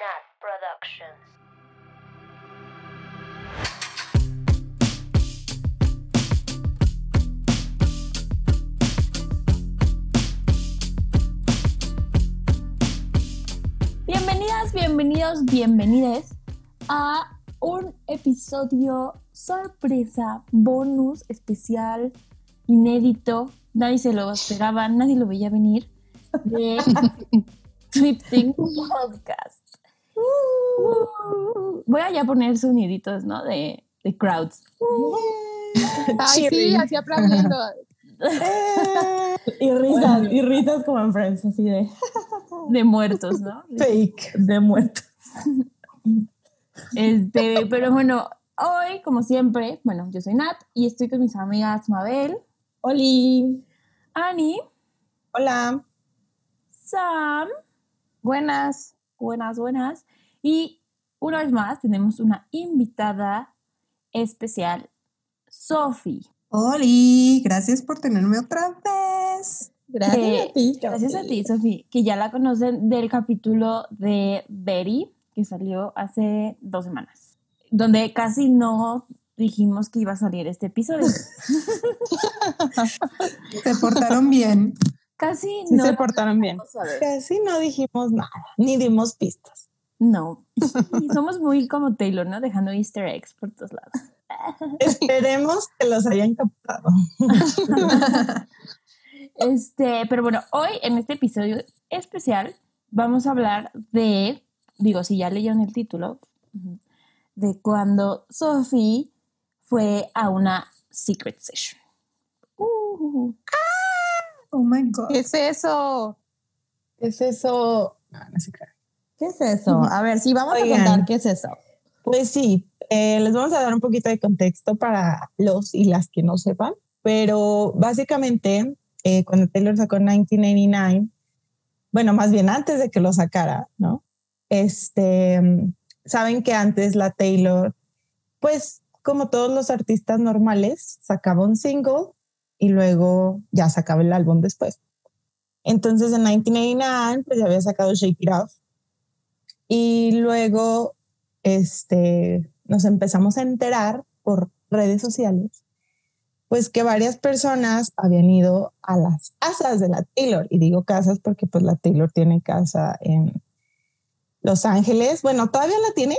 Nat Productions. Bienvenidas, bienvenidos, bienvenides a un episodio sorpresa, bonus, especial, inédito. Nadie se lo esperaba, nadie lo veía venir. De Swifting Podcast. Uh, voy a ya poner soniditos, ¿no? De, de crowds. Ay, sí, así aplaudiendo. Y risas, y risas como en Friends, así de De muertos, ¿no? fake, de muertos. Este, pero bueno, hoy, como siempre, bueno, yo soy Nat y estoy con mis amigas Mabel, Oli. Ani, Hola. Sam, Buenas. Buenas, buenas. Y una vez más tenemos una invitada especial, Sofi. Oli, gracias por tenerme otra vez. Gracias que- a ti. Gracias a ti, Sofi, que ya la conocen del capítulo de Betty, que salió hace dos semanas, donde casi no dijimos que iba a salir este episodio. Se portaron bien. Casi Sí no. se portaron bien. Casi no dijimos nada, ni dimos pistas. No. Y somos muy como Taylor, ¿no? Dejando easter eggs por todos lados. Esperemos que los hayan captado. Este, pero bueno, hoy en este episodio especial vamos a hablar de, digo, si ya leyeron el título, de cuando Sophie fue a una secret session. Uh, Oh my God. ¿Qué es eso? ¿Qué es eso? No, no se crean. ¿Qué es eso? A ver, sí, vamos Oigan. a contar qué es eso. Pues sí, eh, les vamos a dar un poquito de contexto para los y las que no sepan, pero básicamente eh, cuando Taylor sacó 1989, bueno, más bien antes de que lo sacara, ¿no? Este, saben que antes la Taylor, pues como todos los artistas normales, sacaba un single y luego ya sacaba el álbum después. Entonces en 1989, pues ya había sacado Shake It Off. Y luego este, nos empezamos a enterar por redes sociales, pues que varias personas habían ido a las casas de la Taylor. Y digo casas porque pues la Taylor tiene casa en Los Ángeles. Bueno, todavía la tiene.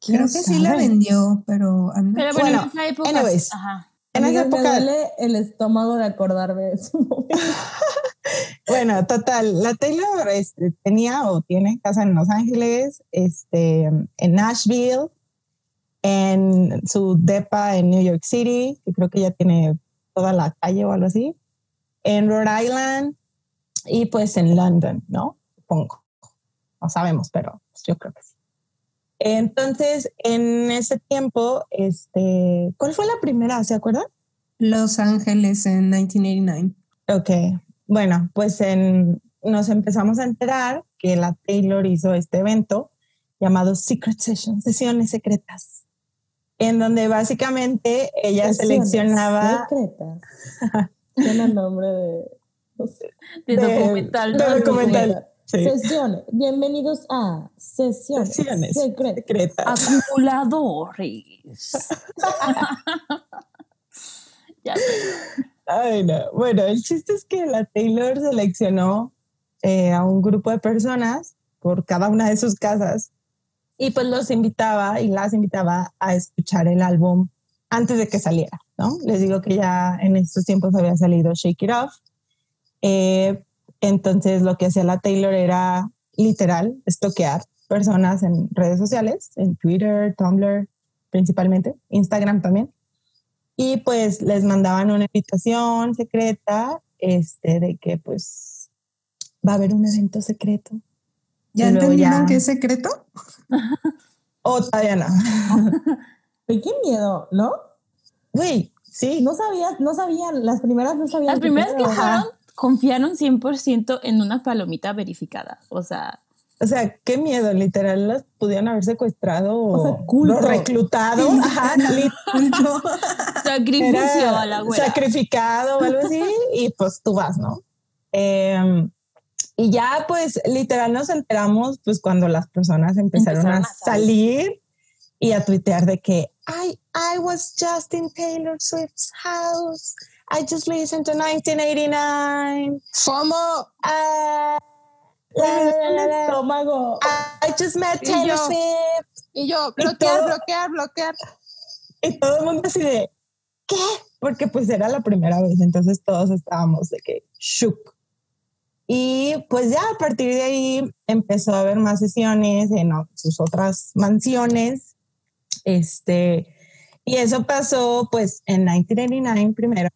Creo que sí la sabe? vendió, pero I'm not pero bueno, Bueno, en esa época. anyways. Ajá. En esa época, Me duele el estómago de acordarme de eso. bueno, total, la Taylor este, tenía o tiene casa en Los Ángeles, este, en Nashville, en su depa en New York City, que creo que ya tiene toda la calle o algo así, en Rhode Island y pues en London, ¿no? Supongo. No sabemos, pero pues, yo creo que sí. Entonces, en ese tiempo, este, ¿cuál fue la primera? ¿Se acuerdan? Los Ángeles en 1989. Ok, bueno, pues en, nos empezamos a enterar que la Taylor hizo este evento llamado Secret Session, sesiones secretas, en donde básicamente ella Sesiones seleccionaba Secretas. Tiene el nombre de. De, De- documental. de ¿no? documental. Sí, Sesiones. Bienvenidos a Sesiones, sesiones Secretas. secretas. Acumuladores. ya, Ay, no. Bueno, el chiste es que la Taylor seleccionó eh, a un grupo de personas por cada una de sus casas y pues los invitaba y las invitaba a escuchar el álbum antes de que saliera, ¿no? Les digo que ya en estos tiempos había salido Shake It Off. Eh, entonces lo que hacía la Taylor era literal estoquear personas en redes sociales, en Twitter, Tumblr principalmente, Instagram también y pues les mandaban una invitación secreta este de que pues va a haber un evento secreto ¿Ya entendieron ya- qué es secreto? o todavía no qué miedo, ¿no? güey sí No sabías, no sabían, las primeras no sabían. Las primeras que era. fueron confiaron 100% en una palomita verificada. O sea, o sea qué miedo literal las pudieron haber secuestrado o, sea, culto. reclutado ajá, lit- sacrificio a la abuela. sacrificado o algo así y pues tú vas no Em, Y ya pues literal nos enteramos pues cuando las personas empezaron, Empezaron a, a salir. salir y a tuitear de que I, I was just in Taylor Swift's house. I just listened to 1989. FOMO. La, estómago. I just met Taylor Swift. Y yo, bloquear, bloquear, bloquear. Y todo el mundo así de, ¿qué? Porque pues era la primera vez, entonces todos estábamos de que shook. Y pues ya a partir de ahí empezó a haber más sesiones en sus otras mansiones. Este, y eso pasó pues en 1989 primero.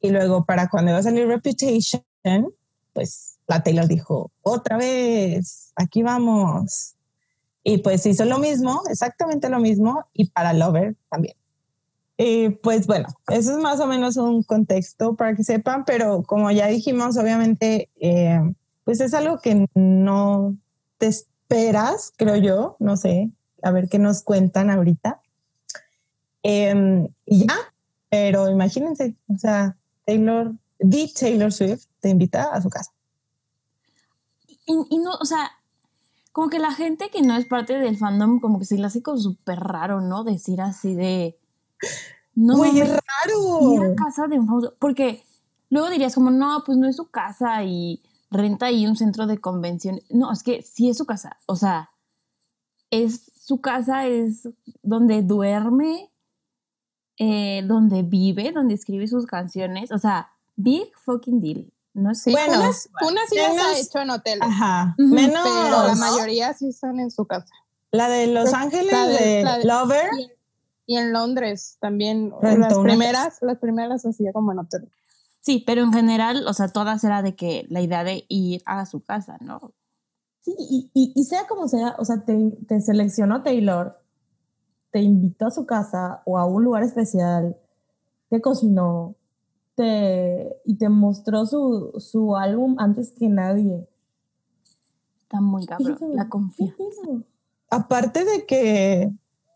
Y luego para cuando iba a salir Reputation, pues la Taylor dijo, otra vez, aquí vamos. Y pues hizo lo mismo, exactamente lo mismo, y para Lover también. Y pues bueno, eso es más o menos un contexto para que sepan, pero como ya dijimos, obviamente, eh, pues es algo que no te esperas, creo yo, no sé, a ver qué nos cuentan ahorita. Em, y ya, pero imagínense, o sea, Taylor, the Taylor Swift te invita a su casa. Y, y no, o sea, como que la gente que no es parte del fandom, como que se le hace como súper raro, ¿no? Decir así de. No, Muy mames, ir raro. a casa de un famoso. Porque luego dirías, como, no, pues no es su casa y renta ahí un centro de convención. No, es que sí es su casa. O sea, es su casa, es donde duerme, eh, donde vive, donde escribe sus canciones. O sea, big fucking deal. No es Sí, Bueno, unas, unas sí las ha hecho en hoteles, Ajá, menos pero la mayoría sí están en su casa. la de Los Ángeles La de- de, la de- Lover. Y, y en Londres también, Rentó las primeras, las primeras hacía como en hotel. Sí, pero en general, o sea, todas era de que la idea de ir a su casa, ¿no? Sí, y, y, y sea como sea, o sea, te, te seleccionó Taylor, te invitó a su casa o a un lugar especial, te cocinó, te, y te mostró su, su álbum antes que nadie. Está muy cabrón, la ¿qué confianza. Aparte de que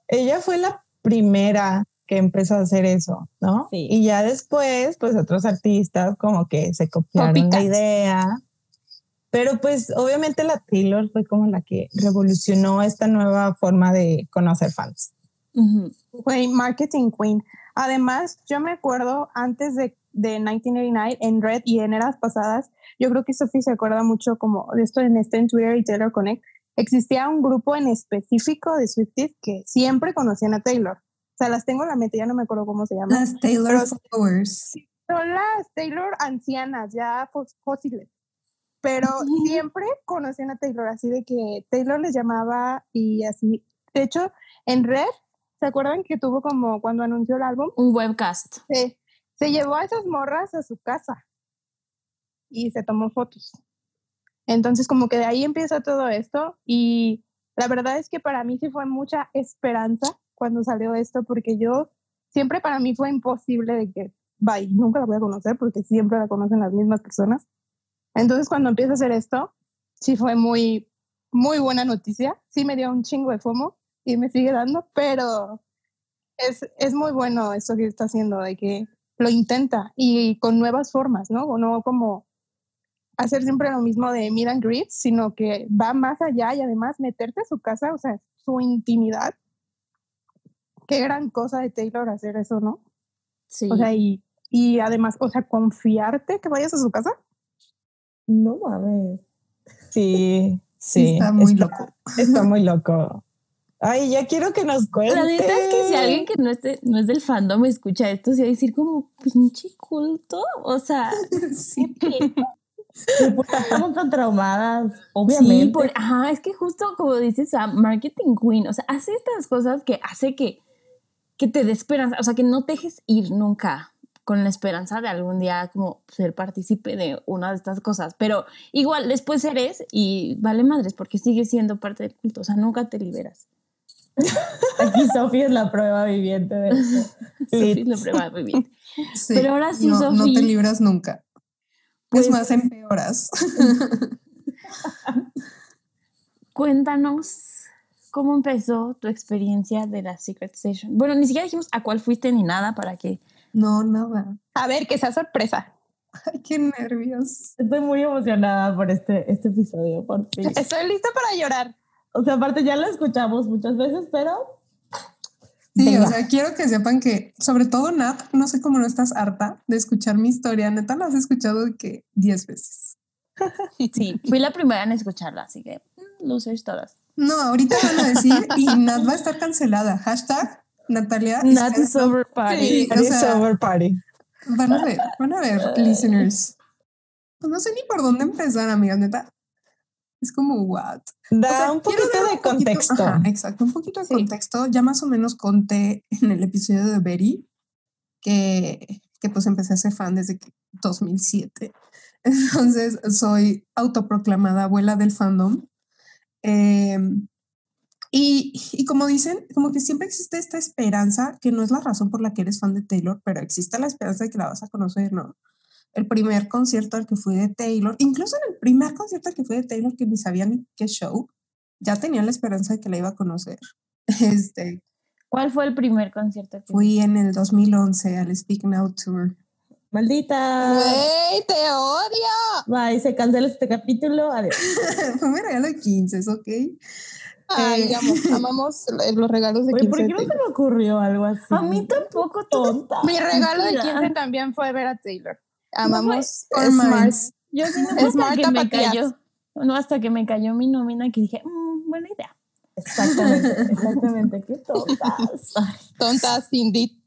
ella fue la primera que empezó a hacer eso, ¿no? Sí. Y ya después, pues otros artistas como que se copiaron la idea. Pero pues obviamente la Taylor fue como la que revolucionó esta nueva forma de conocer fans. Güey, marketing queen. Además, yo me acuerdo antes de, de 1989, en Red y en eras pasadas, yo creo que Sophie se acuerda mucho como de esto en este en Twitter y Taylor Connect, existía un grupo en específico de Swifties que siempre conocían a Taylor. O sea, las tengo en la mente, ya no me acuerdo cómo se llama. Las Taylor Flowers. Son las Taylor ancianas, ya fósiles. Pero siempre conocían a Taylor, así de que Taylor les llamaba y así. De hecho, en Red, ¿se acuerdan que tuvo como cuando anunció el álbum? Un webcast. Se, se llevó a esas morras a su casa y se tomó fotos. Entonces, como que de ahí empieza todo esto y la verdad es que para mí sí fue mucha esperanza cuando salió esto, porque yo siempre para mí fue imposible de que, bye, nunca la voy a conocer porque siempre la conocen las mismas personas. Entonces, cuando empieza a hacer esto, sí fue muy, muy buena noticia. Sí me dio un chingo de FOMO y me sigue dando, pero es, es muy bueno esto que está haciendo, de que lo intenta y con nuevas formas, ¿no? O no como hacer siempre lo mismo de meet and greet, sino que va más allá y además meterte a su casa, o sea, su intimidad. Qué gran cosa de Taylor hacer eso, ¿no? Sí. O sea, y, y además, o sea, confiarte que vayas a su casa. No mames. Sí, Sí, sí. está muy loco. Está muy loco. Ay, ya quiero que nos cuente. la neta es que si alguien que no, esté, no es del fandom escucha esto, se va a decir como, pinche culto. O sea, Sí. Pues, Estamos tan traumadas, obviamente. sí, por- ajá, es que justo como dices, Sam, marketing queen, o sea, hace estas cosas que hace que, que te dé esperanza, o sea, que no te dejes ir nunca con la esperanza de algún día como ser partícipe de una de estas cosas, pero igual después eres y vale madres porque sigues siendo parte del culto, o sea, nunca te liberas. Aquí Sofía es la prueba viviente de eso. Sophie lo prueba muy bien. Sí. Pero ahora sí, no, no Sofi. te libras nunca. Pues- es más, empeoras. Cuéntanos cómo empezó tu experiencia de la Secret Station. Bueno, ni siquiera dijimos a cuál fuiste ni nada para que. no, nada. A ver, que sea sorpresa. Ay, qué nervios. Estoy muy emocionada por este, este episodio, por fin. Estoy lista para llorar. O sea, aparte ya lo escuchamos muchas veces, pero Sí, Venga. o sea, quiero que sepan que, sobre todo Nat, no sé cómo no estás harta de escuchar mi historia. Neta, la has escuchado de que 10 veces. Sí, fui la primera en escucharla, así que mm, losers todas. No, ahorita van a decir y Nat va a estar cancelada. Hashtag Natalia. Not is over party. Sí, o Party sea, over party. Van a ver, van a ver, listeners. Pues no sé ni por dónde empezar, amigas, neta. Es como, what? Da O sea, un poquito de un poquito- contexto. ajá, exacto, un poquito de Sí. contexto. Ya más o menos conté en el episodio de Betty que, que pues empecé a ser fan desde que 2007. Entonces soy autoproclamada abuela del fandom. Em, y, y como dicen, como que siempre existe esta esperanza, que no es la razón por la que eres fan de Taylor, pero existe la esperanza de que la vas a conocer, ¿no? El primer concierto al que fui de Taylor, incluso en el primer concierto al que fui de Taylor, que ni sabía ni qué show, ya tenía la esperanza de que la iba a conocer. Este, ¿Cuál fue el primer concierto que fui en el 2011 al Speak Now Tour. maldita. ¡Güey, te odio! Bye, se cancela este capítulo. Adiós. fue mi regalo de 15, ¿ok? Ay, Eh. amo- amamos los regalos de Oye, 15 ¿por qué no se me ocurrió algo así? A mí tampoco, tonta. Mi regalo de Mira. 15 también fue ver a Taylor. Amamos Smart. Ormans. Yo sí no hasta que me cayó. No, hasta que me cayó mi nómina que dije, "Mm, buena idea. Exactamente, exactamente. Qué tontas. Ay, Tonta Cindy.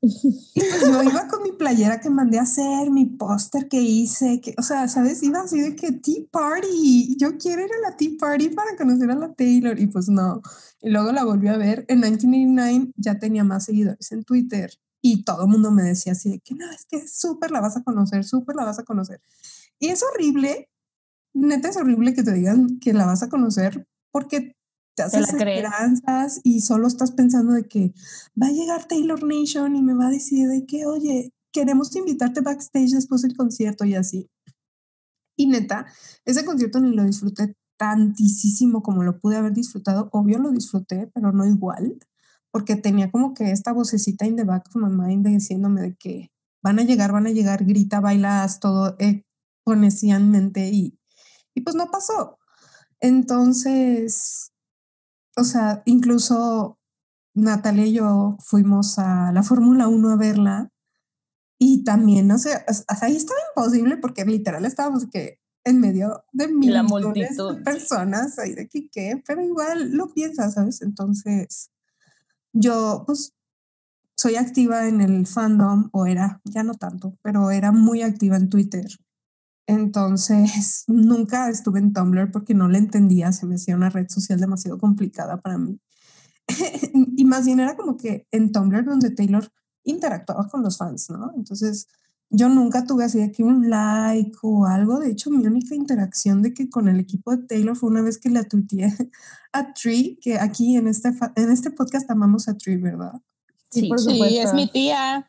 Y pues yo iba con mi playera que mandé a hacer, mi póster que hice, que, o sea, ¿sabes? Iba así de que Tea Party, yo quiero ir a la Tea Party para conocer a la Taylor, y pues no. Y luego la volví a ver, en 1989 ya tenía más seguidores en Twitter, y todo el mundo me decía así de que no, es que súper la vas a conocer, súper la vas a conocer. Y es horrible, neta es horrible que te digan que la vas a conocer, porque te haces esperanzas y solo estás pensando de que va a llegar Taylor Nation y me va a decir de que, oye, queremos invitarte backstage después del concierto y así. Y neta, ese concierto ni lo disfruté tantísimo como lo pude haber disfrutado. Obvio lo disfruté, pero no igual, porque tenía como que esta vocecita in the back of my mind diciéndome de que van a llegar, van a llegar, grita, baila, haz todo exponencialmente y, y pues no pasó. Entonces, o sea, incluso Natalia y yo fuimos a la Fórmula 1 a verla y también, no sé, o sea, ahí estaba imposible porque literal estábamos que en medio de La millones multitud. de personas ahí de que qué, pero igual lo piensas, ¿sabes? Entonces, yo pues soy activa en el fandom, o era, ya no tanto, pero era muy activa en Twitter. Entonces, nunca estuve en Tumblr porque no la entendía, se me hacía una red social demasiado complicada para mí. y más bien era como que en Tumblr donde Taylor interactuaba con los fans, ¿no? Entonces, yo nunca tuve así de que un like o algo. De hecho, mi única interacción de que con el equipo de Taylor fue una vez que la tuiteé a Tree, que aquí en este, en este podcast amamos a Tree, ¿verdad? Sí, Sí, por Sí, es mi tía.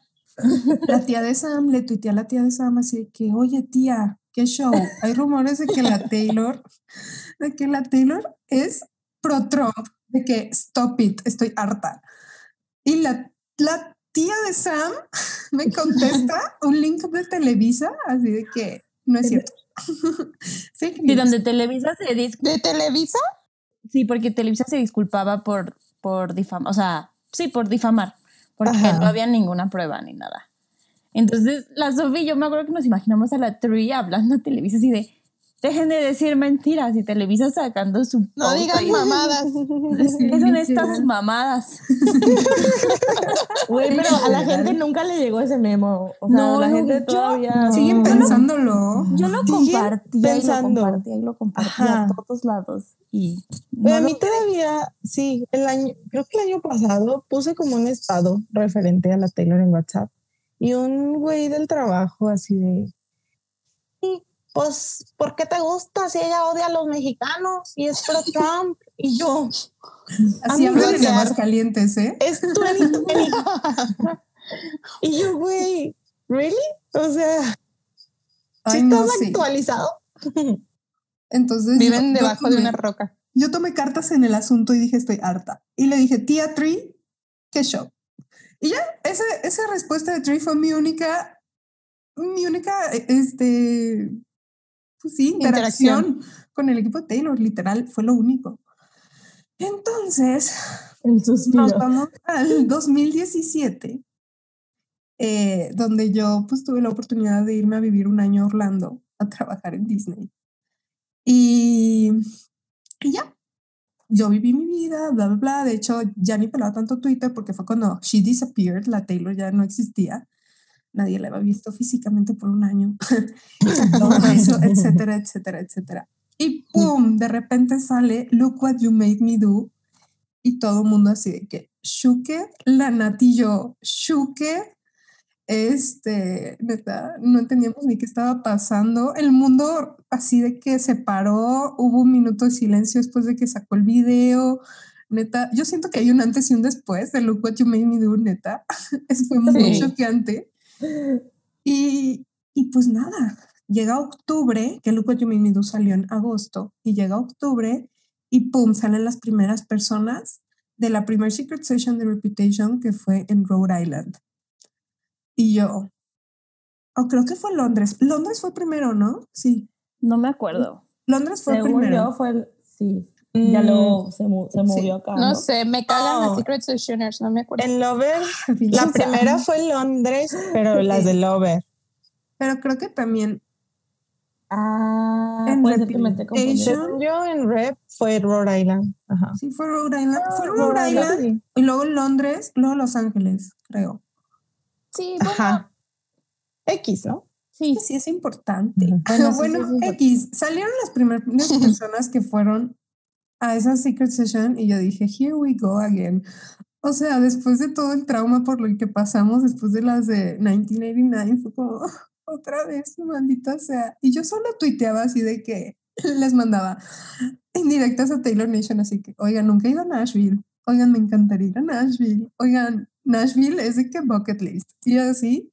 La tía de Sam, le tuiteé a la tía de Sam así de que, oye tía, qué show. Hay rumores de que la Taylor, de que la Taylor es pro Trump, de que stop it, estoy harta. Y la, la tía de Sam me contesta un link de Televisa, así de que no es cierto. Sí, donde Televisa se dis ¿De Televisa? sí, porque Televisa se disculpaba por, por difamar, o sea, sí, por difamar, porque Ajá. no había ninguna prueba ni nada. Entonces, la Sofi, yo me acuerdo que nos imaginamos a la Tree hablando a Televisa así de, dejen de decir mentiras y Televisa sacando su No digan mamadas. ¿Qué son estas mamadas? Güey, pero a la gente nunca le llegó ese memo. O sea, No, la gente yo- todavía. Siguen No. pensándolo. Yo lo Siguen compartía pensando. y lo compartía y lo compartía Ajá. a todos lados. Y a mí todavía, sí, el año, creo que el año pasado puse como un estado referente a la Taylor en WhatsApp y un güey del trabajo así de, "Y, pues, ¿por qué te gusta si ella odia a los mexicanos y es pro Trump? Y yo, Así Amigo, hablan en ya. Aguascalientes, ¿eh? es 2020. y yo, güey, ¿really? O sea, ¿sí Ay, no, estás sí. actualizado? Entonces, Viven yo- yo debajo de tomé- una roca. yo tomé cartas en el asunto y dije, estoy harta. Y le dije, tía Tree, qué show. Y ya, ese, esa respuesta de Tree fue mi única mi única, este, pues sí, interacción, con el equipo de Taylor, literal, fue lo único. Entonces, El nos vamos al 2017, eh, donde yo pues tuve la oportunidad de irme a vivir un año a Orlando a trabajar en Disney. Y, y ya, yo viví mi vida, bla, bla, bla. De hecho, ya ni pelaba tanto Twitter porque fue cuando She Disappeared, la Taylor ya no existía. Nadie la había visto físicamente por un año. Todo eso, etcétera, etcétera, etcétera. Y ¡pum! De repente sale Look What You Made Me Do. Y todo el mundo así de que, Shuke, la Nati y yo, Shuke, este, neta, no entendíamos ni qué estaba pasando. El mundo así de que se paró, hubo un minuto de silencio después de que sacó el video. Neta, yo siento que hay un antes y un después de Look What You Made Me Do, neta. Eso fue muy Sí. choqueante. Y, y pues nada, llega octubre, que Me Do salió en agosto, y llega octubre y pum, salen las primeras personas de la primer Secret Session de Reputation que fue en Rhode Island. Y yo, o creo que fue Londres. Londres fue primero, ¿no? Sí. No me acuerdo. Londres fue Según primero. yo fue el, sí, ya Mm, lo se, mu- se movió acá. No sé, me cagan las Secret Sessioners, no me acuerdo. En Lover, la primera fue en Londres, pero las de Lover. Pero creo que también Ah, En puede Reputation. Según yo, en Rep fue Rhode Island. Ajá. sí fue Rhode Island. Fue Ah, Rhode Rhode Island Sí. y luego Londres, luego Los Ángeles, creo. Sí, bueno, Ajá. X, ¿no? sí. Sí, es importante. Bueno, sí, Bueno, sí, es importante. X, salieron las primeras personas que fueron a esa Secret Session y yo dije, here we go again. O sea, después de todo el trauma por lo que pasamos, después de las de 1989, fue como, otra vez, maldita sea. Y yo solo tuiteaba así de que les mandaba indirectas a Taylor Nation, así que, oigan, nunca he ido a Nashville. Oigan, me encantaría ir a Nashville. Oigan, Nashville es de que bucket list. Y así.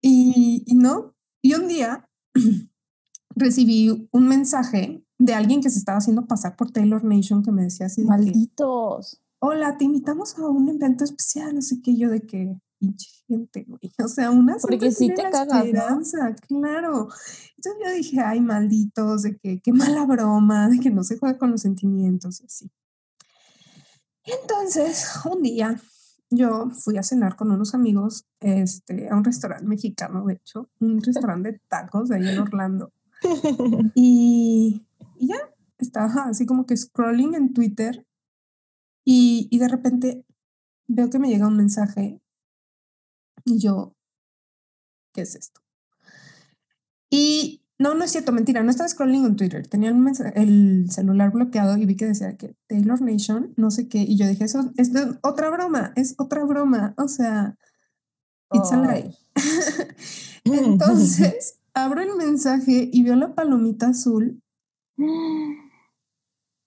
Y, y no. Y un día recibí un mensaje de alguien que se estaba haciendo pasar por Taylor Nation que me decía así de que, Malditos. hola, te invitamos a un evento especial, no sé qué, yo de que, pinche gente, güey, o sea, una Porque sí te cagas, ¿no? esperanza, claro. Entonces yo dije, ay, malditos, de que, qué mala broma, de que no se juega con los sentimientos y así. Entonces, un día yo fui a cenar con unos amigos este, a un restaurante mexicano, de hecho, un restaurante de tacos de ahí en Orlando. Y, y ya, estaba así como que scrolling en Twitter y, y de repente veo que me llega un mensaje y yo, ¿qué es esto? Y no, no es cierto, mentira, no estaba scrolling en Twitter, tenía el, celular bloqueado y vi que decía que Taylor Nation, no sé qué, y yo dije, eso es de- otra broma, es otra broma, o sea, it's a lie. Entonces, abro el mensaje y veo la palomita azul.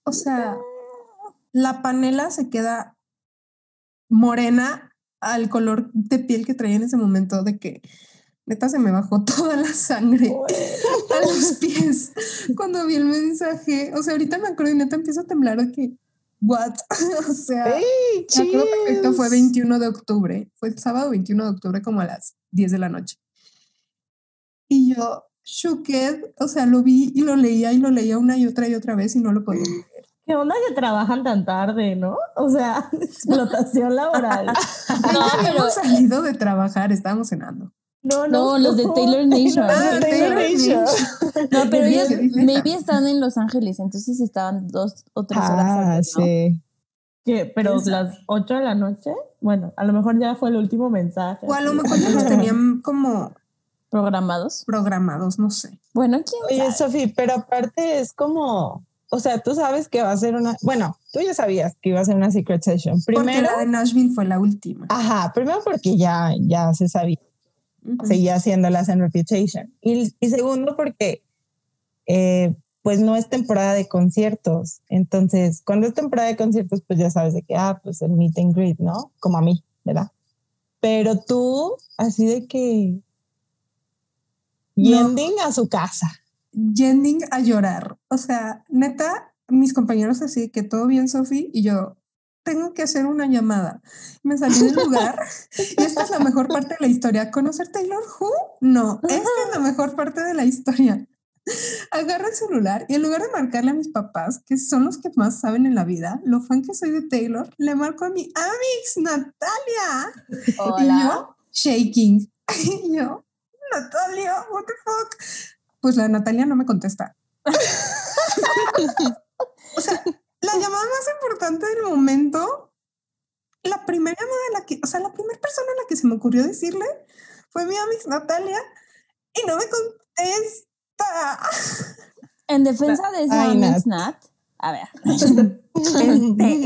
O sea, la panela se queda morena al color de piel que traía en ese momento de que neta se me bajó toda la sangre a los pies cuando vi el mensaje. O sea, ahorita me acuerdo y neta empiezo a temblar de que, what? o sea, ¡Ey, me acuerdo perfecto, fue chills! 21 de octubre, fue el sábado 21 de octubre como a las 10 de la noche. Y yo, shooked, o sea, lo vi y lo leía y lo leía una y otra y otra vez y no lo podía creer. ¿Qué onda que trabajan tan tarde, no? O sea, explotación laboral. No, pero Habíamos salido de trabajar, estábamos cenando. No, No, los de Taylor Nation. Ah, Taylor Taylor Nation. No, pero ellos maybe están en Los Ángeles, entonces estaban dos o tres horas Ah, antes, ¿no? sí. ¿Qué? ¿Pero las 8 de la noche? Bueno, a lo mejor ya fue el último mensaje. O a lo mejor ya los tenían como Programados. programados, no sé. Bueno, ¿quién Oye? Sofi, pero aparte es como, o sea, tú sabes que va a ser una, bueno, tú ya sabías que iba a ser una secret session. Porque Primero, la de Nashville fue la última. ajá, primero porque ya, ya se sabía, Ujú. seguía haciéndolas en Reputation. Y, y segundo porque, eh, pues no es temporada de conciertos. Entonces, cuando es temporada de conciertos, pues ya sabes de que, ah, pues el meet and greet, ¿no? Como a mí, ¿verdad? Pero tú, así de que, No. yending a su casa. yending a llorar. O sea, neta, mis compañeros así, que todo bien, Sofi, y yo, tengo que hacer una llamada. Me salí del lugar y esta es la mejor parte de la historia. ¿Conocer Taylor Who? No, esta es la mejor parte de la historia. Agarro el celular y en lugar de marcarle a mis papás, que son los que más saben en la vida, lo fan que soy de Taylor, le marco a mi Amix, Natalia. Y yo, shaking. Y yo, Natalia, what the fuck. Pues la Natalia no me contesta. o sea, la llamada más importante del momento, la primera llamada la que, o sea, la primera persona a la que se me ocurrió decirle fue mi Amix, Natalia, y no me contesta. En defensa de esa Nat, a ver, este,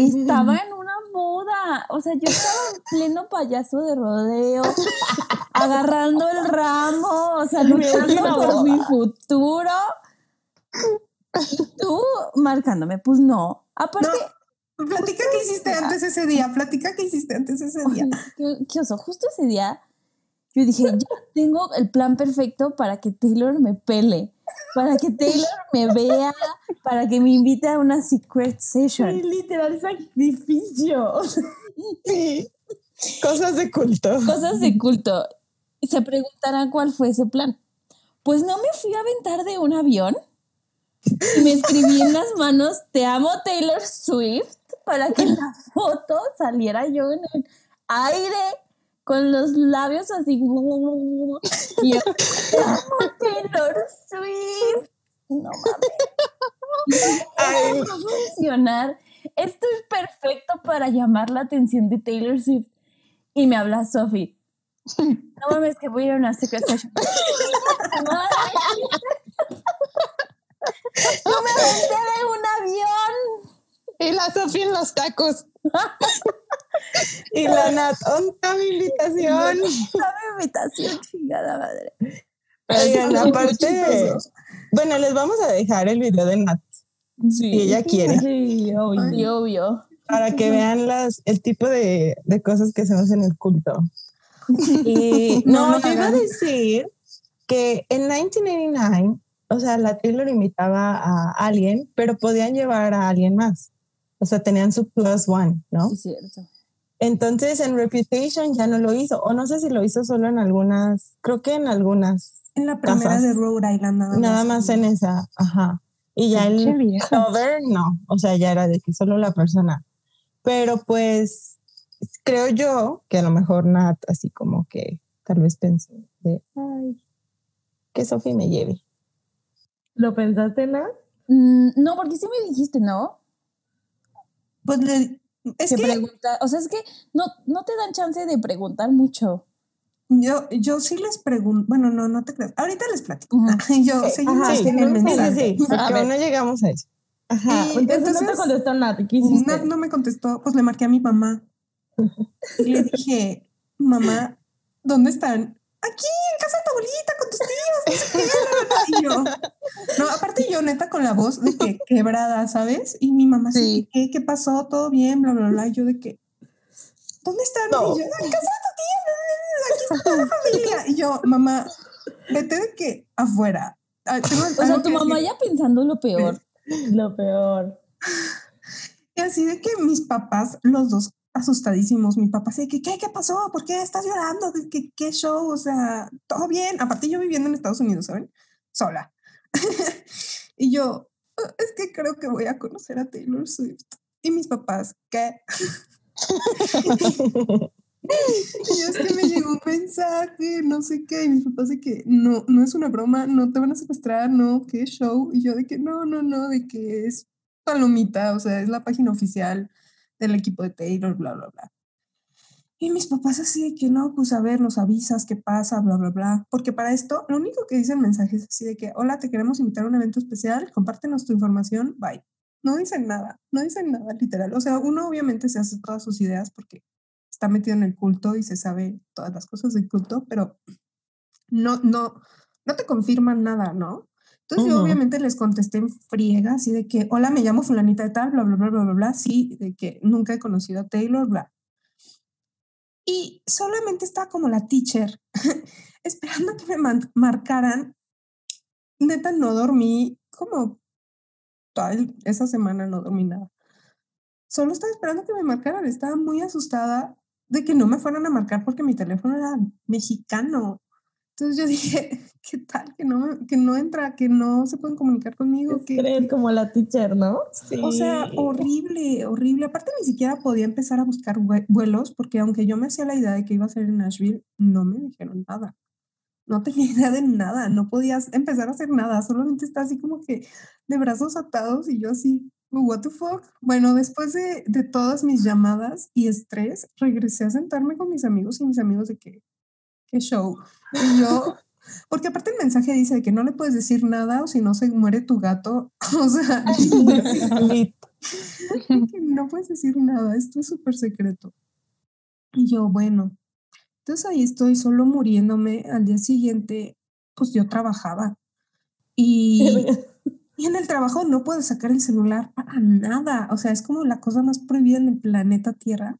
estaba en boda, o sea, yo estaba en pleno payaso de rodeo, agarrando el ramo, o sea, luchando por mi futuro. Y tú marcándome, pues no. Aparte, Platica qué hiciste antes ese día, platica qué hiciste antes ese día. qué, qué oso, justo ese día yo dije, ya tengo el plan perfecto para que Taylor me pele, para que Taylor me vea, para que me invite a una secret session. Sí, literal sacrificio. Sí. Cosas de culto. Cosas de culto. Y se preguntarán cuál fue ese plan. Pues no me fui a aventar de un avión y me escribí en las manos, te amo Taylor Swift, para que en la foto saliera yo en el aire con los labios así. Y yo, Taylor Swift. No mames. Ay. Esto va a funcionar. Esto es perfecto para llamar la atención de Taylor Swift. Y me habla Sophie. No mames, que voy a ir a una secret session. No me aventé de un avión. Y la Sofía en los tacos. Y la Nat, ¿dónde mi invitación? Dame invitación, chingada madre. Oigan, aparte, bueno, les vamos a dejar el video de Nat, Sí. si ella quiere, Sí, obvio. Sí, obvio. para que vean las, el tipo de, de cosas que hacemos en el culto. Y No no, yo iba a decir que en 1989, o sea, la Taylor invitaba a alguien, pero podían llevar a alguien más. O sea, tenían su plus one, ¿no? Sí, cierto. Entonces en Reputation ya no lo hizo, o no sé si lo hizo solo en algunas, creo que en algunas, En la primera Casas. de Rhode Island, nada más. nada más en esa, ajá. Y ya el cover, no, o sea, ya era de que solo la persona. Pero pues creo yo que a lo mejor Nat así como que tal vez pensó de, ay, que Sophie me lleve. ¿Lo pensaste, Nat? Mm, no, porque sí me dijiste, ¿no? Pues le, es que pregunta, o sea, es que no, no te dan chance de preguntar mucho. yo, yo sí les pregunto, bueno, no, no te creas. Ahorita les platico. Ujú. Yo seguimos Sí, en el sí, mensaje. sí, sí, porque A ver. no llegamos a eso. Ajá. Y Entonces, no te entonces- contestó Nat. ¿Qué hiciste? Nat no me contestó, pues le marqué a mi mamá. Y le dije, mamá, ¿dónde están? Aquí, en casa de tu abuelita, con tus tíos, la, la". Y yo, no, aparte yo neta con la voz de que quebrada, ¿sabes? Y mi mamá Sí. ¿qué, ¿qué pasó? ¿Todo bien? Bla, bla, bla. Y yo de que, ¿dónde están? No. Y yo, en casa de tu tía, aquí está toda la familia. Y yo, mamá, vete de que afuera. Ah, tengo O sea, tu que mamá decir". ya pensando lo peor. Lo peor. Y así de que mis papás, los dos asustadísimos, mi papá así que, ¿qué, qué pasó? ¿Por qué estás llorando? ¿Qué, qué, qué show? O sea, todo bien. Aparte yo viviendo en Estados Unidos, ¿saben? Sola. y yo, "Ah, es que creo que voy a conocer a Taylor Swift. Y mis papás, ¿qué? Y es que me llegó un mensaje, no sé qué, y mis papás de que no, no es una broma, no te van a secuestrar, no, qué show. Y yo de que no, no, no, de que es palomita, o sea, es la página oficial del equipo de Taylor, bla, bla, bla. Y mis papás así de que no, pues a ver, nos avisas qué pasa, bla, bla, bla. Porque para esto, lo único que dicen mensajes es así de que, hola, te queremos invitar a un evento especial, compártenos tu información, bye. No dicen nada, no dicen nada, literal. O sea, uno obviamente se hace todas sus ideas porque está metido en el culto y se sabe todas las cosas del culto, pero no, no, no te confirman nada, ¿no? Entonces yo Ujú. obviamente les contesté en friega, así de que, hola, me llamo fulanita de tal, bla, bla, bla, bla, bla, bla, sí, de que nunca he conocido a Taylor, bla. Y solamente estaba como la teacher, esperando que me marcaran. Neta, no dormí como toda esa semana, no dormí nada. solo estaba esperando que me marcaran, estaba muy asustada de que no me fueran a marcar porque mi teléfono era mexicano. Entonces yo dije, ¿qué tal? Que no, que no entra, que no se pueden comunicar conmigo. Que, Crees como la teacher, ¿no? O sea, horrible, horrible. Aparte ni siquiera podía empezar a buscar vue- vuelos porque aunque yo me hacía la idea de que iba a ser en Nashville, no me dijeron nada. No tenía idea de nada, no podías empezar a hacer nada, solamente está así como que de brazos atados y yo así, what the fuck. Bueno, después de, de todas mis llamadas y estrés, regresé a sentarme con mis amigos y mis amigos de que, qué show. Y yo, porque aparte el mensaje dice de que no le puedes decir nada o si no se muere tu gato. O sea, no puedes decir nada, esto es súper secreto. Y yo, bueno, entonces ahí estoy solo muriéndome. Al día siguiente, pues yo trabajaba. Y, y en el trabajo no puedo sacar el celular para nada. O sea, es como la cosa más prohibida en el planeta Tierra.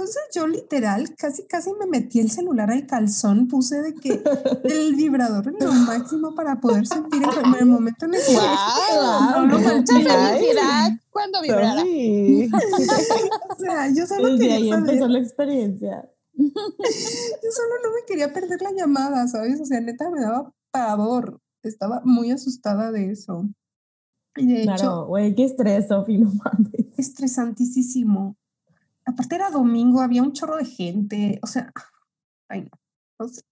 Entonces yo literal casi casi me metí el celular al calzón, puse de que el vibrador en lo máximo para poder sentir el, el momento en el que ¡Guau! no lo felicidad cuando vibrara. O sea, yo solo Desde quería ahí saber- empezó la experiencia. Yo solo no me quería perder la llamada, ¿sabes? O sea, neta me daba pavor. Estaba muy asustada de eso. Y de hecho, Claro, güey, qué estrés, Sofi, no mames. estresantísimo. Aparte era domingo, había un chorro de gente. O sea, ay no. sé.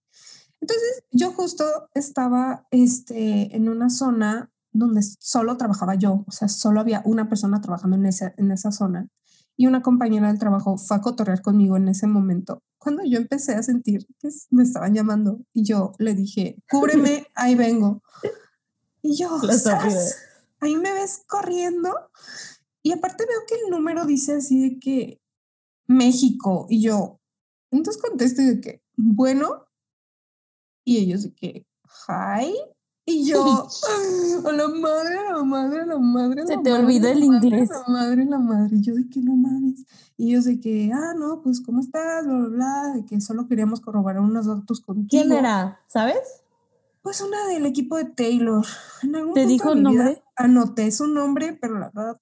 Entonces, yo justo estaba este, en una zona donde solo trabajaba yo. O sea, solo había una persona trabajando en esa, en esa zona. Y una compañera del trabajo fue a cotorrear conmigo en ese momento. Cuando yo empecé a sentir que me estaban llamando y yo le dije, cúbreme, ahí vengo. Y yo, ahí me ves corriendo. Y aparte veo que el número dice así de que México. Y yo, entonces contesto de que, bueno. Y ellos de que, hi. Y yo, a la madre, a la madre, a la madre. Se la te madre, olvidó el madre, inglés. La madre, la madre. Y yo de que no mames. Y ellos de que, ah, no, pues, ¿cómo estás? Bla, bla, bla. De que solo queríamos corroborar unos datos contigo. ¿Quién era? ¿Sabes? Pues una del equipo de Taylor. En algún ¿Te dijo el vida nombre? Anoté su nombre, pero la verdad,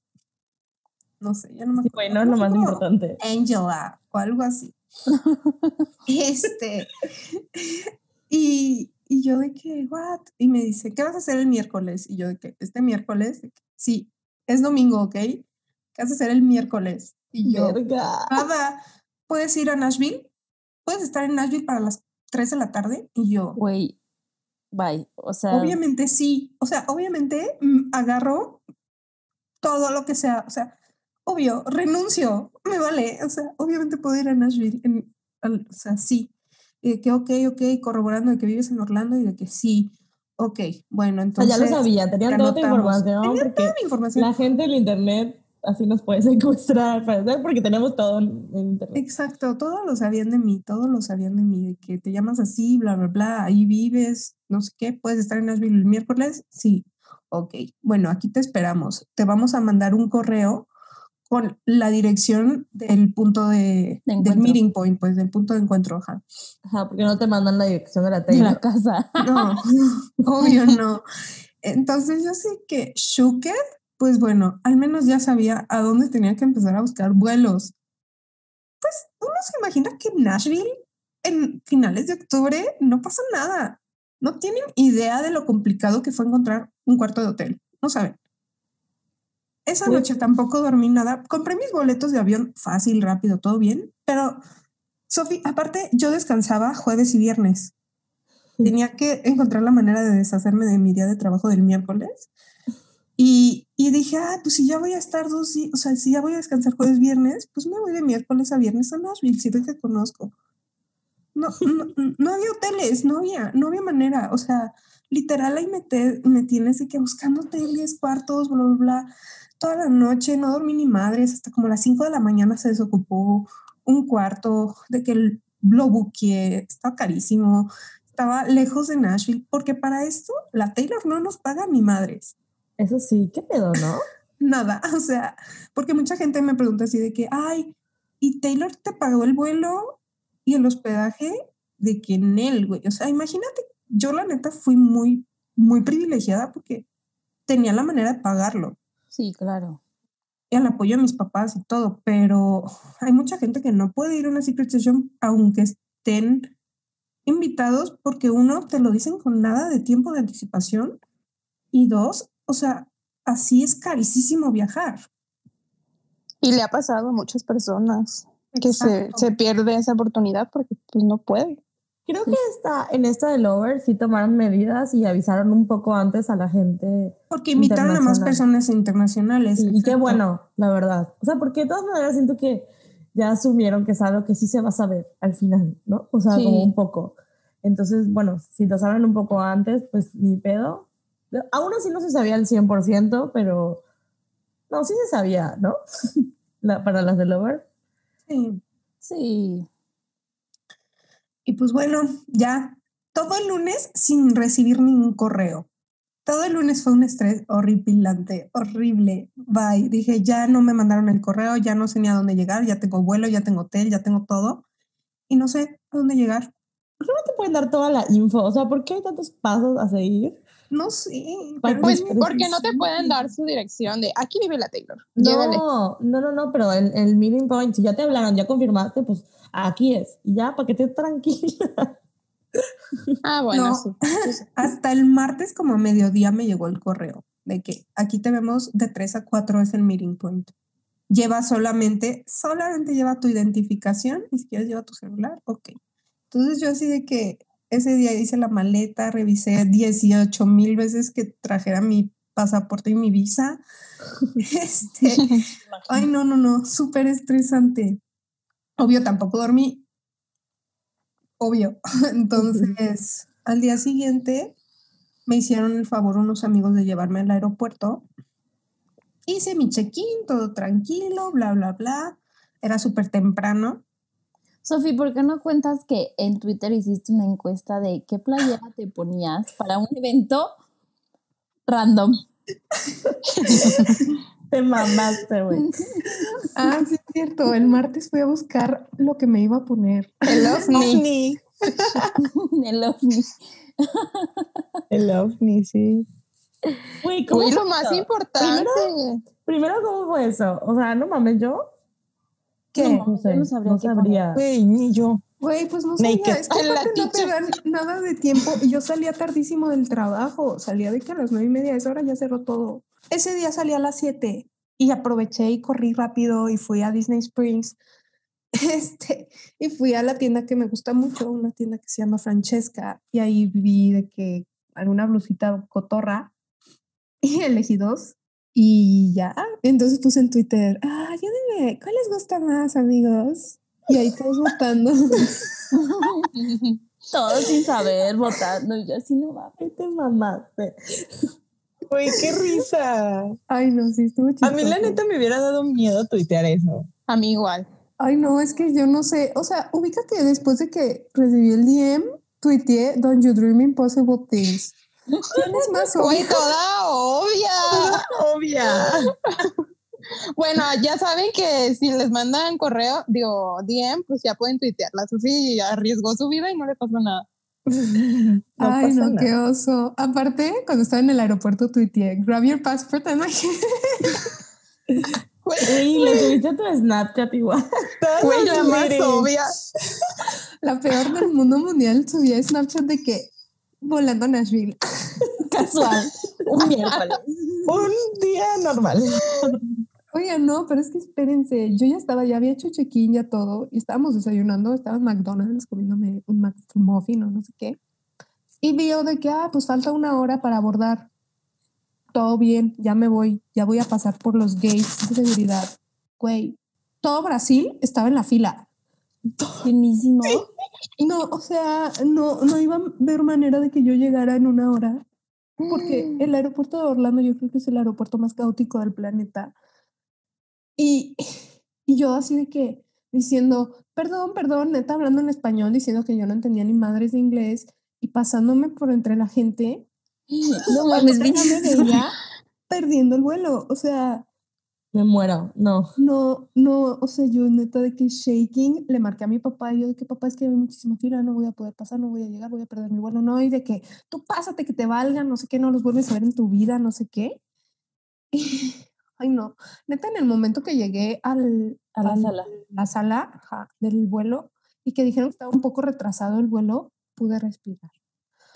no sé, ya no me acuerdo. güey, no es lo más importante. Angela o algo así. este. Y, y yo de que, what? Y me dice, ¿qué vas a hacer el miércoles? Y yo de que, este miércoles, que, sí, es domingo, ¿ok? ¿Qué vas a hacer el miércoles? Y yo, Verga. nada, ¿puedes ir a Nashville? ¿Puedes estar en Nashville para las 3 de la tarde? Y yo, Güey, bye. O sea, Obviamente sí. O sea, obviamente mm, agarro todo lo que sea. O sea, obvio, renuncio. Me vale. O sea, obviamente puedo ir a Nashville. en- al- o sea, sí. Eh, que ok, ok, corroborando de que vives en Orlando y de que sí. Ok, bueno, O sea, entonces. ya lo sabía, tenían toda tu información porque toda mi información. la gente del internet así nos puede secuestrar, ¿sabes? Porque tenemos todo en en internet. Exacto, todos lo sabían de mí, todos lo sabían de mí, de que te llamas así, bla, bla, bla, ahí vives, no sé qué, puedes estar en Nashville el miércoles, sí, ok, bueno, aquí te esperamos, te vamos a mandar un correo con la dirección del punto de, De del meeting point, pues del punto de encuentro, ajá. Ajá, porque no te mandan la dirección de la de la Taylor. casa. No, obvio no. Entonces yo sé que Shuket, pues bueno, al menos ya sabía a dónde tenía que empezar a buscar vuelos. Pues uno se imagina que en Nashville, en finales de octubre, no pasa nada. No tienen idea de lo complicado que fue encontrar un cuarto de hotel. No saben. Esa noche tampoco dormí nada. Compré mis boletos de avión fácil, rápido, todo bien. Pero, Sofi, aparte, yo descansaba jueves y viernes tenía que encontrar la manera de deshacerme de mi día de trabajo del miércoles. Y, y dije, ah, pues si ya voy a estar dos días, o sea, si ya voy a descansar jueves, viernes, pues me voy de miércoles a viernes a Nashville, si que conozco. No, no, no había hoteles, no había, no había manera. O sea, literal ahí me, te- me tienes de que buscando hoteles, cuartos, bla, bla, bla. Toda la noche, no dormí ni madres, hasta como las 5 de la mañana se desocupó un cuarto, de que lo buqueé, estaba carísimo estaba lejos de Nashville, porque para esto la Taylor no nos paga ni madres. Eso sí, qué pedo, ¿no? Nada, o sea, porque mucha gente me pregunta así de que, ay, ¿y Taylor te pagó el vuelo y el hospedaje? De que en él, güey. O sea, imagínate, yo la neta fui muy, muy privilegiada porque tenía la manera de pagarlo. Sí, claro. y al apoyo de mis papás y todo, pero hay mucha gente que no puede ir a una secret session aunque estén invitados porque uno, te lo dicen con nada de tiempo de anticipación y dos, o sea, así es carísimo viajar. Y le ha pasado a muchas personas que se, se pierde esa oportunidad porque pues no puede. Creo que esta, en esta de Lover sí tomaron medidas y avisaron un poco antes a la gente. Porque invitaron a más personas internacionales. Y, y qué bueno, la verdad. O sea, porque de todas maneras siento que ya asumieron que es algo que sí se va a saber al final, ¿no? O sea, Sí. como un poco. Entonces, bueno, si lo saben un poco antes, pues ni pedo. Aún así no se sabía al 100%, pero no, sí se sabía, ¿no? La- para las de Lover. Sí. Sí. Y pues bueno, ya todo el lunes sin recibir ningún correo. Todo el lunes fue un estrés horripilante, horrible. Bye. Dije, ya no me mandaron el correo, ya no sé ni a dónde llegar, ya tengo vuelo, ya tengo hotel, ya tengo todo. Y no sé a dónde llegar. ¿Por qué no te pueden dar toda la info? O sea, ¿por qué hay tantos pasos a seguir? No sé. Pues porque no te pueden dar su dirección de aquí vive la Taylor. No, no, no, no, pero el, el meeting point, si ya te hablaron, ya confirmaste, pues aquí es. Y ya, para que estés tranquila. Ah, bueno, No. sí. Hasta el martes como a mediodía me llegó el correo de que aquí te vemos de 3 a 4 es el meeting point. Lleva solamente, solamente lleva tu identificación y si quieres lleva tu celular, ok. Entonces yo así de que ese día hice la maleta, revisé 18 mil veces que trajera mi pasaporte y mi visa. Este, ay, no, no, no, súper estresante. Obvio, tampoco dormí. Obvio. Entonces, al día siguiente me hicieron el favor unos amigos de llevarme al aeropuerto. Hice mi check-in, todo tranquilo, bla, bla, bla. Era súper temprano. Sofi, ¿por qué no cuentas que en Twitter hiciste una encuesta de qué playera te ponías para un evento random? Te mamaste, güey. Ah, sí, es cierto. El martes fui a buscar lo que me iba a poner. El ovni. El ovni. El ovni, sí. Güey, ¿cómo Uy, fue lo más eso? importante. Primero, ¿cómo fue eso? O sea, no mames, yo. ¿Qué? No, sé, yo no sabría no sabría. Güey, ni yo. Güey, pues no Naked. sabía, es que no te dan nada de tiempo y yo salía tardísimo del trabajo, salía de que a las nueve y media, esa hora ya cerró todo. Ese día salí a las siete y aproveché y corrí rápido y fui a Disney Springs, este, y fui a la tienda que me gusta mucho, una tienda que se llama Francesca, y ahí vi de que alguna blusita cotorra y elegí dos y ya, entonces puse en Twitter, ah, ayúdenme, ¿cuál les gusta más, amigos? Y ahí todos votando. Todos sin saber, votando. Y yo así no va. Ay, te mamaste. Güey, qué risa. Ay, no, sí, estuvo chistoso. A mí la neta me hubiera dado miedo tuitear eso. A mí igual. Ay, no, es que yo no sé. O sea, ubica que después de que recibí el DM, tuiteé Don't You Dream Impossible Things. ¿Quién es más obvio? toda obvia. Obvia. Bueno, ya saben que si les mandan correo, digo, DM, pues ya pueden tuitearla. Sufi arriesgó su vida y no le pasó nada. No Ay, no, nada. qué oso. Aparte, cuando estaba en el aeropuerto, tuiteé Grab your passport Güey, le subiste a tu Snapchat igual. Güey, la más obvia. La peor del mundo mundial subía Snapchat de que volando a Nashville. Casual. Un miércoles. Un día normal. Oigan, no, pero es que espérense, yo ya estaba, ya había hecho check-in, ya todo, y estábamos desayunando, estaba en McDonald's comiéndome un McMuffin o no sé qué, y vio de que, ah, pues falta una hora para abordar, todo bien, ya me voy, ya voy a pasar por los gates de seguridad, güey, todo Brasil estaba en la fila, Buenísimo. no, o sea, no, no iba a ver manera de que yo llegara en una hora, porque el aeropuerto de Orlando yo creo que es el aeropuerto más caótico del planeta. Y, y yo así de que diciendo, perdón, perdón, neta hablando en español, diciendo que yo no entendía ni madres de inglés y pasándome por entre la gente, No mames, me veía perdiendo el vuelo. O sea, Me muero. No. no, no, o sea, yo neta de que shaking, le marqué a mi papá y yo de que papá es que hay muchísima fila, no voy a poder pasar, no voy a llegar, voy a perder mi vuelo, no, y de que tú pásate, que te valgan, no sé qué, no los vuelves a ver en tu vida, no sé qué. Ay, no. Neta, en el momento que llegué al, A la al- sala. la sala ajá, del vuelo y que dijeron que estaba un poco retrasado el vuelo, pude respirar.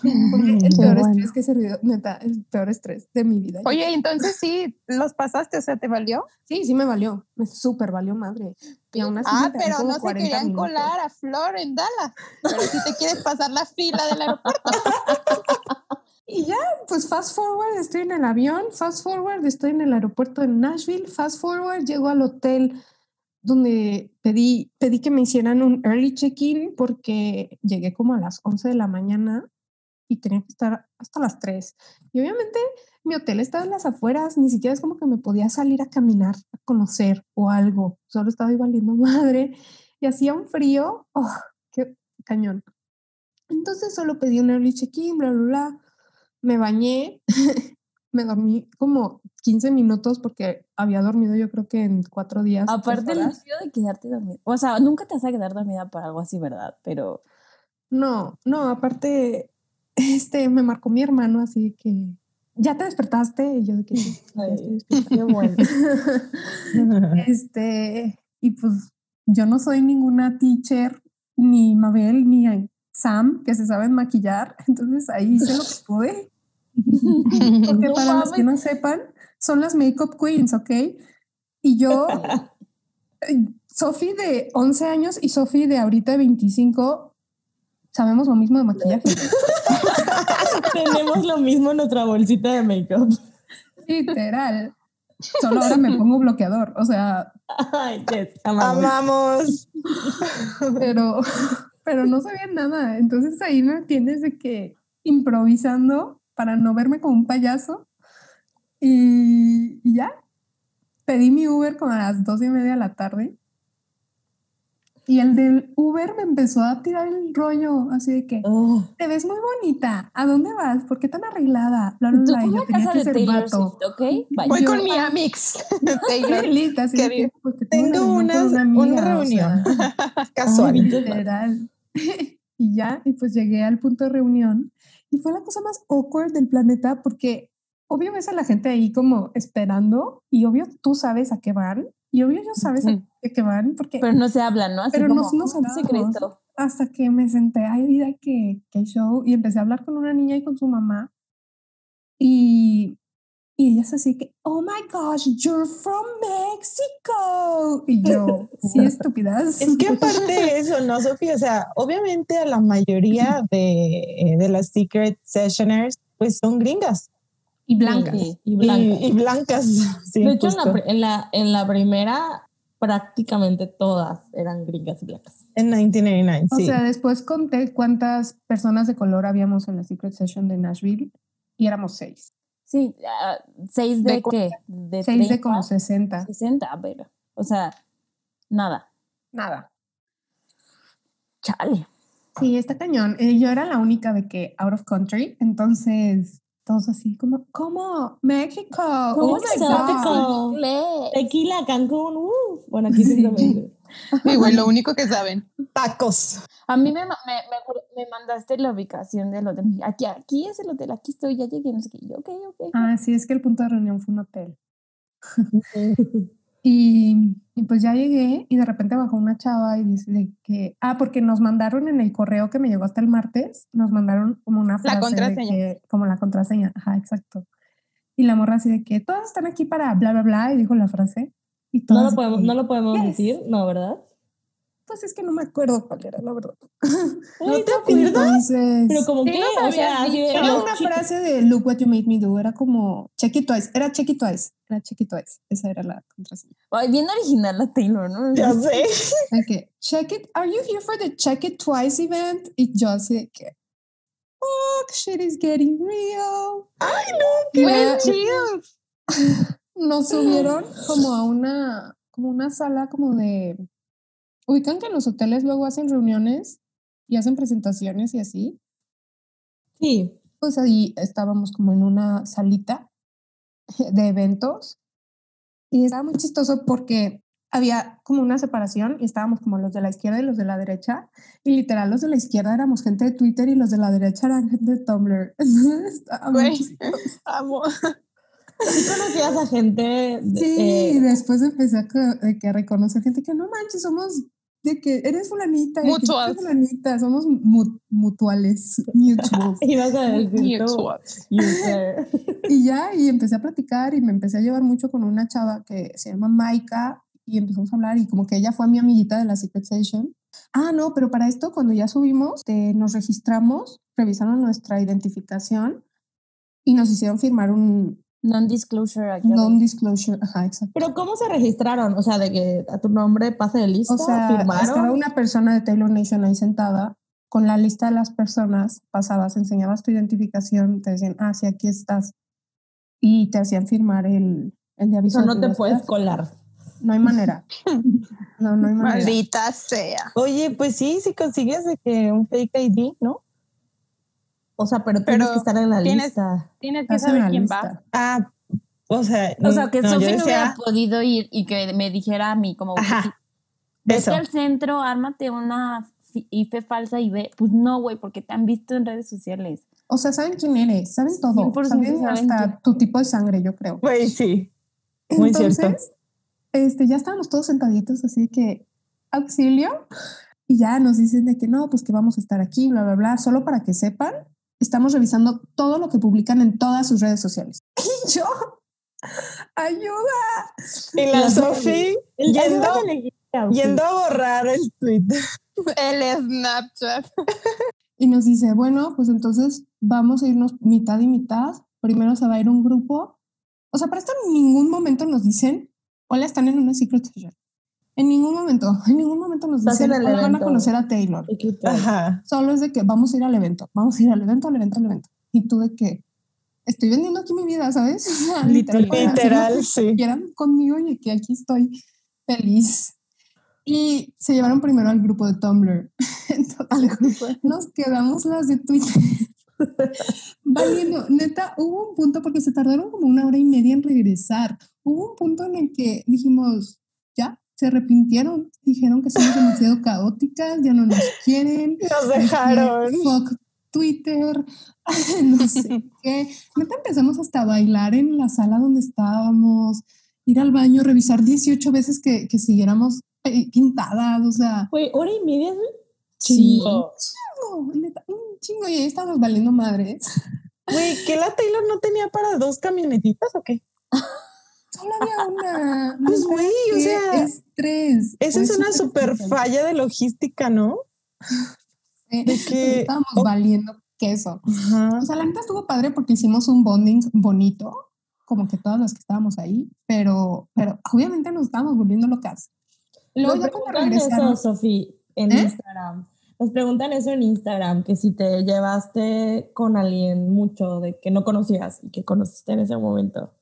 Porque el Qué peor bueno. estrés que he servido, neta, el peor estrés de mi vida. Oye, entonces sí, los pasaste, o sea, ¿te valió? Sí, sí me valió. Me súper valió madre. Y aún así Ah, pero no se 40 querían minutos. colar a Flor en Dallas. Pero si te quieres pasar la fila del aeropuerto. Y ya, pues fast forward, estoy en el avión, fast forward, estoy en el aeropuerto de Nashville, fast forward, llego al hotel donde pedí, pedí que me hicieran un early check-in porque llegué como a las 11 de la mañana y tenía que estar hasta las 3. Y obviamente mi hotel estaba en las afueras, ni siquiera es como que me podía salir a caminar, a conocer o algo, solo estaba ahí valiendo madre y hacía un frío, oh, qué cañón. Entonces solo pedí un early check-in, bla, bla, bla me bañé, me dormí como 15 minutos porque había dormido yo creo que en cuatro días. Aparte el hecho de quedarte dormida. O sea, nunca te vas a quedar dormida por algo así, ¿verdad? Pero No, no, aparte, este, me marcó mi hermano así que, ¿ya te despertaste? Y yo de que sí, ya Ay, estoy despierta. Qué bueno. este, y pues yo no soy ninguna teacher, ni Mabel, ni Sam, que se saben maquillar, entonces ahí hice lo que pude. Porque No para los que no sepan, son las makeup queens, ¿ok? Y yo, eh, Sophie de 11 años y Sophie de ahorita de 25, sabemos lo mismo de maquillaje. Tenemos lo mismo en nuestra bolsita de make-up. Literal. Solo ahora me pongo bloqueador, o sea, Ay, yes, amamos. Amamos. pero, pero no sabía nada. Entonces ahí me tienes de que improvisando para no verme como un payaso. Y, y ya, pedí mi Uber como a las dos y media de la tarde. Y el del Uber me empezó a tirar el rollo, así de que, Oh, te ves muy bonita, ¿a dónde vas? ¿Por qué tan arreglada? Bla, bla, tú bla. Yo tenía casa que de ser Taylor vato. Swift, ¿ok? Vaya. Voy Yo- con mi Amix. Taylor. Así que, pues, que Tengo reunión unas- amiga, una o sea, reunión. ay, Casual. Bad. Literal. y ya, y pues llegué al punto de reunión y fue la cosa más awkward del planeta porque obvio ves a la gente ahí como esperando y obvio tú sabes a qué van y obvio ellos sabes a Ujú. qué van porque Pero no se hablan, ¿no? Así Pero como no- no un hablamos. secreto. hasta que me senté ahí de que, que show y empecé a hablar con una niña y con su mamá y, y ella es así que, oh my gosh, you're from Mexico. Y yo, sí, estúpidas. Es que aparte de eso, ¿no, Sofía? O sea, obviamente a la mayoría de, de las Secret Sessioners, pues son gringas y blancas. Sí, y y- blancas. Y, blancas. Sí, de hecho, en la, en, la, en la primera, prácticamente todas eran gringas y blancas. En 1989, O sí. sea, después conté cuántas personas de color habíamos en la Secret Session de Nashville y éramos seis. Sí, ah, ¿seis de, De qué? De Seis de 30, como 60. 60, pero, o sea, nada. Nada. Chale. Sí, está cañón. Eh, yo era la única de que out of country, entonces todos así como, ¿cómo? México. ¿Cómo oh my exótico? God". Inglés. Tequila, Cancún, uh. Bueno, aquí sí también. Güey, lo único que saben. Tacos. A mí me, me, me, me mandaste la ubicación del hotel. Aquí, aquí es el hotel, aquí estoy, ya llegué, no sé qué. Yo, ok, ok. Ah, sí, es que el punto de reunión fue un hotel. Y, y pues ya llegué y de repente bajó una chava y dice de que, ah, porque nos mandaron en el correo que me llegó hasta el martes, nos mandaron como una frase de contraseña. que- como la contraseña, ajá, exacto. Y la morra así de que todas están aquí para bla, bla, bla, y dijo la frase. Y No lo de podemos, que, no lo podemos Yes. decir, no, ¿verdad? Pues es que no me acuerdo cuál era, la verdad. Ay, ¿te acuerdas? Entonces, Pero como Sí, que, no o sea, de dicho. era una frase de Look What You Made Me Do, era como check it twice, era check it twice, era check it twice, esa era la contraseña. Ay, bien original la Taylor, ¿no? Ya sé. Ok, check it. Are you here for the check it twice event? Y yo así de que, fuck, shit is getting real. ¡Qué Me- chidos! Nos subieron como a una, como una sala como de, ubican que en los hoteles luego hacen reuniones y hacen presentaciones y así. Sí, Pues ahí estábamos como en una salita de eventos y estaba muy chistoso porque había como una separación y estábamos como los de la izquierda y los de la derecha y literal los de la izquierda éramos gente de Twitter y los de la derecha eran gente de Tumblr. Entonces Güey. Amo. ¿Sí conocías a gente? de- Sí, eh, después empecé a, que a reconocer gente que no manches, somos de que eres fulanita, Mutuals. fulanita, somos mu- mutuales, mutuals. ibas a decir y ya, y empecé a platicar y me empecé a llevar mucho con una chava que se llama Maika y empezamos a hablar y como que ella fue mi amiguita de la Secret Session. Ah, no, pero para esto cuando ya subimos, eh, nos registramos, revisaron nuestra identificación y nos hicieron firmar un Non-disclosure agreement. non-disclosure. Ajá, exacto. Pero ¿cómo se registraron? O sea, de que a tu nombre pase de lista, O sea, firmaron. estaba una persona de Taylor Nation ahí sentada con la lista de las personas, pasabas, enseñabas tu identificación, te decían, ah, sí, aquí estás. Y te hacían firmar el, el de O aviso. sea, de no te puedes colar. No hay manera. No, no hay manera. Maldita sea. Oye, pues sí, si consigues de que un fake ID, ¿no? O sea, pero tienes Pero que estar en la tienes- lista. Tienes que saber quién lista. va. Ah, o sea, O sea, que no, Sofi no hubiera podido ir y que me dijera a mí, como, Ajá, vete eso. al centro, ármate una IFE falsa y ve. Pues no, güey, porque te han visto en redes sociales. O sea, saben quién eres, saben todo. 100% Saben saben hasta quién- tu tipo de sangre, yo creo. Güey, sí. Muy Entonces, cierto. este, ya estábamos todos sentaditos, así que auxilio. Y ya nos dicen de que no, pues que vamos a estar aquí, bla, bla, bla. Solo para que sepan, estamos revisando todo lo que publican en todas sus redes sociales. Y yo, ayuda. Y la La Sofi yendo a borrar el tweet. El Snapchat. Y nos dice, bueno, pues entonces vamos a irnos mitad y mitad. Primero se va a ir un grupo. O sea, para esto en ningún momento nos dicen, hola, están en una secret session. En ningún momento, en ningún momento nos dicen, en el van a conocer a Taylor. Ajá. Solo es de que vamos a ir al evento, vamos a ir al evento, al evento, al evento. Y tú de que estoy vendiendo aquí mi vida, ¿sabes? O sea, literal, Literal, que sí. quieran conmigo y que aquí estoy feliz. Y se llevaron primero al grupo de Tumblr. Entonces, nos quedamos las de Twitter. Valiendo, neta, hubo un punto porque se tardaron como una hora y media en regresar. Hubo un punto en el que dijimos, se arrepintieron, dijeron que somos demasiado caóticas, ya no nos quieren. Nos dejaron. Fuck Twitter, no sé qué. Neta empezamos hasta a bailar en la sala donde estábamos, ir al baño, revisar 18 veces que, que siguiéramos eh, pintadas, o sea, Güey, hora y media es un Sí. chingo. neta, un chingo y ahí estábamos valiendo madres. Güey, ¿que la Taylor no tenía para dos camionetitas o qué? Solo había una. Pues, güey, o sea, estrés. Esa Fue es una súper super falla de logística, ¿no? Eh, de que- Estábamos oh. valiendo queso. Ajá. O sea, la neta estuvo padre porque hicimos un bonding bonito, como que todas las que estábamos ahí, pero, pero obviamente nos estábamos volviendo locas. Luego Nos ya cuando preguntan regresaron, eso, Sofi, en ¿Eh? Instagram. Nos preguntan eso en Instagram, que si te llevaste con alguien mucho de que no conocías y que conociste en ese momento.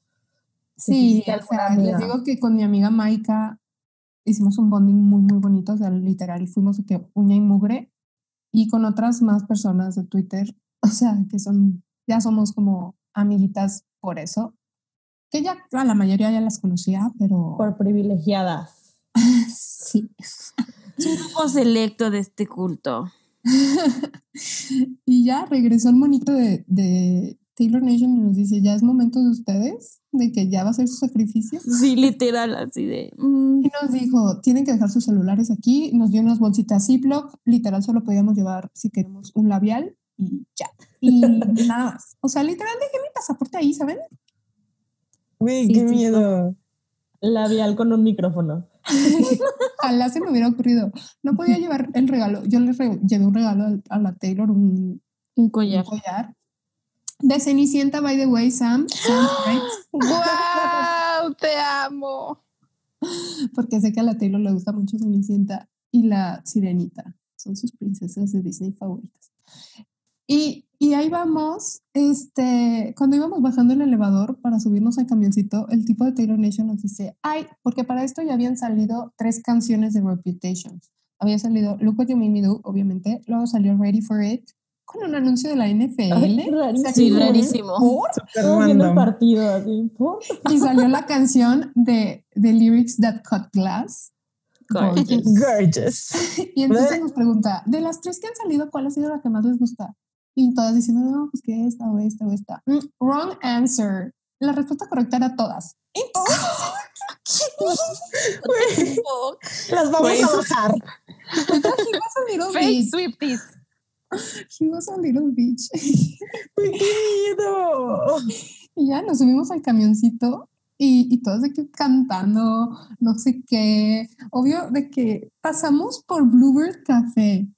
Sí, o sea, les digo que con mi amiga Maika hicimos un bonding muy, muy bonito, o sea, literal, fuimos que uña y mugre, y con otras más personas de Twitter, o sea, que son, ya somos como amiguitas por eso, que ya a la mayoría ya las conocía, pero Por privilegiadas. sí. Es un grupo selecto de este culto. y ya regresó el monito de, de Taylor Nation y nos dice, ya es momento de ustedes, de que ya va a ser su sacrificio. Sí, literal, así de. mm, Y nos dijo, tienen que dejar sus celulares aquí, nos dio unas bolsitas Ziploc, literal solo podíamos llevar si queremos un labial y ya. Y nada más. O sea, literal dejé mi pasaporte ahí, ¿saben? Güey, Sí, qué sí, miedo. Labial con un micrófono. Ojalá se me hubiera ocurrido. No podía llevar el regalo. Yo le re- llevé un regalo al- a, la Taylor, un, un un collar. De Cenicienta, by the way, Sam. Sam. ¡Wow! Te amo. porque sé que a la Taylor le gusta mucho Cenicienta y la Sirenita. Son sus princesas de Disney favoritas. Y, y ahí vamos, este, cuando íbamos bajando el elevador para subirnos al camioncito, el tipo de Taylor Nation nos dice, ay, porque para esto ya habían salido tres canciones de Reputations. Había salido Look What You Made Me Do, obviamente, luego salió Ready For It, con un anuncio de la NFL. Ay, rarísimo. Sí, rarísimo. ¿Por? Viendo el partido así. ¿por? Y salió la canción de, de Lyrics That Cut Glass. Gorgeous. Gorgeous. Y entonces nos pregunta, de las tres que han salido, ¿cuál ha sido la que más les gusta? Y todas diciendo, no, pues que esta o esta o esta. Mm, wrong answer. la respuesta correcta era todas. Y todas Las vamos a bajar. Fake. Swifties. He was a little bitch. ¡Qué miedo! Y ya nos subimos al camioncito y, y todos de que cantando, no sé qué. Obvio de que pasamos por Bluebird Café.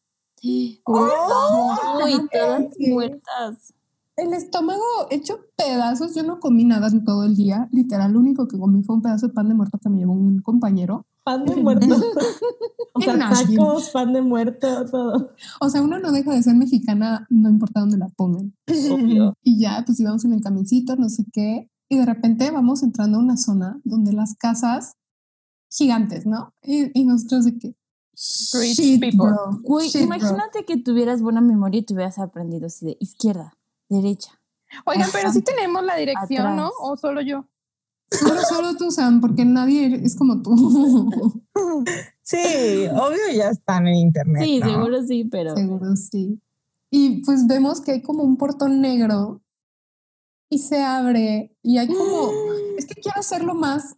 ¡Oh! Uy, todas muertas. El estómago hecho pedazos. Yo no comí nada en todo el día. Literal, lo único que comí fue un pedazo de pan de muerto que me llevó un compañero. Pan de muerto. o sea, tacos, pan de muerto, todo. O sea, uno no deja de ser mexicana, no importa dónde la pongan. Obvio. Y ya, pues íbamos en el camioncito, no sé qué. Y de repente vamos entrando a una zona donde las casas gigantes, ¿no? Y, y nosotros de. Rich "Shit, people". bro, Güey, shit, bro". imagínate que tuvieras buena memoria y te hubieras aprendido así de izquierda, derecha. Oigan, pero sí tenemos la dirección, ¿no? ¿O solo yo? Pero solo tú, Sam, porque nadie es como tú. Sí, obvio ya están en internet. Sí, ¿no? seguro sí, pero Seguro sí. Y pues vemos que hay como un portón negro y se abre y hay como... Es que quiero hacerlo más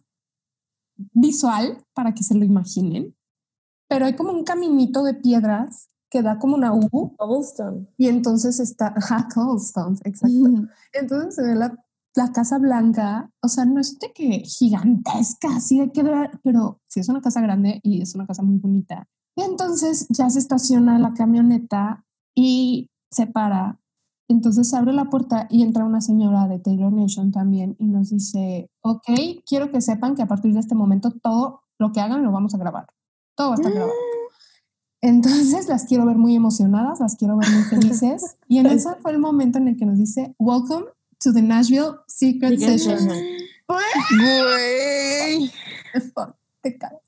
visual para que se lo imaginen, pero hay como un caminito de piedras que da como una U Cobblestone. y entonces está... Ajá, cobblestones, exacto. Entonces se ve la, la casa blanca, o sea, no es de que gigantesca, así de que, pero sí es una casa grande y es una casa muy bonita. Y entonces ya se estaciona la camioneta y se para. Entonces se abre la puerta y entra una señora de Taylor Nation también y nos dice, ok, quiero que sepan que a partir de este momento todo lo que hagan lo vamos a grabar. Todo va a estar grabado. Entonces las quiero ver muy emocionadas, las quiero ver muy felices. Y en ese fue el momento en el que nos dice, welcome to the Nashville Secret Session. Güey. Te cagas.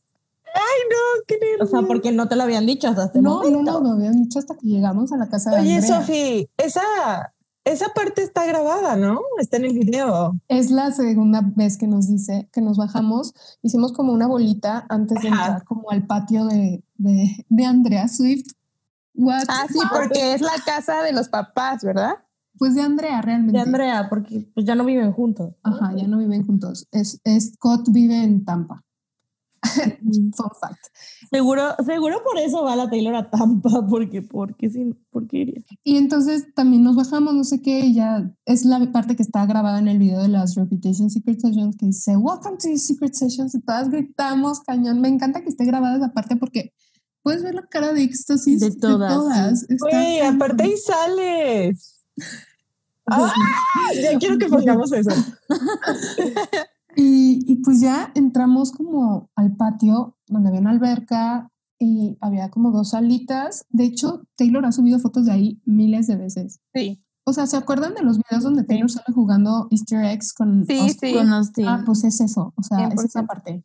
Ay, no, qué O sea, porque no te lo habían dicho hasta este No, no, no, lo habían dicho hasta que llegamos a la casa de Oye, Andrea. Sofi, esa, esa parte está grabada, ¿no? Está en el video. Es la segunda vez que nos dice que nos bajamos. Hicimos como una bolita antes de Ajá. entrar como al patio de, de, de Andrea Swift. What? Ah, sí, porque es la casa de los papás, ¿verdad? Pues de Andrea realmente. De Andrea, porque pues ya no viven juntos. Ajá, ya no viven juntos. Es, es- Scott vive en Tampa. Fun fact. Seguro, seguro por eso va la Taylor a Tampa, porque, porque, sin, porque iría. Y entonces también nos bajamos, no sé qué, y ya es la parte que está grabada en el video de las Reputation Secret Sessions que dice Welcome to the Secret Sessions y todas gritamos cañón. Me encanta que esté grabada esa parte porque puedes ver la cara de éxtasis De todas, Está Güey, cañón. aparte ahí sales. ¡Ah! Ya quiero que pongamos eso. Y, y pues ya entramos como al patio donde había una alberca y había como dos salitas. De hecho, Taylor ha subido fotos de ahí miles de veces. Sí. O sea, ¿se acuerdan de los videos donde Taylor sale jugando Easter eggs con Sí, Austin? sí. Con Austin. Ah, pues es eso, o sea, es esa 100%. parte.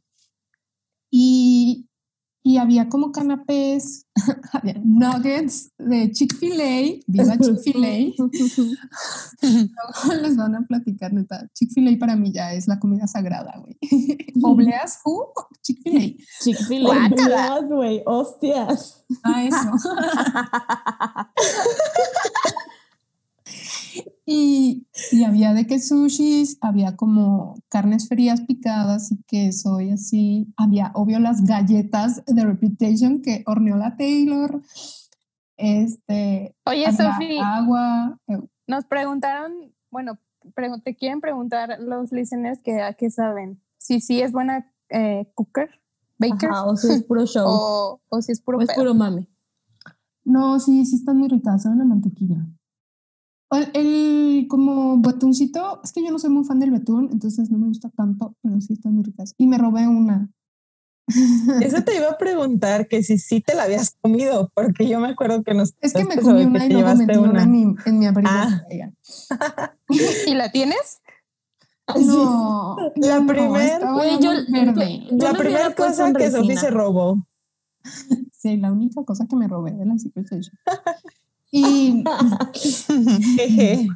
Y, y había como canapés, había nuggets de Chick-fil-A, viva Chick-fil-A. Luego les van a platicar, neta. Chick-fil-A para mí ya es la comida sagrada, güey. Obleas, who? Chick-fil-A. Chick-fil-A. Obleas, güey, hostias. Ah, eso. Y, y había de que sushis, había como carnes frías picadas y queso y así. Había, obvio, las galletas de Reputation que horneó la Taylor. Este, Oye, Sofi, agua. eh, nos preguntaron, bueno, te quieren preguntar los listeners que a qué saben. Si sí es buena eh, cooker, baker, Ajá, o sea, es puro show. o, o si es puro Es puro mame. No, sí, sí están muy ricas, son una mantequilla. El, como betuncito, es que yo no soy muy fan del betún, entonces no me gusta tanto, pero sí están muy ricas. Y me robé una. Eso te iba a preguntar que si sí te la habías comido, porque yo me acuerdo que nos Es que me comí una y luego metí una una. en mi, en mi abrigo. Ah. ¿Y la tienes? No, La no, primer- estaba Güey, muy yo- verde. yo- La primera cosa que Sofía se robó. Sí, la única cosa que me robé de la Secret Station. Y,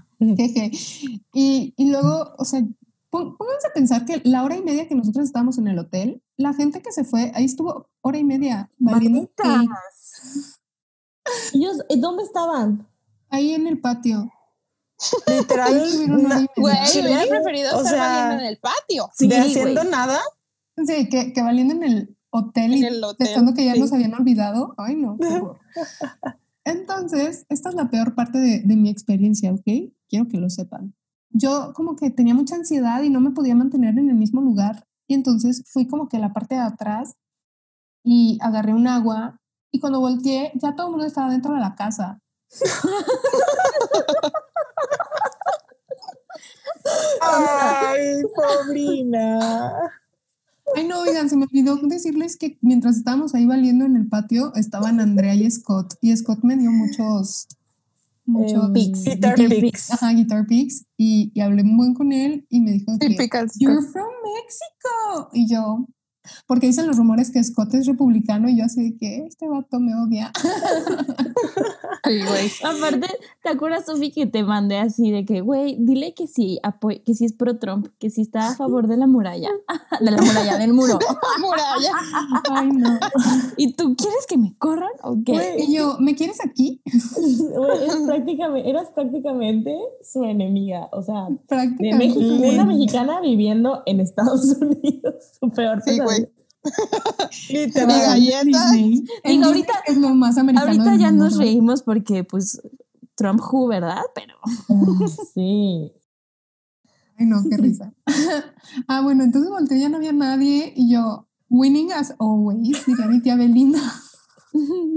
y, y luego, o sea, pónganse a pensar que la hora y media que nosotros estábamos en el hotel, la gente que se fue, ahí estuvo hora y media Malditas. ¿Ellos eh, dónde estaban? Ahí en el patio. Literal. Güey, Sí, hubiera preferido o estar sea, valiendo en el patio. Sí, de haciendo nada. Sí, que, que valiendo en el hotel En y el hotel, pensando que ya sí. nos habían olvidado. Ay, no. Entonces, esta es la peor parte de, de mi experiencia, ¿ok? Quiero que lo sepan. Yo como que tenía mucha ansiedad y no me podía mantener en el mismo lugar. Y entonces fui como que a la parte de atrás y agarré un agua. Y cuando volteé, ya todo el mundo estaba dentro de la casa. Ay, pobrina. Ay, no, oigan, se me olvidó decirles que mientras estábamos ahí valiendo en el patio, estaban Andrea y Scott. Y Scott me dio muchos, muchos. Guitar Guitar picks. Ajá, guitar picks. Y, y hablé un buen con él y me dijo que. You're from Mexico. Y yo, porque dicen los rumores que Scott es republicano y yo así de que este vato me odia. Sí, güey. Aparte, ¿te acuerdas, Sofi, que te mandé así de que, güey, dile que sí, apoy- que sí es pro Trump, que sí está a favor de la muralla, de la muralla, del muro? Muralla. Ay, no. ¿Y tú quieres que me corran o qué? Güey, Y yo, ¿me quieres aquí? güey, es prácticamente, eras prácticamente su enemiga. O sea, de. México, una mexicana viviendo en Estados Unidos. Su peor Sí, güey. Pesadilla. Literal. Mi galleta. Disney. En Digo, ahorita- es lo más americano. Ahorita ya mundo, nos ¿no? reímos porque, pues, Trump who, ¿verdad? Pero Sí. Ay, no, qué risa. ah, bueno, entonces volteé, ya no había nadie y yo, winning as always, diría mi tía Belinda.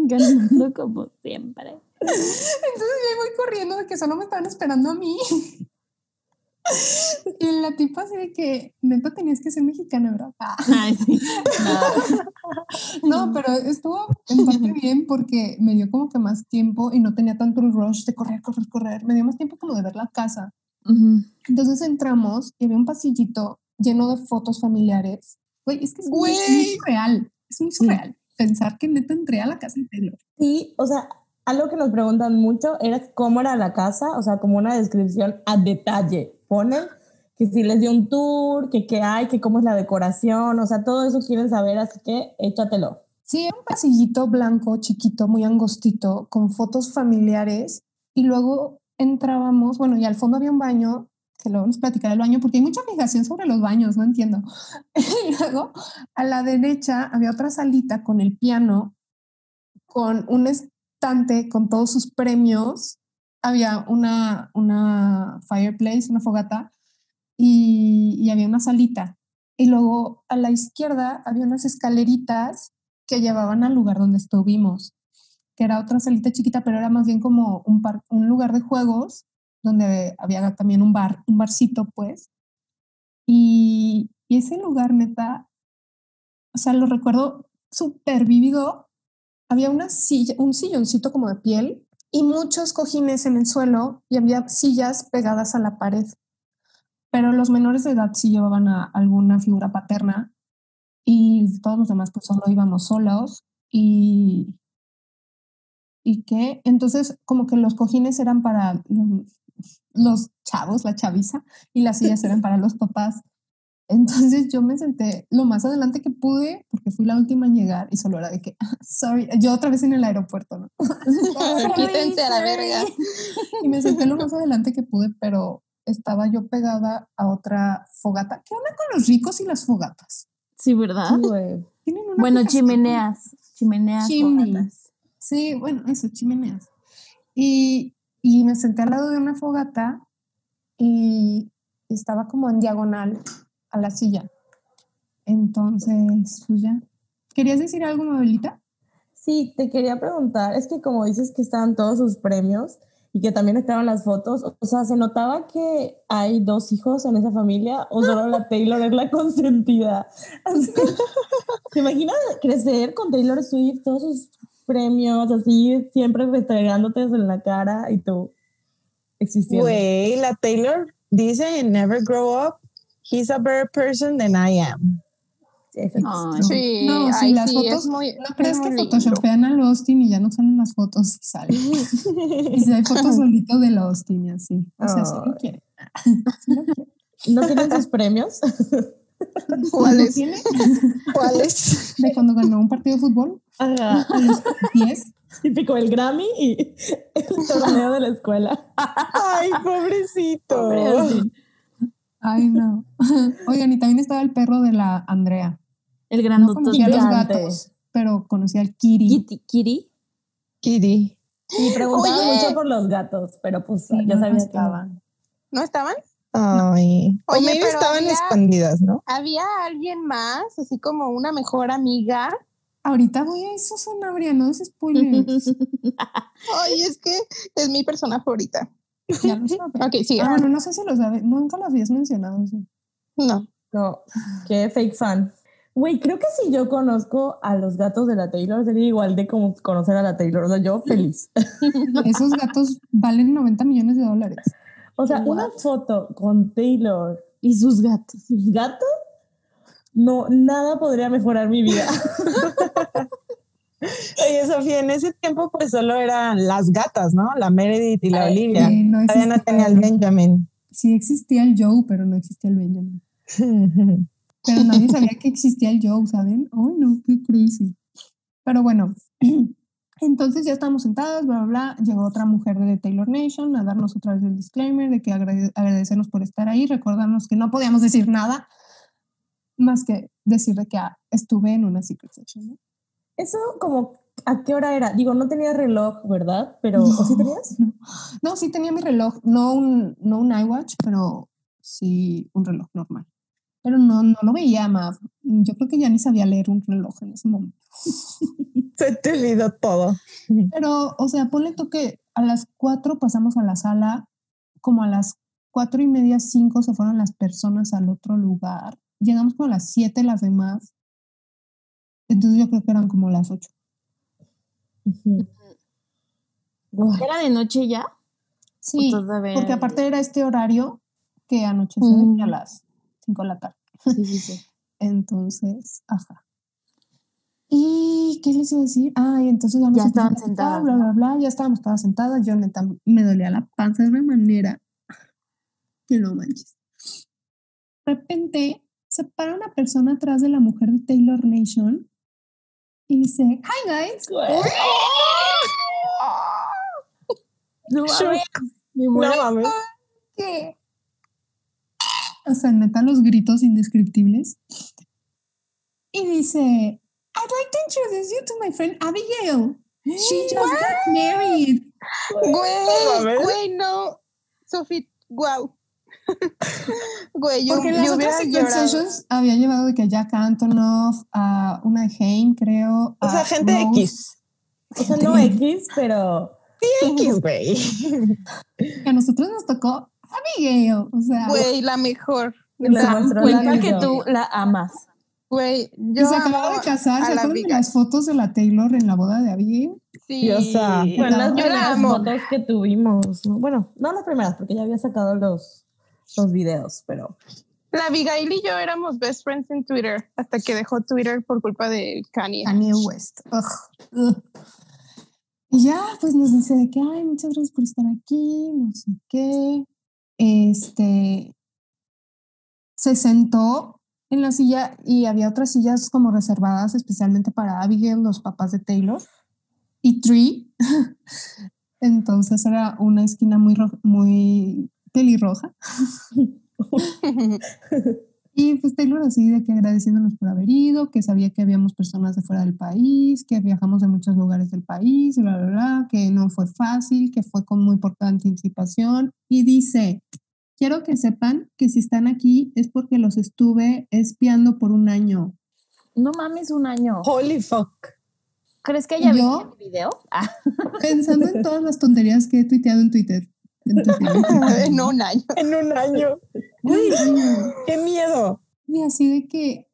ganando como siempre. Entonces yo voy corriendo de que solo me estaban esperando a mí. y la tipa así de que, neta, tenías que ser mexicana, ¿verdad? Ah, Ay, sí. No. no, pero estuvo en parte bien porque me dio como que más tiempo y no tenía tanto el rush de correr, correr, correr. Me dio más tiempo como de ver la casa. Entonces entramos y había un pasillito lleno de fotos familiares. Güey, es que es muy, muy surreal. Es muy surreal pensar que neta entré a la casa Taylor. Sí, o sea, algo que nos preguntan mucho era cómo era la casa, o sea, como una descripción a detalle. Ponen que si les dio un tour, que qué hay, que cómo es la decoración, o sea, todo eso quieren saber, así que échatelo. Sí, un pasillito blanco, chiquito, muy angostito, con fotos familiares. Y luego entrábamos, bueno, y al fondo había un baño, que luego nos platicaré el baño, porque hay mucha fijación sobre los baños, no entiendo. y luego a la derecha había otra salita con el piano, con un estante con todos sus premios. Había una, una fireplace, una fogata, y, y había una salita. Y luego a la izquierda había unas escaleritas que llevaban al lugar donde estuvimos, que era otra salita chiquita, pero era más bien como un, par- un lugar de juegos donde había también un bar, un barcito, pues. Y, y ese lugar, neta, o sea, lo recuerdo súper vívido. Había una silla, un silloncito como de piel y muchos cojines en el suelo y había sillas pegadas a la pared. Pero los menores de edad sí llevaban a alguna figura paterna y todos los demás pues solo íbamos solos y y que entonces como que los cojines eran para los, los chavos, la chaviza y las sillas eran para los papás. Entonces yo me senté lo más adelante que pude porque fui la última en llegar y solo era de que sorry, yo otra vez en el aeropuerto, ¿no? Quítense a la verga. Y me senté lo más adelante que pude, pero estaba yo pegada a otra fogata. ¿Qué onda con los ricos y las fogatas? Sí, ¿verdad? Sí. Tienen una Bueno, chimeneas. Chimeneas. Chimney. fogatas. Sí, bueno, eso, chimeneas. Y, y me senté al lado de una fogata y estaba como en diagonal a la silla. Entonces, pues ya. ¿Querías decir algo, Mabelita? Sí, te quería preguntar, es que como dices que estaban todos sus premios y que también estaban las fotos, o sea, ¿se notaba que hay dos hijos en esa familia o solo la Taylor es la consentida? Así, ¿Te imaginas crecer con Taylor Swift, todos sus premios, así, siempre restregándote en la cara y tú existiendo? Güey, la Taylor dice en Never Grow Up, he's a better person than I am. Sí, No, sí, ay, las sí, fotos- muy, ¿No crees es que photoshopean al Austin y ya no salen las fotos y salen? y si hay fotos solito del Austin y así. O sea, si lo quiere. Sí lo quiere. ¿No tienen sus premios? ¿Cuáles? ¿Tiene? ¿Cuáles? De cuando ganó un partido de fútbol, Ajá. a los 10. Típico el Grammy y el torneo de la escuela. Ay, pobrecito. Pobre Austin. Ay, no. Oigan, y también estaba el perro de la Andrea. El No grandotote. conocía a los gatos, pero conocía al Kiri. Kitty, Kitty. Kitty. Y preguntaba Oye. mucho por los gatos, pero pues Sí, ya no sabía que estaban. ¿No estaban? Ay. O Oye, pero estaban había- escondidas, ¿no? ¿Había alguien más, así como una mejor amiga? Ahorita voy a eso, Sanabria, no es spoilers. Ay, es que es mi persona favorita. Ya lo sabes. Ok, sigue. Ah, bueno, no sé si lo sabes. Nunca lo habías mencionado. sí. No. No, qué fake fan. Güey, creo que si yo conozco a los gatos de la Taylor sería igual de como conocer a la Taylor. O sea, yo feliz. Esos gatos valen 90 millones de dólares. O sea, Wow. una foto con Taylor Y sus gatos. sus gatos, no, nada podría mejorar mi vida. Oye, Sofía, en ese tiempo pues solo eran las gatas, ¿no? La Meredith y la Ay, Olivia. Sí, no Todavía no tenía el Benjamin. Sí existía el Joe, pero no existía el Benjamin. Pero nadie sabía que existía el Joe, ¿saben? Ay, no, qué crazy. Pero bueno, entonces ya estamos sentados, bla, bla, bla. Llegó otra mujer de Taylor Nation a darnos otra vez el disclaimer de que agrade- agradecernos por estar ahí, recordarnos que no podíamos decir nada más que decir de que ah, estuve en una secret session. ¿no? Eso como, ¿a qué hora era? Digo, no tenía reloj, ¿verdad? Pero, ¿o sí tenías? No, no, sí tenía mi reloj, no un, no un iWatch, pero sí un reloj normal. Pero no, no lo veía más. Yo creo que ya ni sabía leer un reloj en ese momento. Se te olvidó todo. Pero, o sea, ponle tú que a las cuatro pasamos a la sala, como a las cuatro y media, cinco se fueron las personas al otro lugar. Llegamos como a las siete las demás. Entonces yo creo que eran como las ocho. Ujú. Guay. ¿Era de noche ya? Sí, ¿O todavía porque aparte era este horario que anochece de que a Mm. las cinco de la tarde. Sí, sí, sí. Entonces, ajá. ¿Y qué les iba a decir? Ah, y entonces ya, nos Ya estaban sentadas, Bla, bla, bla. Ya estábamos todas sentadas. Yo neta me dolía la panza de una manera que no manches. De repente se para una persona atrás de la mujer de Taylor Nation y dice, Hi guys. No mames. No mames. ¿Qué? O sea, neta, los gritos indescriptibles. Y dice, I'd like to introduce you to my friend Abigail. She just got married. Güey, güey, no. Sofi, wow. Güey, yo, Porque yo las otras Secret había llevado de que a Jack Antonoff, a una de Haim, creo. O sea, gente Rose, X. O sea, no X, pero X, güey. Que a nosotros nos tocó Abigail. O sea, Güey, la mejor. Mostró Cuenta la que tú la amas. Güey, y yo se acababa de casar. ¿Se la acuerdan de las fotos de la Taylor en la boda de Abigail? Sí. Diosa. Fueron las Yo la primeras amo. fotos que tuvimos. ¿no? Bueno, no las primeras, porque ya había sacado los, los videos, pero La Abigail y yo éramos best friends en Twitter hasta que dejó Twitter por culpa de Kanye. Kanye West. Ugh, ugh. Y ya, pues nos dice de que, ay, muchas gracias por estar aquí, no sé qué. Este, se sentó en la silla y había otras sillas como reservadas especialmente para Abigail, los papás de Taylor, y Tree. Entonces era una esquina muy, muy pelirroja. Y pues Taylor así de que agradeciéndonos por haber ido, que sabía que habíamos personas de fuera del país, que viajamos de muchos lugares del país, bla, bla, bla, que no fue fácil, que fue con muy poca anticipación. Y dice, quiero que sepan que si están aquí es porque los estuve espiando por un año. No mames, un año. Holy fuck. ¿Crees que ella ¿Yo? vio mi video? Ah, Pensando en todas las tonterías que he tuiteado en Twitter. En un año. En un año. Qué miedo. Y así de que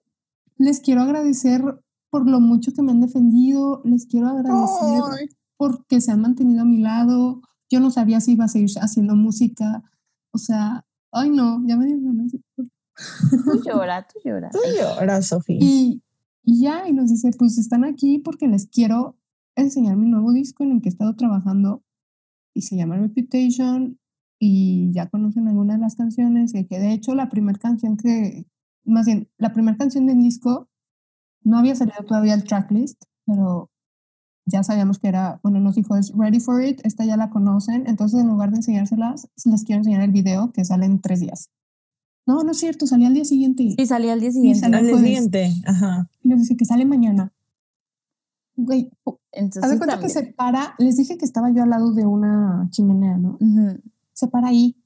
les quiero agradecer por lo mucho que me han defendido, les quiero agradecer Ay, porque se han mantenido a mi lado. Yo no sabía si iba a seguir haciendo música. O sea, ay no, ya me dio ganas tú llora, tú llora. Tú lloras, Sofía. Y, y ya, y nos dice, pues están aquí porque les quiero enseñar mi nuevo disco en el que he estado trabajando y se llama Reputation y ya conocen algunas de las canciones y que de hecho la primera canción que, más bien, la primera canción del disco no había salido todavía el tracklist, pero ya sabíamos que era, bueno, nos dijo, es ready for it, esta ya la conocen, entonces en lugar de enseñárselas, les quiero enseñar el video que sale en tres días. No, no es cierto, salía al día siguiente. Sí, salía al día siguiente. salió Al día siguiente, ajá. Y nos dice que sale mañana. Güey, haz Entonces de cuenta que se para, les dije que estaba yo al lado de una chimenea, ¿no? Se para ahí,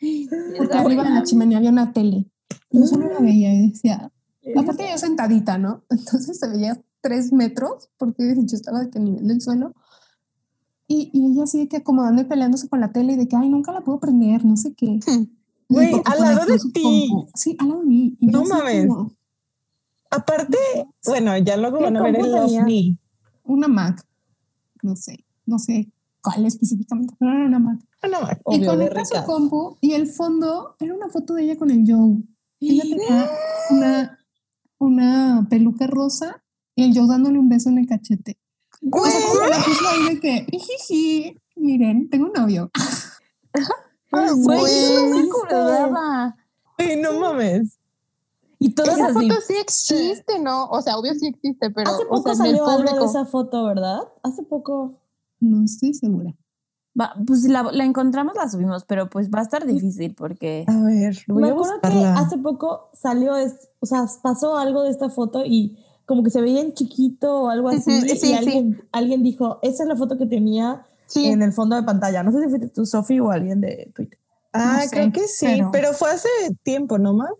porque arriba de la chimenea había una tele. Y yo solo la veía y decía, aparte yo sentadita, ¿no? Entonces se veía tres metros, porque yo estaba a nivel del suelo. Y, y ella de que acomodando y peleándose con la tele y de que, ay, nunca la puedo prender, no sé qué. Güey, Porque al lado de ti. Sí, al lado de mí. Y No mames. como, Aparte, bueno, ya luego ¿Qué van a ver el ovni. Una Mac. No sé, no sé cuál específicamente, pero era una Mac. Ah, no, y Obvio, conecta su compu y el fondo era una foto de ella con el Joe. Ella tenía una, una peluca rosa y el Joe dándole un beso en el cachete. O sea, como la puso ahí de que, "Jiji, miren, tengo un novio. Güey, no me acordaba. Güey, no mames. Y todas Esa así. foto sí existe, ¿no? O sea, obvio sí existe, pero Hace o poco sea, en el salió algo de público. esa foto, ¿verdad? Hace poco. No estoy segura. Va, pues si la, la encontramos, la subimos, pero pues va a estar difícil porque. A ver, voy Me a acuerdo que hace poco salió, es, o sea, pasó algo de esta foto y como que se veía en chiquito o algo así. Ujú, sí, y sí. alguien, alguien dijo, esa es la foto que tenía Sí, en el fondo de pantalla. No sé si fuiste tú, Sofi, o alguien de Twitter. Ah, No sé, creo que sí, pero- pero... fue hace tiempo, ¿no más?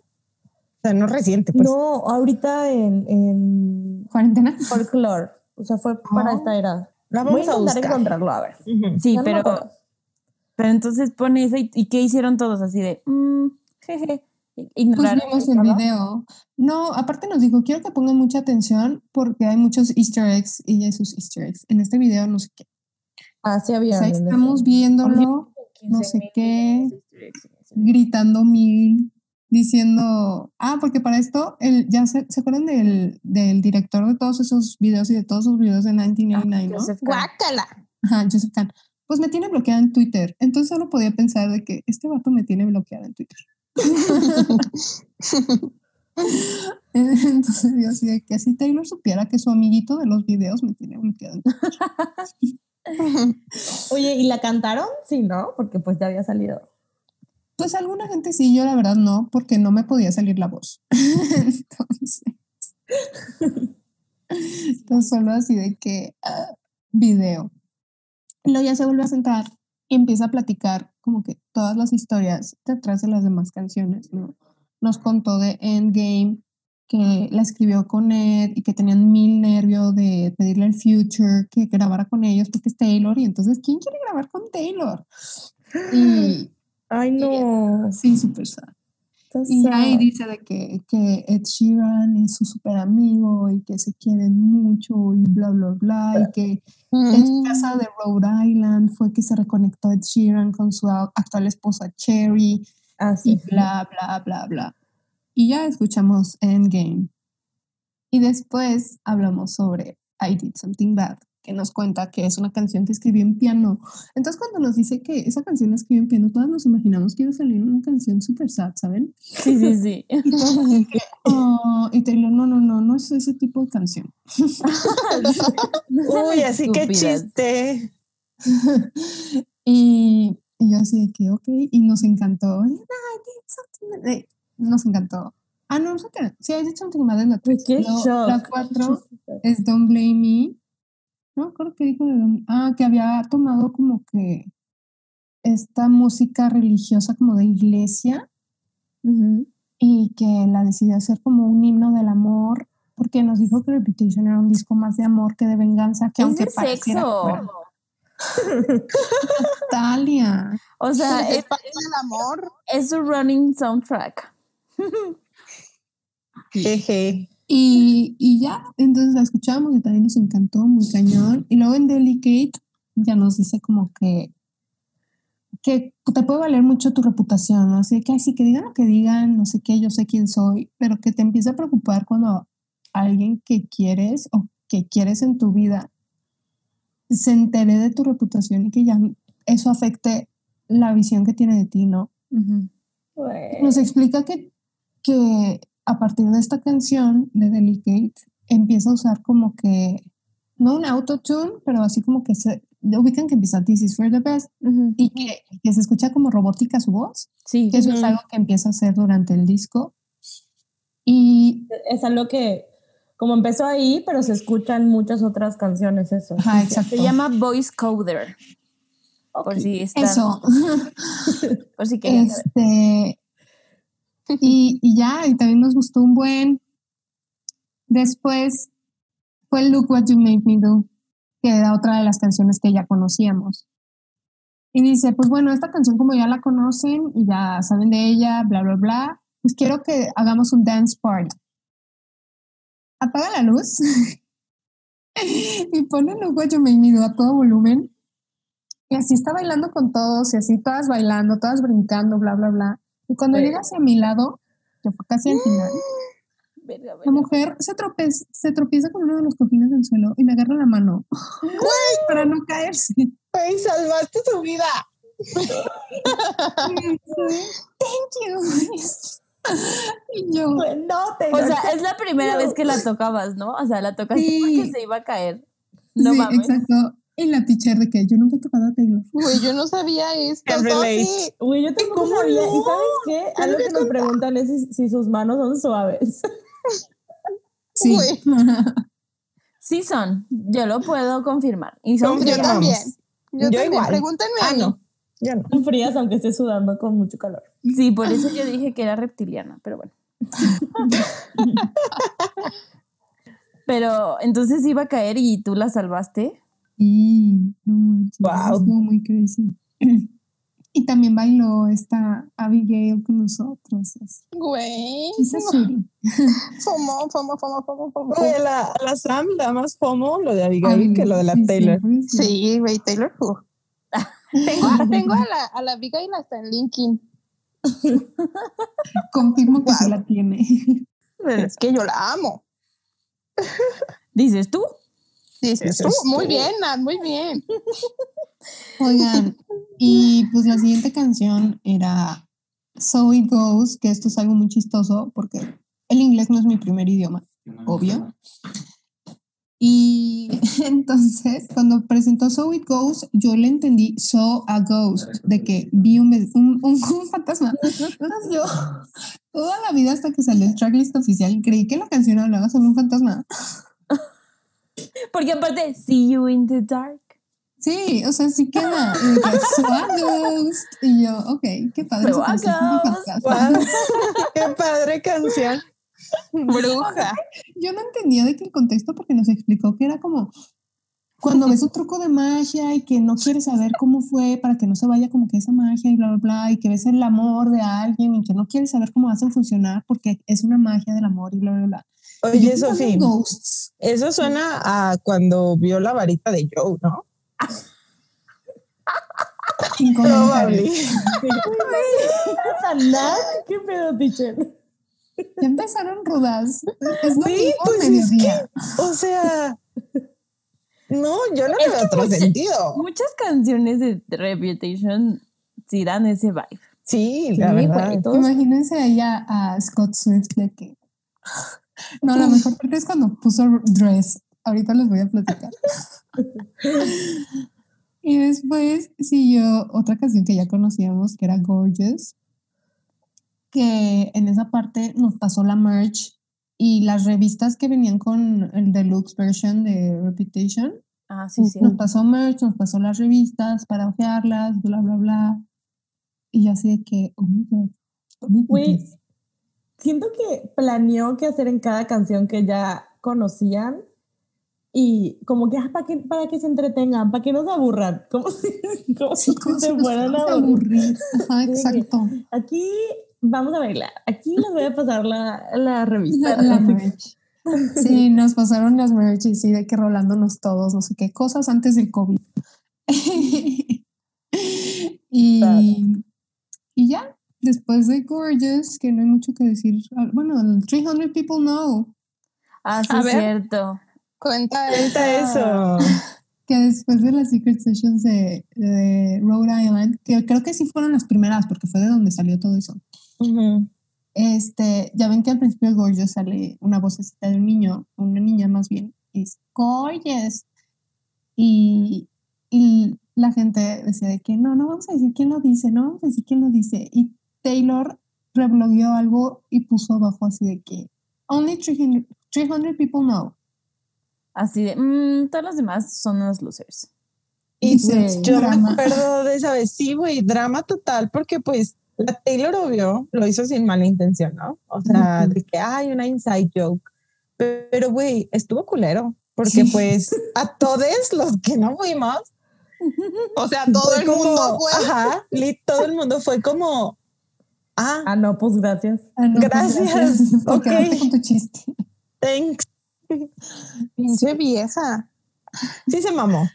O sea, no reciente, pues. No, ahorita en, en ¿Cuarentena? Folklore. O sea, fue para Oh. esta era. La Voy a vamos a intentar buscar. encontrarlo, a ver. Sí, no pero. Pero entonces pone esa y, y ¿qué hicieron todos así de. mm, jeje. Pues Ignoraron. vimos el ¿no? video. No, aparte nos dijo, quiero que pongan mucha atención porque hay muchos easter eggs y hay sus easter eggs. En este video no sé qué. Ah, sí O había. sea, en ese. estamos viéndolo, no sé qué, gritando mil, diciendo, ah, porque para esto, el, ya se, ¿se acuerdan del, del director de todos esos videos y de todos sus videos de 1989, no? Joseph Kahn. guácala. Ajá, Joseph Kahn. Pues me tiene bloqueada en Twitter. Entonces solo podía pensar de que este vato me tiene bloqueada en Twitter. Entonces yo así de que si Taylor supiera que su amiguito de los videos me tiene bloqueada en Twitter. Oye, ¿y la cantaron? Sí, ¿no? Porque pues ya había salido. Pues alguna gente sí, yo la verdad no, porque no me podía salir la voz. Entonces, entonces solo así de que ah, video. Luego ya se vuelve a sentar y empieza a platicar como que todas las historias detrás de las demás canciones, ¿no? Nos contó de Endgame, que la escribió con Ed y que tenían mil nervios de pedirle al Future que grabara con ellos porque es Taylor y entonces, ¿quién quiere grabar con Taylor? Y Ay, no. sí, súper sad. Y ahí dice de que, que Ed Sheeran es su súper amigo y que se quieren mucho y bla, bla, bla. Y que en su casa de Rhode Island fue que se reconectó Ed Sheeran con su actual esposa Cherry Ah, y bla, bla, bla, bla. Y ya escuchamos Endgame. Y después hablamos sobre I Did Something Bad, que nos cuenta que es una canción que escribió en piano. Entonces cuando nos dice que esa canción la escribió en piano, todos nos imaginamos que iba a salir una canción súper sad, ¿saben? Sí, sí, sí. Y todos "Oh", y Taylor, no, no, no, no es ese tipo de canción. Uy, así que chiste. y, y yo así de que, ok, y nos encantó. Nos encantó. Ah, no, no sé qué. Sí, I did something bad es la Uy, tres. qué Luego, shock. La cuatro es Don't Blame Me. No, creo que dijo de Ah, que había tomado como que esta música religiosa como de iglesia y que la decidió hacer como un himno del amor porque nos dijo que Reputation era un disco más de amor que de venganza, que Es aunque de pareciera sexo. fuera Talia. O sea, es del amor. es su running soundtrack. Jeje. Y, y ya, entonces la escuchamos y también nos encantó, muy cañón. Y luego en Delicate ya nos dice como que, que te puede valer mucho tu reputación, ¿no? Así que, ay, sí, que digan lo que digan, no sé qué, yo sé quién soy, pero que te empieza a preocupar cuando alguien que quieres o que quieres en tu vida se entere de tu reputación y que ya eso afecte la visión que tiene de ti, ¿no? Nos explica que, que a partir de esta canción de Delicate empieza a usar como que no un autotune, pero así como que se ubican que empieza This is for the best y que, que se escucha como robótica su voz, Sí. que eso es algo que empieza a hacer durante el disco. Y Es algo que, como empezó ahí, pero se escuchan muchas otras canciones, eso. ajá, exacto. Se llama Voice Coder. Por si están, eso. por si saber. Este, y, y ya, y también nos gustó un buen. Después fue Look What You Made Me Do, que era otra de las canciones que ya conocíamos. Y dice, pues bueno, esta canción como ya la conocen y ya saben de ella, bla, bla, bla, pues quiero que hagamos un dance party. Apaga la luz y pone Look What You Made Me Do a todo volumen. Y así está bailando con todos y así todas bailando, todas brincando, bla, bla, bla. Y cuando llega hacia mi lado, que fue casi al final, Verga, la mujer se tropieza, se tropieza con uno de los cojines del suelo y me agarra la mano para no caerse. Güey, salvaste su vida. Thank you. Y yo, No, te O sea, es la primera vez que la tocabas, ¿no? O sea, la tocaste Sí. porque se iba a caer. No sí, mames. exacto. Y la teacher de que yo nunca he tocado a Taylor. Güey, yo no sabía esto. Güey, yo tampoco ¿Cómo sabía. no? ¿Y sabes qué? Algo que nos preguntan es si, si sus manos son suaves. Sí. Sí son, yo lo puedo confirmar. Y son Yo frías. También. Yo, Yo también. igual. Pregúntenme a Ah, mí. no. Yo no. Son frías aunque esté sudando con mucho calor. Sí, por eso yo dije que era reptiliana, pero bueno. pero entonces iba a caer y tú la salvaste. Sí, no manches, Wow. estuvo muy crazy. Y también bailó esta Abigail con nosotros. Güey. Sweetie. Fomo, fomo, fomo, fomo, fomo. A la, la Sam da más FOMO lo de Abigail que lo de la Sí, Taylor. Sí, güey, Taylor. uh. Tengo, tengo a la, a la Abigail hasta en LinkedIn. Confirmo que se Wow. la tiene. Es que yo la amo. Dices tú. Dices tú, muy bien, Nat, muy bien. Oigan, y pues la siguiente canción era So It Goes, que esto es algo muy chistoso porque el inglés no es mi primer idioma, obvio. Y entonces, cuando presentó So It Goes, yo le entendí So a Ghost, de que vi un, un, un- un fantasma. Entonces yo, toda la vida hasta que salió el tracklist oficial, creí que la canción hablaba sobre un fantasma. Porque aparte, see you in the dark. Sí, o sea, sí queda. Y Ghost. Y yo, ok, qué padre. Guau, Qué padre canción. Bruja. yo no entendía de qué el contexto porque nos explicó que era como cuando ves un truco de magia y que no quieres saber cómo fue para que no se vaya como que esa magia y bla, bla, bla, y que ves el amor de alguien y que no quieres saber cómo hacen funcionar porque es una magia del amor y bla, bla, bla. Oye, Sofía, eso suena a cuando vio la varita de Joe, ¿no? Probable. ¿Qué pedo, teacher? Ya empezaron rudas. Es Sí, pues es. O sea, no, yo no le veo otro mucha- sentido. Muchas canciones de Reputation sí dan ese vibe. Sí, la Sí, verdad. Imagínense a ella a Scott Swift de que. No, la mejor parte es cuando puso dress. Ahorita les voy a platicar. y después siguió otra canción que ya conocíamos, que era Gorgeous. Que en esa parte nos pasó la merch y las revistas que venían con el deluxe version de Reputation. Ah, sí, sí. Nos pasó merch, nos pasó las revistas para ojearlas, bla, bla, bla. Y yo así de que, oh my god. oh my goodness. Siento que planeó qué hacer en cada canción que ya conocían y como que ah, para que, para que se entretengan, para que no se aburran, como si, como Sí, si como se nos fueran a aburrir. Ajá, exacto. Aquí vamos a bailar, aquí les voy a pasar la, la revista. La, la. Sí, nos pasaron las merch y sí, de que rolándonos todos, no sé qué cosas antes del COVID. y, y ya, después de Gorgeous, que no hay mucho que decir. ah, Bueno, el 300 People Know, Ah, sí, A ver. cierto. Cuenta, Cuenta esa- eso. que después de las Secret Sessions de, de Rhode Island, que creo que sí fueron las primeras, porque fue de donde salió todo eso. Ujú. Este, ya ven que al principio de Gorgeous sale una vocecita de un niño, una niña más bien, is gorgeous. Y, y la gente decía de que no, no vamos a decir quién lo dice, no vamos a decir quién lo dice. Y Taylor reblogueó algo y puso abajo así de que only 300, 300 people know. Así de, mm, todos los demás son unos losers. Y Sí, pues, yo me drama. acuerdo de esa vez, sí, güey, drama total, porque pues la Taylor obvio lo hizo sin mala intención, ¿no? O sea, Ujú. de que hay una inside joke. Pero, güey, estuvo culero, porque Sí. pues a todos los que no fuimos, O sea, todo fue el como, mundo fue. Ajá, todo el mundo fue como, ah, Ah, no, pues gracias. Ah, no, pues, Gracias. por Ok. quedarte con tu chiste. thanks. Pinche vieja. Sí se mamó.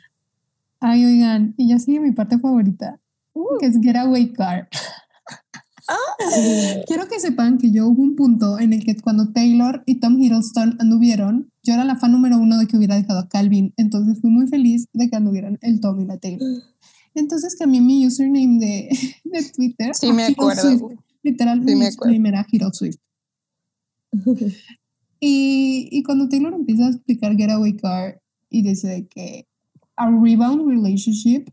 Ay, oigan, y ya sigue mi parte favorita, que es Getaway Car. Quiero que sepan que yo hubo un punto en el que cuando Taylor y Tom Hiddleston anduvieron, yo era la fan número uno de que hubiera dejado a Calvin, entonces fui muy feliz de que anduvieran el Tom y la Taylor. Entonces cambié mi username de, de Twitter. Sí, me acuerdo. Swift. Literal, Sí, mi me acuerdo. username era Hero Swift. Y, y cuando Taylor empieza a explicar Getaway Car y dice de que a rebound relationship,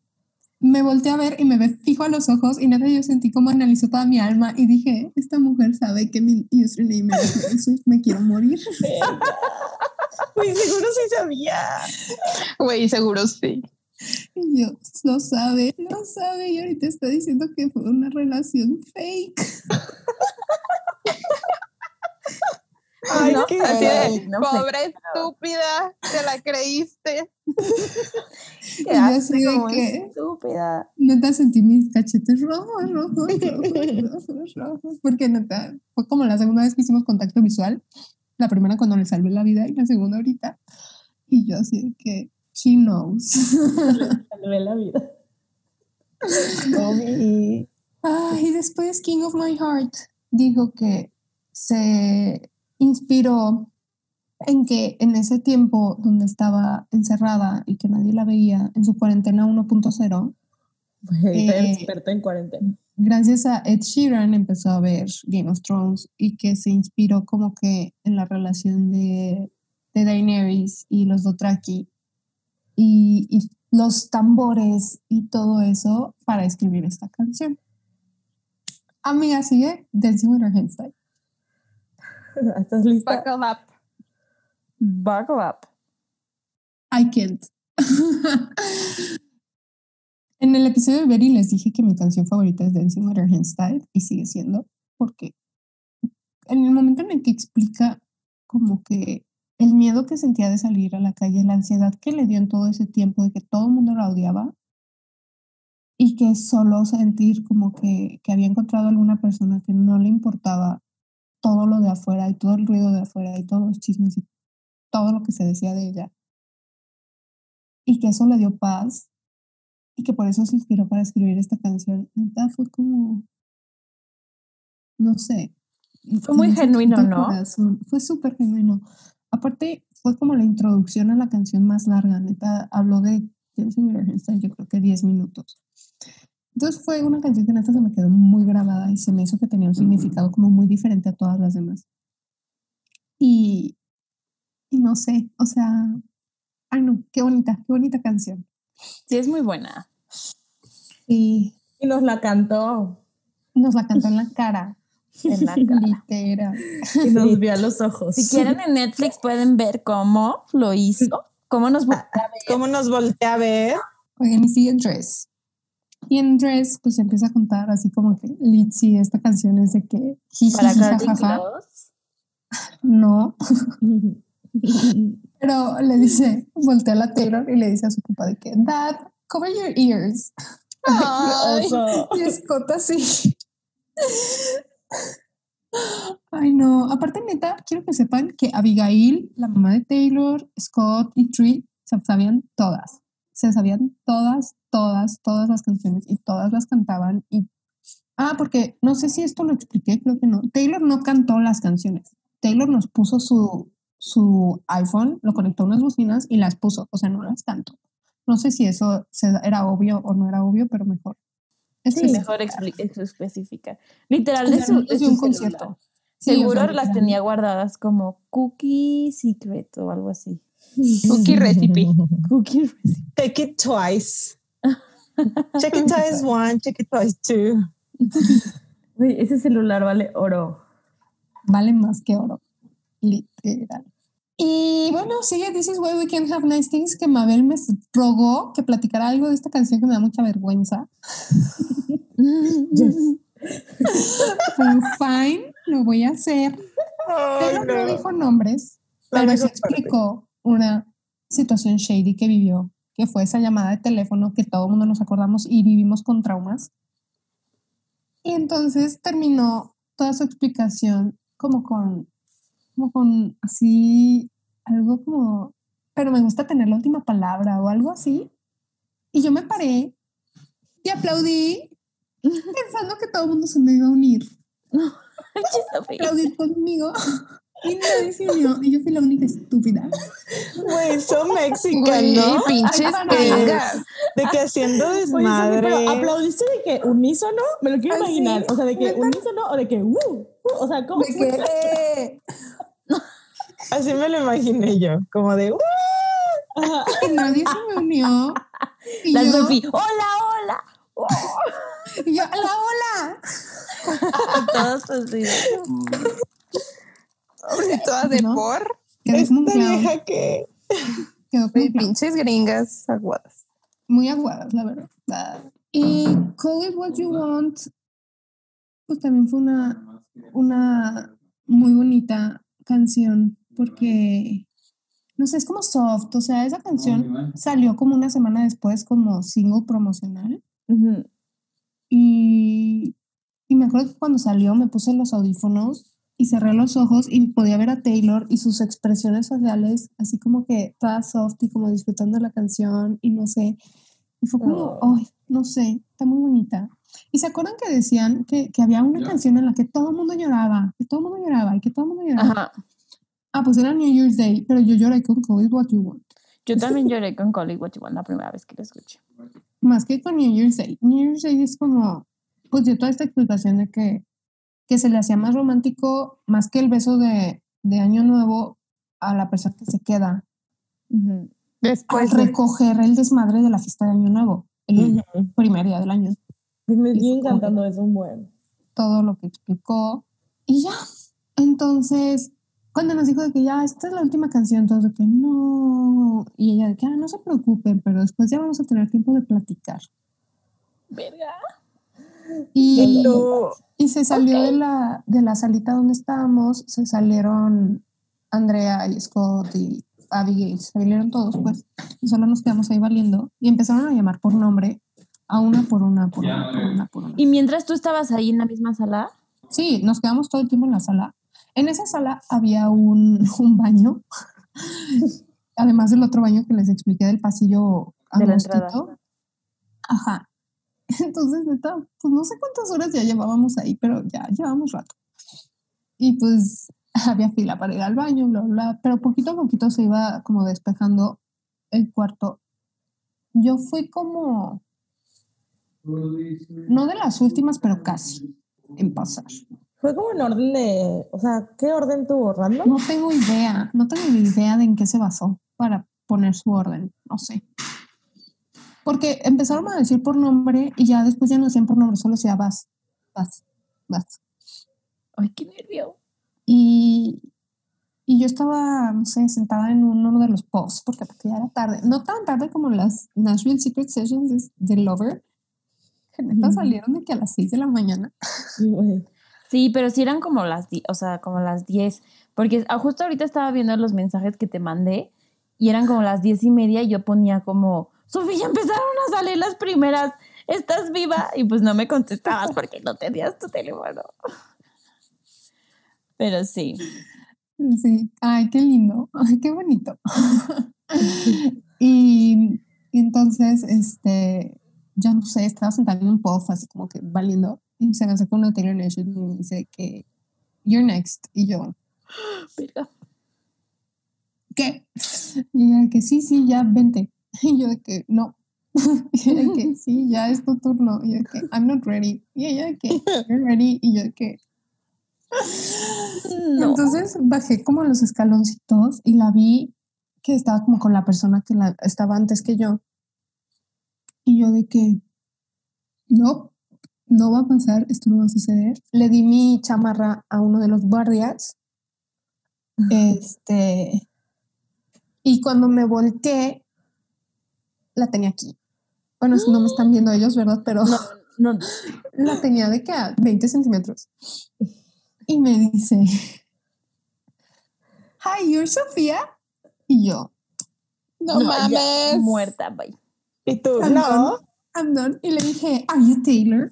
me volteé a ver y me ve fijo a los ojos y nada, yo sentí como analizó toda mi alma y dije, esta mujer sabe que mi username es Taylor Swift, me quiero morir. Güey, seguro sí sabía. Güey, seguro sí. Y yo, lo sabe, lo sabe y ahorita está diciendo que fue una relación fake. Ay, No, qué Así de, no sé, pobre estúpida, te la creíste. qué así de que- estúpida. Neta sentí mis cachetes rojos, rojos, rojos, rojos, rojos, porque neta fue como la segunda vez que hicimos contacto visual, la primera cuando le salvé la vida y la segunda ahorita. Y yo así de que, she knows. Salvé la vida. Ah, y después King of My Heart dijo que se inspiró en que en ese tiempo donde estaba encerrada y que nadie la veía en su cuarentena 1.0, Güey, Eh, experta en cuarentena. gracias a Ed Sheeran empezó a ver Game of Thrones y que se inspiró como que en la relación de, de Daenerys y los Dothraki y, y los tambores y todo eso para escribir esta canción. Amiga, sigue Dancing with Her Hands Tied. ¿Estás lista? Buckle up. Buckle up. I can't. en el episodio de Betty les dije que mi canción favorita es Dancing with Her Hands Tied y sigue siendo porque en el momento en el que explica como que el miedo que sentía de salir a la calle, la ansiedad que le dio en todo ese tiempo de que todo el mundo la odiaba y que solo sentir como que, que había encontrado alguna persona que no le importaba todo lo de afuera y todo el ruido de afuera y todos los chismes y todo lo que se decía de ella. Y que eso le dio paz y que por eso se inspiró para escribir esta canción. Neta, fue como, no sé. Fue muy genuino, ¿no? corazón. Fue súper genuino. Aparte, fue como la introducción a la canción más larga. Neta, habló de Dancing with yo creo que 10 minutos. Entonces fue una canción que neta se me quedó muy grabada y se me hizo que tenía un significado como muy diferente a todas las demás. Y, y no sé, o sea, ay no, qué bonita, qué bonita canción. Sí, es muy buena. Y Y nos la cantó. nos la cantó en la cara, En la cara. literal. Y nos vio a los ojos. Si quieren en Netflix pueden ver cómo lo hizo, cómo nos voltea a ver. ¿Cómo nos voltea a ver? Oigan, y sigue Dress. Y en Dress, pues empieza a contar así como que Litzy, esta canción es de que para jajaja. No, pero le dice, voltea a la Taylor y le dice a su papá de que, Dad, cover your ears. Ay, Oso. Y Scott así. Ay, no. Aparte, neta, quiero que sepan que Abigail, la mamá de Taylor, Scott y Tree, se sabían todas. Se sabían todas, todas, todas las canciones y todas las cantaban. Y... Ah, porque no sé si esto lo expliqué, creo que no. Taylor no cantó las canciones. Taylor nos puso su, su iPhone, lo conectó a unas bocinas y las puso. O sea, no las cantó. No sé si eso era obvio o no era obvio, pero mejor. Sí, Especifica. mejor ex- especifica. Literal, es un concierto. Sí, o Seguro sea, las tenía guardadas como cookie secret o algo así. Cookie recipe. Cookie recipe. Check it twice. check it twice one, check it twice two. Ese celular vale oro. Vale más que oro. Literal. Y bueno, sigue This is why we can have nice things que Mabel me rogó que platicara algo de esta canción que me da mucha vergüenza. Yes. Pero fine, lo voy a hacer. Pero no dijo nombres, pero sí explicó una situación shady que vivió, que fue esa llamada de teléfono que todo el mundo nos acordamos y vivimos con traumas. Y entonces terminó toda su explicación como con, como con así, algo como, pero me gusta tener la última palabra o algo así. Y yo me paré y aplaudí pensando que todo el mundo se me iba a unir aplaudir conmigo. Y nadie se unió. Y yo fui la única estúpida. Güey, son mexicanos, ¿no? pinches. De que haciendo Oye, desmadre. pero aplaudiste de que unísono, me lo quiero Ay, sí. imaginar. O sea, de que unísono o de que uh, uh, o sea, ¿cómo Me fue? Así me lo imaginé yo, como de "Uh". Ajá. Y nadie se me unió. Y La yo, Sofi, hola, hola. y yo, hola, hola. Todos así. Y todas de ¿No? por. Esta vieja que Quedó pinches gringas aguadas. Muy aguadas, la verdad. Y Call It What You Want, pues también fue una, una muy bonita canción, porque, no sé, es como soft, o sea, esa canción salió como una semana después como single promocional. Ujú. Y, y me acuerdo que cuando salió me puse los audífonos y cerré los ojos y podía ver a Taylor y sus expresiones faciales, así como que toda soft y como disfrutando la canción y no sé. Y fue como, ay, no sé, está muy bonita. Y se acuerdan que decían que, que había una canción en la que todo el mundo lloraba, que todo el mundo lloraba y que todo el mundo lloraba. Ajá. Ah, pues era New Year's Day, pero yo lloré con Call It What You Want. Yo también lloré con Call It What You Want la primera vez que lo escuché. más que con New Year's Day. New Year's Day es como, pues dio toda esta explicación de que, que se le hacía más romántico, más que el beso de, de Año Nuevo a la persona que se queda. Después al de recoger el desmadre de la fiesta de Año Nuevo, el primer día del año. Me Y sigue fue como encantando eso un buen. Todo lo que explicó. Y ya. Entonces, cuando nos dijo de que ya, esta es la última canción, todos de que no. Y ella de que, ah, no se preocupen, pero después ya vamos a tener tiempo de platicar. Verga. Y, Pero, Y se salió de, la, de la salita donde estábamos, se salieron Andrea y Scott y Abigail, se salieron todos, pues, y solo nos quedamos ahí valiendo. Y empezaron a llamar por nombre, a una por una, por una, por una, por una. Y mientras tú estabas ahí en la misma sala, Sí, nos quedamos todo el tiempo en la sala. En esa sala había un, un baño, además del otro baño que les expliqué del pasillo De la entrada. Ajá. Entonces, neta, pues no sé cuántas horas ya llevábamos ahí, pero ya llevamos rato. Y pues había fila para ir al baño, bla, bla, pero poquito a poquito se iba como despejando el cuarto. Yo fui como, no de las últimas, pero casi en pasar. Fue como en orden de, o sea, ¿qué orden tuvo? ¿Random? No tengo idea, no tengo ni idea de en qué se basó para poner su orden, no sé. Porque empezaron a decir por nombre y ya después ya no decían por nombre, solo decía vas, vas, vas. ay, qué nervio. Y, y yo estaba, no sé, sentada en uno de los posts porque ya era tarde. No tan tarde como las Nashville Secret Sessions de, Lover, que neta salieron de que a las 6 de la mañana. Sí, güey. Sí, pero sí eran como las, o sea, como las 10, porque ah, justo ahorita estaba viendo los mensajes que te mandé y eran como las diez y media y yo ponía como, Sofía, empezaron a salir las primeras, ¿estás viva? Y pues no me contestabas porque no tenías tu teléfono. Pero sí, Sí, ay, qué lindo, ay, qué bonito. y, y entonces, este, yo no sé, estaba sentada en un puff así como que valiendo y se me acerca una Taylor Nation y me dice que you're next y yo, verga. ¿qué? Y ella que sí, sí, ya vente. Y yo de que no. Y ella que sí, ya es tu turno. Y yo de que I'm not ready. Y ella de que you're ready. Y yo de que No. Entonces bajé como los escaloncitos y la vi que estaba como con la persona que la, estaba antes que yo. Y yo de que, no, no va a pasar, esto no va a suceder. Le di mi chamarra a uno de los guardias. Este, y cuando me volteé, la tenía aquí. Bueno, no me están viendo ellos, ¿verdad? Pero No, no, la tenía de que a 20 centímetros. Y me dice, Hi, you're Sofía. Y yo, No, mames. muerta, bye. Y tú, I'm no. done, I'm done. Y le dije, Are you Taylor?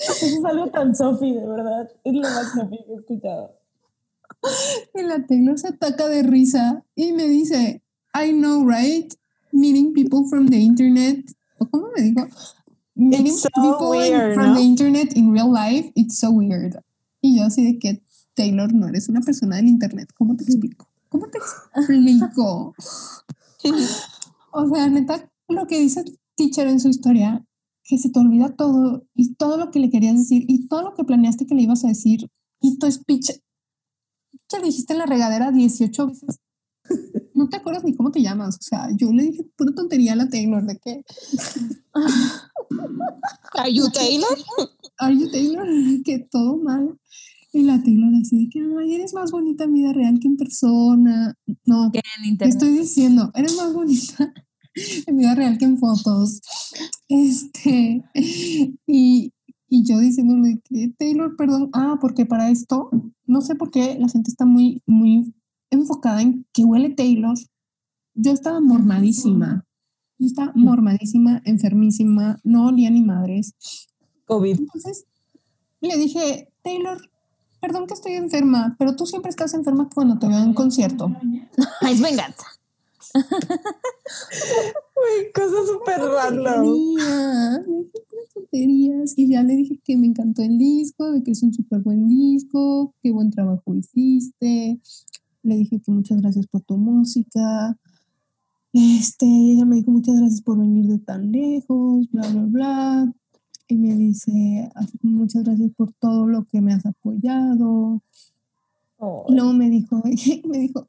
Eso es algo tan Sophie, de verdad. Es lo más Sophie que he escuchado. Y la Taylor se ataca de risa y me dice, I know, right? Meeting people from the internet. ¿O cómo me dijo? Meeting so people weird, from ¿no? the internet in real life, it's so weird. Y yo así de que, Taylor, no eres una persona del internet. ¿Cómo te explico? ¿Cómo te explico? o sea, neta, lo que dice el teacher en su historia, que se te olvida todo y todo lo que le querías decir y todo lo que planeaste que le ibas a decir y tu speech que dijiste en la regadera 18 veces. No te acuerdas ni cómo te llamas. O sea, yo le dije pura tontería a la Taylor de que, Are you Taylor? are you Taylor? Que todo mal. Y la Taylor así de que, ay, eres más bonita en vida real que en persona. No, en te estoy diciendo, eres más bonita en vida real que en fotos. Este, y, y yo diciéndole que Taylor, perdón, ah, porque para esto, no sé por qué la gente está muy, muy enfocada en que huele Taylor. Yo estaba mormadísima. Yo estaba mormadísima, enfermísima, no olía ni madres. COVID. Entonces le dije, Taylor, perdón que estoy enferma, pero tú siempre estás enferma cuando te veo en un concierto. Es venganza. Uy, cosas súper random. Tonterías. Y ya le dije que me encantó el disco, de que es un súper buen disco, qué buen trabajo hiciste. Le dije que muchas gracias por tu música. Este, ella me dijo muchas gracias por venir de tan lejos, bla, bla, bla. Y me dice, muchas gracias por todo lo que me has apoyado. Oh, Y luego me dijo, me dijo,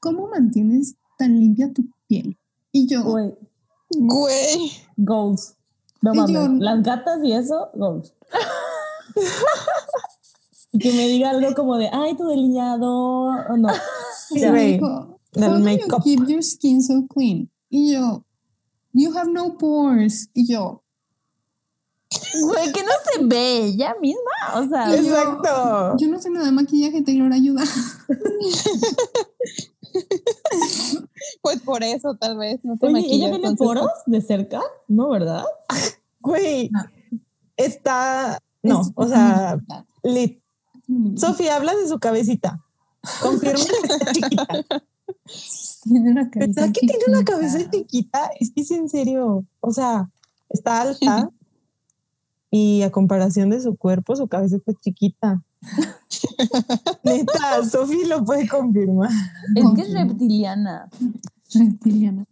¿cómo mantienes tan limpia tu piel? Y yo, güey, Güey. goals. No mames. yo- Las gatas y eso, goals. y que me diga algo como de, ay, tu delineador, o no. y me dijo, del "How do you makeup. keep your skin so clean? Y yo, you have no pores. Y yo, Güey, que no se ve ella misma. O sea, yo- Exacto. yo no sé nada de maquillaje, Taylor, ayuda. Pues por eso, tal vez. No te Oye, ¿ella tiene entonces, poros de cerca? No, ¿verdad? Güey, No. está. No, Es o sea, lit. Sofía, habla de su cabecita. Confirma que está chiquita. Tiene una cabeza ¿Verdad que tiene una chiquita. cabeza chiquita? Es que es en serio. O sea, está alta y a comparación de su cuerpo, su cabeza está chiquita. Neta, Sofía lo puede confirmar. es que es reptiliana. Reptiliana.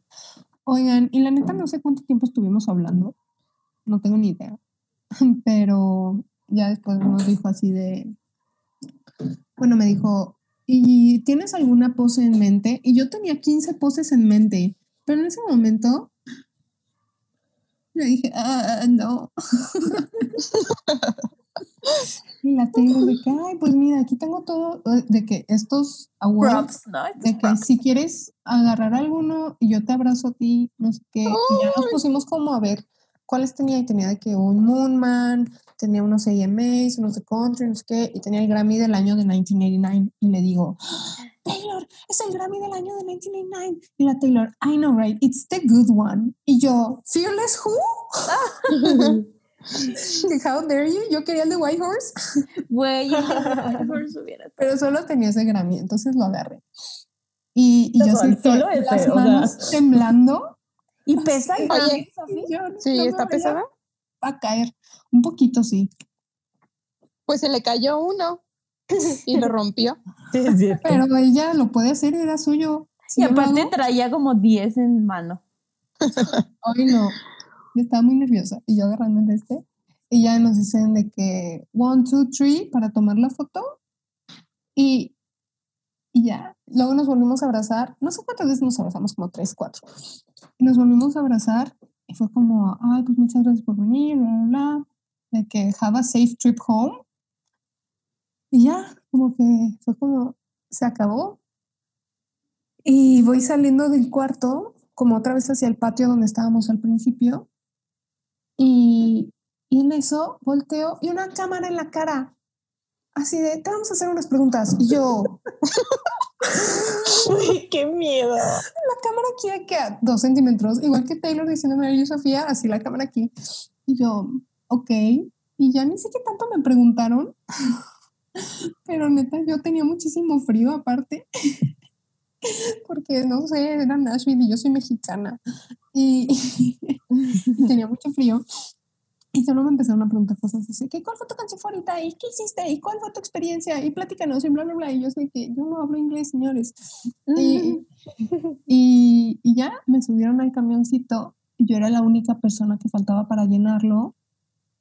Oigan, y la neta no sé cuánto tiempo estuvimos hablando, no tengo ni idea, pero ya después nos dijo así de, bueno, me dijo, ¿y tienes alguna pose en mente? Y yo tenía 15 poses en mente, pero en ese momento le dije, ah, no. y la tengo de que, ay, pues mira, aquí tengo todo, de que estos awards Props, ¿no? De que props. si quieres agarrar alguno y yo te abrazo a ti, no sé qué, y ya nos pusimos como a ver cuáles tenía y tenía de que un Moonman, tenía unos AMAs, unos de country, no sé qué, y tenía el Grammy del año de 1989 y le digo, Taylor, es el Grammy del año de 1989 y la Taylor, I know right, it's the good one y yo, Fearless Who? How dare you? Yo quería el de White Horse, Güey, subiera. pero solo tenía ese Grammy, entonces lo agarré. Y, y yo ese, las o sea. manos temblando ¿Y pesa el Oye, Grammy, Sofi? yo no- Sí, no está pesada. A caer. Un poquito, sí. Pues se le cayó uno y lo rompió. Sí. Pero ella lo puede hacer, era suyo. Si Y aparte traía como 10 en mano. Ay, no. Yo estaba muy nerviosa. Y yo agarrando el este. Y ya nos dicen de que one, two, three para tomar la foto. Y Y ya, luego nos volvimos a abrazar. No sé cuántas veces nos abrazamos, como tres, cuatro. Y nos volvimos a abrazar y fue como, ay, pues muchas gracias por venir, bla, bla, bla. De que have a safe trip home. Y ya, como que fue como, se acabó. Y voy saliendo del cuarto, como otra vez hacia el patio donde estábamos al principio. Y, y en eso volteo y una cámara en la cara. Así de, te vamos a hacer unas preguntas. Y yo, Uy, qué miedo. la cámara aquí, aquí a dos centímetros, igual que Taylor diciéndome, yo Sofía, así la cámara aquí. Y yo, ok. Y ya ni sé qué tanto me preguntaron, pero neta, yo tenía muchísimo frío aparte, porque no sé, era Nashville y yo soy mexicana. Y, y tenía mucho frío. Y solo me empezaron a preguntar cosas así, que ¿cuál fue tu canción favorita? ¿Y qué hiciste? ¿Y cuál fue tu experiencia? Y platícanos y bla, bla, bla. Y yo sé que yo no hablo inglés, señores. Y, y, y ya me subieron al camioncito y yo era la única persona que faltaba para llenarlo.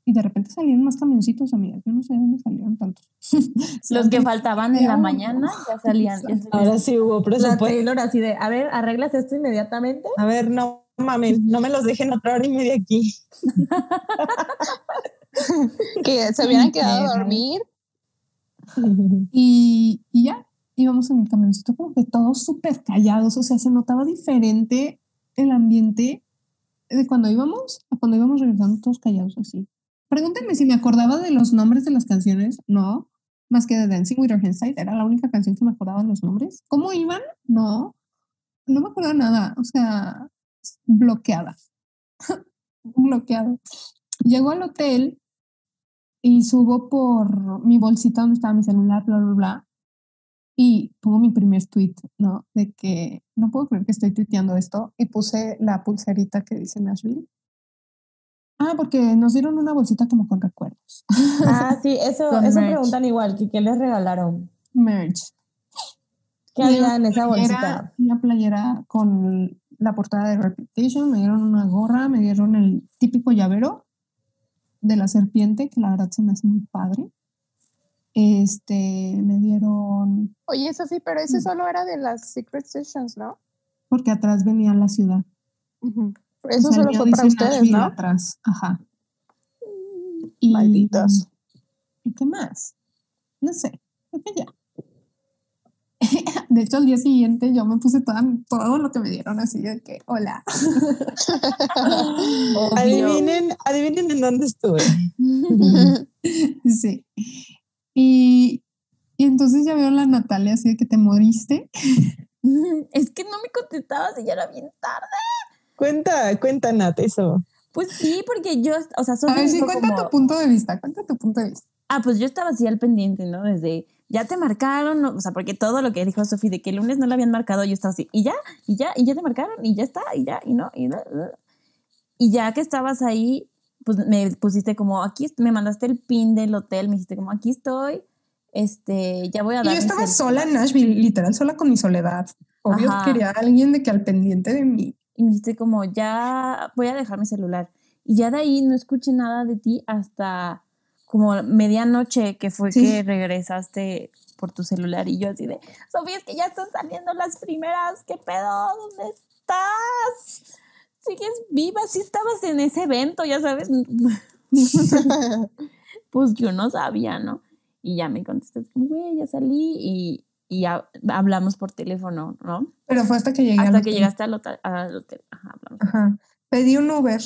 Y de repente salieron más camioncitos, amigas. Yo no sé dónde salieron tantos. Los que faltaban en la mañana ya salían. salían. Ahora sí hubo La presupuesto. Taylor así de, a ver, arreglas esto inmediatamente. A ver, no mames, no me los dejen otra hora y media aquí. Que se hubieran quedado a dormir. Y, y ya, íbamos en el camioncito como que todos súper callados. O sea, se notaba diferente el ambiente de cuando íbamos a cuando íbamos regresando todos callados así. Pregúntenme si me acordaba de los nombres de las canciones. No, más que de Dancing with Our Inside. Era la única canción que me acordaba de los nombres. ¿Cómo iban? No, no me acuerdo nada. O sea, bloqueada. bloqueada. Llego al hotel y subo por mi bolsita donde estaba mi celular, bla, bla, bla. Y pongo mi primer tweet, ¿no? De que no puedo creer que estoy tuiteando esto. Y puse la pulserita que dice Nashville. Ah, porque nos dieron una bolsita como con recuerdos. Ah, sí, eso, eso merch. preguntan igual, que qué les regalaron. Merch. ¿Qué había en esa playera- bolsita? Una playera con la portada de Reputation, me dieron una gorra, me dieron el típico llavero de la serpiente, que la verdad se me hace muy padre. Este, me dieron, Oye, Sofi, pero ese Mm. solo era de las Secret Sessions, ¿no? porque atrás venía la ciudad. Eso O el solo fue para ustedes, ¿no? Atrás, ajá. Y, Malditos. ¿Y qué más? No sé, creo que ya. De hecho, al día siguiente yo me puse toda- todo lo que me dieron así de que, hola. Adivinen, adivinen en dónde estuve. Sí. Y, y entonces ya veo a la Natalia así de que te moriste. Es que no me contestabas y ya era bien tarde. Cuenta, cuenta, Nat, eso. Pues sí, porque yo, o sea, A Sofía ver, sí, cuenta como, tu punto de vista, cuenta tu punto de vista. ah, pues yo estaba así al pendiente, ¿no? Desde, ya te marcaron, ¿no? o sea, porque todo lo que dijo Sofía de que el lunes no le habían marcado, yo estaba así, y ya, y ya, y ya te marcaron, y ya está, y ya, y no, y no. Y ya que estabas ahí, pues me pusiste como, aquí, me mandaste el pin del hotel, me dijiste como, aquí estoy, este, ya voy a Y dar yo mi estaba sola en Nashville, literal, sola con mi soledad. Obvio, Ajá. quería a alguien de que al pendiente de mí. Y me dijiste como, ya voy a dejar mi celular. Y ya de ahí no escuché nada de ti hasta como medianoche que fue Sí. que regresaste por tu celular y yo así de, Sofía, es que ya están saliendo las primeras, ¿qué pedo? ¿Dónde estás? ¿Sigues viva? Sí estabas en ese evento, ya sabes. pues yo no sabía, ¿no? Y ya me contestaste, güey, ya salí y, y ya hablamos por teléfono, ¿no? Pero fue hasta que llegué al Hasta que hotel. llegaste al hotel. al hotel. Ajá. Pedí un Uber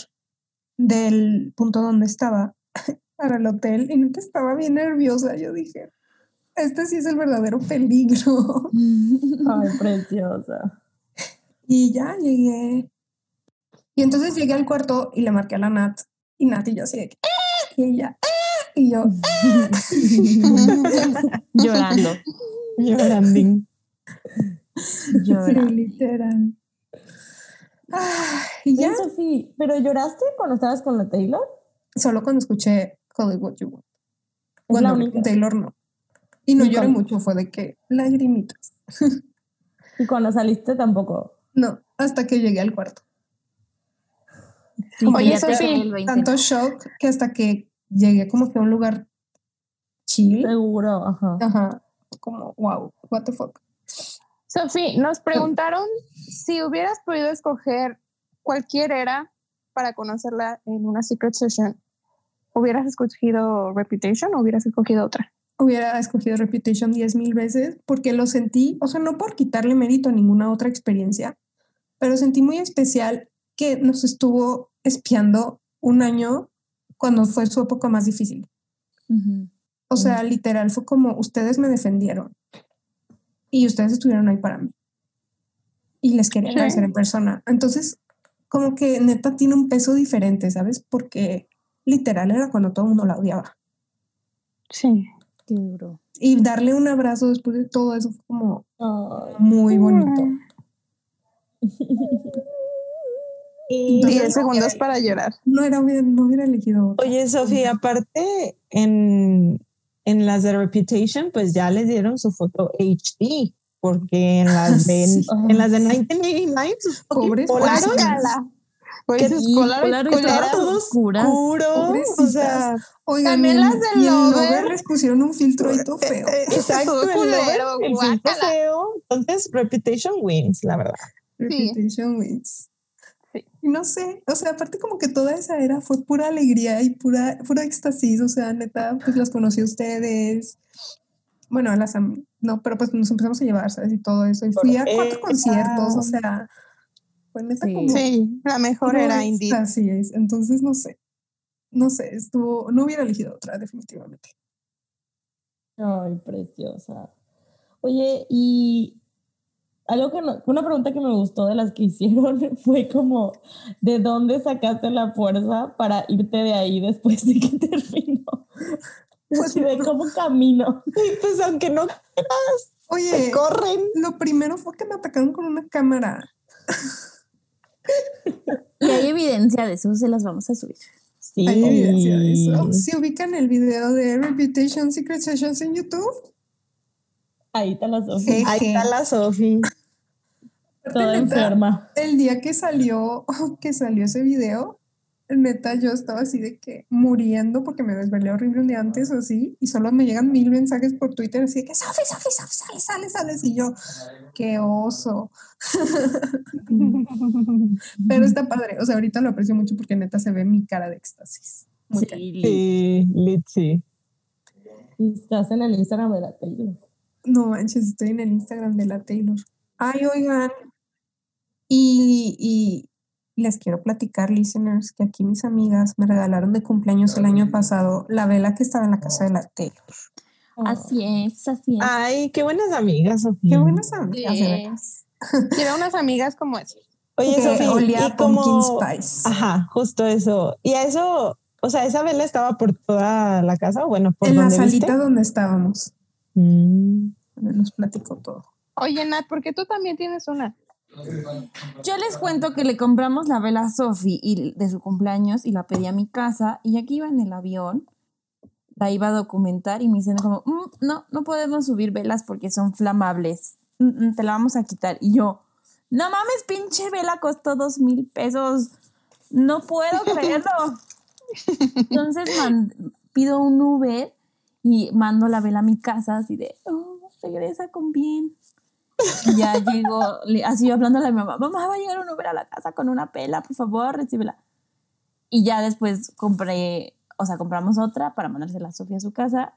del punto donde estaba para el hotel y neta estaba bien nerviosa. Yo dije, este sí es el verdadero peligro. Ay, preciosa. Y ya llegué. Y entonces llegué al cuarto y le marqué a la Nat. Y Nat y yo así de que, "Ah", y ella, "Ah", y yo, Llorando. Llorando. sí, Llorando. literal. Ah, y ya, ¿pero lloraste cuando estabas con la Taylor? solo cuando escuché Call It What You Want. Única. con Taylor no. Y no Y lloré cuando- mucho, fue de que lagrimitas. Y cuando saliste tampoco. No, hasta que llegué al cuarto. Sí, Oye, que ya te Sofi, cae el 20, Tanto shock que hasta que llegué como que a un lugar chill. Seguro, ajá. Ajá. Como, wow, what the fuck. Sofi, nos preguntaron si hubieras podido escoger cualquier era para conocerla en una secret session. ¿Hubieras escogido Reputation o hubieras escogido otra? Hubiera escogido Reputation 10 mil veces porque lo sentí, o sea, no por quitarle mérito a ninguna otra experiencia, pero sentí muy especial que nos estuvo espiando un año cuando fue su época más difícil. Ujú. O sea, literal, fue como ustedes me defendieron y ustedes estuvieron ahí para mí. Y les quería Sí. agradecer en persona. Entonces, como que neta tiene un peso diferente, ¿sabes? Porque literal era cuando todo el mundo la odiaba. Sí. Qué duro. Y darle un abrazo después de todo eso fue como muy bonito. Y, 10 segundos para llorar. No, era, no hubiera elegido otro. Oye, Sofía, aparte en, en las de Reputation, pues ya les dieron su foto HD, porque en las de, Sí. en las de 1989, sus Pobres Polaroid. Pues Y Polaroid Polaroid todo oscuro, o Pobrecitas. sea, Oigan, También y- las del y el Lover. Les pusieron un filtro ahí todo feo. exacto, Todo el, culero, lover, el filtro feo. Entonces, Reputation wins, la verdad. Reputation wins. Sí. Y no sé, o sea, aparte como que toda esa era fue pura alegría y pura, pura éxtasis, o sea, neta, pues las conocí a ustedes. Bueno, a las no, pero pues nos empezamos a llevar, ¿sabes? Y todo eso. Y fui a cuatro conciertos, o sea, pues neta Sí. como Sí, la mejor era indie. éxtasis. Entonces, no sé, no sé, estuvo, no hubiera elegido otra, definitivamente. Ay, preciosa. Oye, y algo que no- una pregunta que me gustó de las que hicieron fue como, ¿de dónde sacaste la fuerza para irte de ahí después de que terminó? Pues Así de cómo camino. Y pues aunque no Oye, te corren. lo primero fue que me atacaron con una cámara. Y hay evidencia de eso, se las vamos a subir. Sí. Hay evidencia de eso. Si ubican el video de Reputation Secret Sessions en YouTube, Ahí está la Sofía, Ahí está la Sofi. toda enferma. el día que salió, que salió ese video, neta, yo estaba así de que muriendo porque me desvelé horrible un día antes o así, y solo me llegan mil mensajes por Twitter así de que Sofi, Sofi, Sofi, sale, sale, sales, y yo, qué oso. Pero está padre, o sea, ahorita lo aprecio mucho porque neta se ve mi cara de éxtasis. Muy Sí. Sí, lit, sí. Y estás en el Instagram de la Taylor. No manches, estoy en el Instagram de la Taylor. Ay, oigan. Y, y les quiero platicar, listeners, que aquí mis amigas me regalaron de cumpleaños el año pasado la vela que estaba en la casa de la Taylor. Así es, así es. Ay, qué buenas amigas, Sofía. Qué buenas amigas, veras. Quiero unas amigas como esas. Oye, Que Sofía, olía y pumpkin como... spice. Ajá, justo eso. Y a eso, o sea, esa vela estaba por toda la casa, o bueno, por en la salita viste. donde estábamos. Mm. Nos platicó todo. Oye, Nat, ¿por qué tú también tienes una? Yo les cuento que le compramos la vela a Sofi y de su cumpleaños y la pedí a mi casa y aquí iba en el avión, la iba a documentar y me dicen como, "Mm, no, no podemos subir velas porque son flamables, Mm, mm, te la vamos a quitar. Y yo, no mames, pinche vela costó dos mil pesos, no puedo creerlo. Entonces man- pido un Uber y mando la vela a mi casa así de, oh, regresa con bien. Y ya llegó, le- así yo hablándole a mi mamá, mamá, va a llegar un Uber a la casa con una pela, por favor, recíbela. Y ya después compré, o sea, compramos otra para mandársela a Sofía a su casa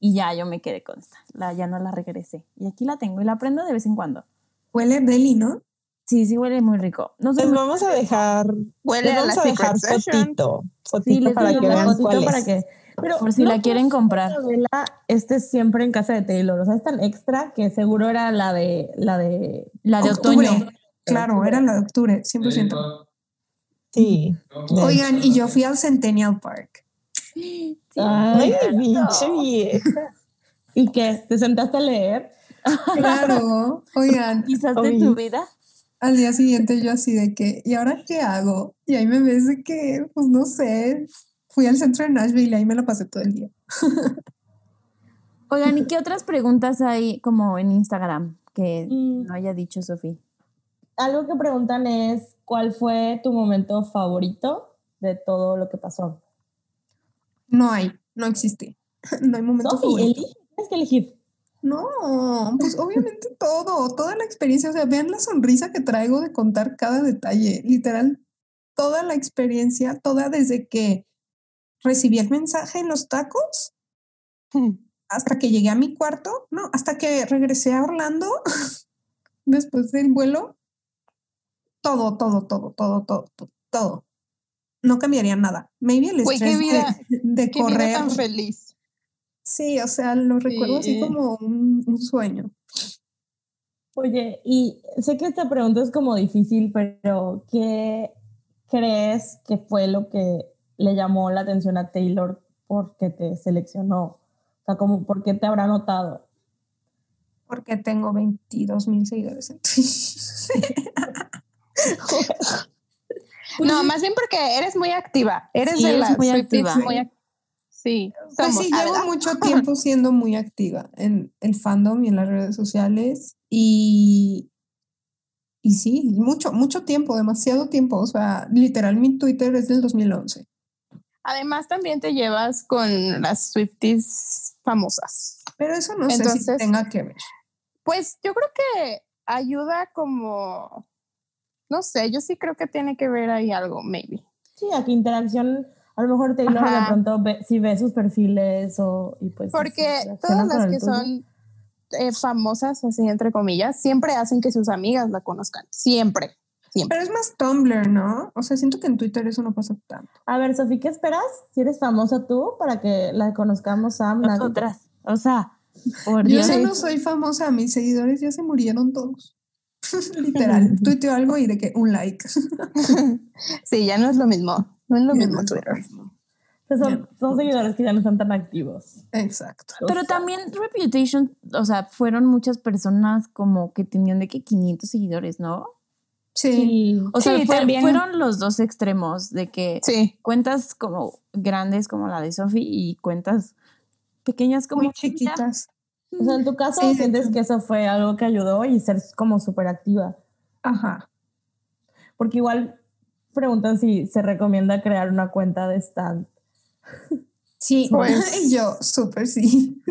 y ya yo me quedé con esta, la, ya no la regresé. Y aquí la tengo y la prendo de vez en cuando. Huele deli, ¿no? Sí, sí huele muy rico. No Les vamos a dejar, Huele les a vamos a Secret dejar fotito, fotito Sí, les para que vean cuál para es. que. Pero Por si la quieren comprar. esta vela esté siempre en casa de Taylor. O sea, es tan extra que seguro era la de la de la de Octubre. otoño. Claro, era la de octubre, 100%. Sí. Oigan, y yo fui al Centennial Park. Sí, Ay. ¿Y qué? ¿Te sentaste a leer? Claro, oigan, Quizás de tu vida. al día siguiente yo así de que, ¿y ahora qué hago? Y ahí me ves de que, pues no sé, fui al centro de Nashville y ahí me la pasé todo el día. Oigan, ¿y qué otras preguntas hay como en Instagram que Mm. no haya dicho Sofía? Algo que preguntan es, ¿cuál fue tu momento favorito de todo lo que pasó? No hay, no existe. No hay momento Sofi, favorito. elige, tienes que elegir. No, pues obviamente todo, toda la experiencia, o sea, vean la sonrisa que traigo de contar cada detalle, literal, toda la experiencia, toda desde que recibí el mensaje en los tacos hasta que llegué a mi cuarto, no, hasta que regresé a Orlando después del vuelo, todo, todo, todo, todo, todo, todo. No cambiaría nada. Maybe el estrés vida, de, de qué vida correr. tan feliz. Sí, o sea, lo recuerdo así Sí. como un, un sueño. Oye, y sé que esta pregunta es como difícil, pero ¿qué crees que fue lo que le llamó la atención a Taylor porque te seleccionó? O sea, como, ¿por qué te habrá notado? Porque tengo 22 mil seguidores en Twitter. No, más bien porque eres muy activa. Eres Sí, de eres las muy activa. muy Sí, Pues somos. sí, llevo ¿verdad? mucho tiempo siendo muy activa en el fandom y en las redes sociales y, y sí, mucho, mucho tiempo, demasiado tiempo. O sea, literal, mi Twitter es del 2011. Además, también te llevas con las Swifties famosas. Pero eso no sé si Entonces- tenga que ver. Pues yo creo que ayuda como, no sé, yo sí creo que tiene que ver ahí algo, maybe. Sí, a qué interacción, a lo mejor Taylor Ajá. de pronto ve, si ve sus perfiles o y pues Porque interacciona todas las que tuyo. son eh, famosas, así entre comillas, siempre hacen que sus amigas la conozcan. Siempre, siempre. Pero es más Tumblr, ¿no? O sea, siento que en Twitter eso no pasa tanto. A ver, Sofía, ¿qué esperas? Si eres famosa tú, para que la conozcamos, Sam. nadie. Nosotras. O sea, por Yo Dios. ya no soy famosa, mis seguidores ya se murieron todos. Literal, tuiteo algo y de que un like. Sí, ya no es lo mismo. No es lo Ya mismo no es lo Twitter. mismo. O sea, son, son seguidores que ya no están tan activos. Exacto. O Pero sea, también Reputation, o sea, fueron muchas personas como que tenían de que 500 seguidores, ¿no? Sí. Sí. O sea, Sí, fue- también. fueron los dos extremos de que Sí, cuentas como grandes como la de Sophie y cuentas pequeñas como Muy chiquitas. O sea, en tu caso, sientes que eso fue algo que ayudó y ser como súper activa. Ajá. Porque igual preguntan si se recomienda crear una cuenta de stand. Sí, Pues- y yo, súper sí.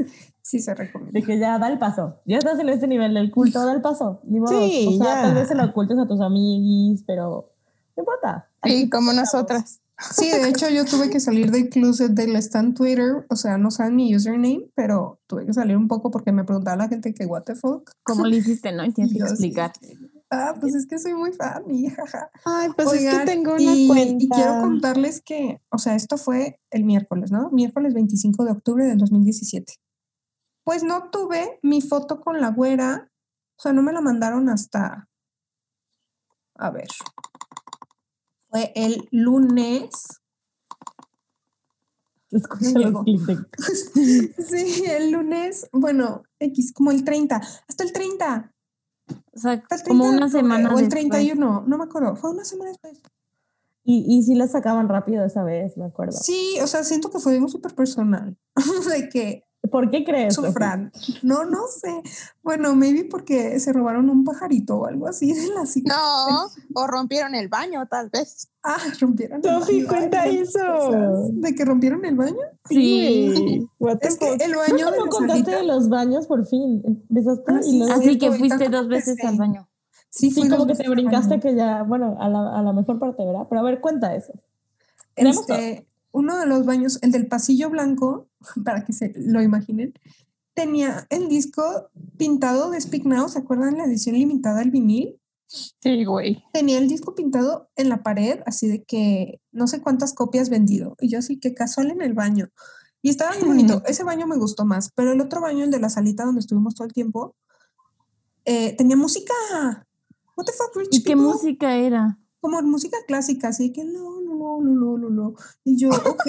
Sí se recomienda. De que ya da el paso. Ya estás en este nivel del culto, da el paso. Ni modo. Sí, o sea, ya. tal vez se lo ocultes a tus amiguis, pero no importa. sí, como nosotras. Sí, de hecho yo tuve que salir del closet del stand Twitter, o sea, no saben mi username, pero tuve que salir un poco porque me preguntaba la gente que what the fuck. ¿Cómo lo hiciste, no? Y tienes que explicar. Ah, pues es que soy muy fan y jaja. Ay, pues Oigan, es que tengo una y, cuenta. y quiero contarles que, o sea, esto fue el miércoles, ¿no? Miércoles 25 de octubre del 2017. Pues no tuve mi foto con la güera, o sea, no me la mandaron hasta, a ver, fue el lunes. Escucha los de- Sí, el lunes, bueno, X, como el 30, hasta el 30, O sea, hasta el 30 como de una octubre, semana O el después. 31, no me acuerdo, fue una semana después. Y, y sí la sacaban rápido esa vez, me acuerdo. Sí, o sea, siento que fue algo súper personal, de que ¿Por qué crees? Sufran. No, no sé. Bueno, maybe porque se robaron un pajarito o algo así de la cita. No, o rompieron el baño, tal vez. Ah, rompieron el Sofi, baño. cuenta Ay, eso. ¿De que rompieron el baño? Sí. Es que fuck? el baño de ¿Cómo la contaste de los baños por fin? Empezaste Ah, y sí, luego... Así cierto, que fuiste dos veces empecé. al baño. Sí, Sí, como que te brincaste que ya, bueno, a la, a la mejor parte, ¿verdad? Pero a ver, cuenta eso. Este, uno de los baños, el del pasillo blanco, para que se lo imaginen, tenía el disco pintado de Speak Now, ¿se acuerdan la edición limitada al vinil? Sí, güey. Tenía el disco pintado en la pared, así de que no sé cuántas copias vendido. Y yo así que casual en el baño. Y estaba bien bonito. Ese baño me gustó más, pero el otro baño, el de la salita donde estuvimos todo el tiempo, eh, tenía música. What the fuck, rich ¿Y qué música era? Como música clásica, así que no, no, no, no, no, no, no. Y yo, ok.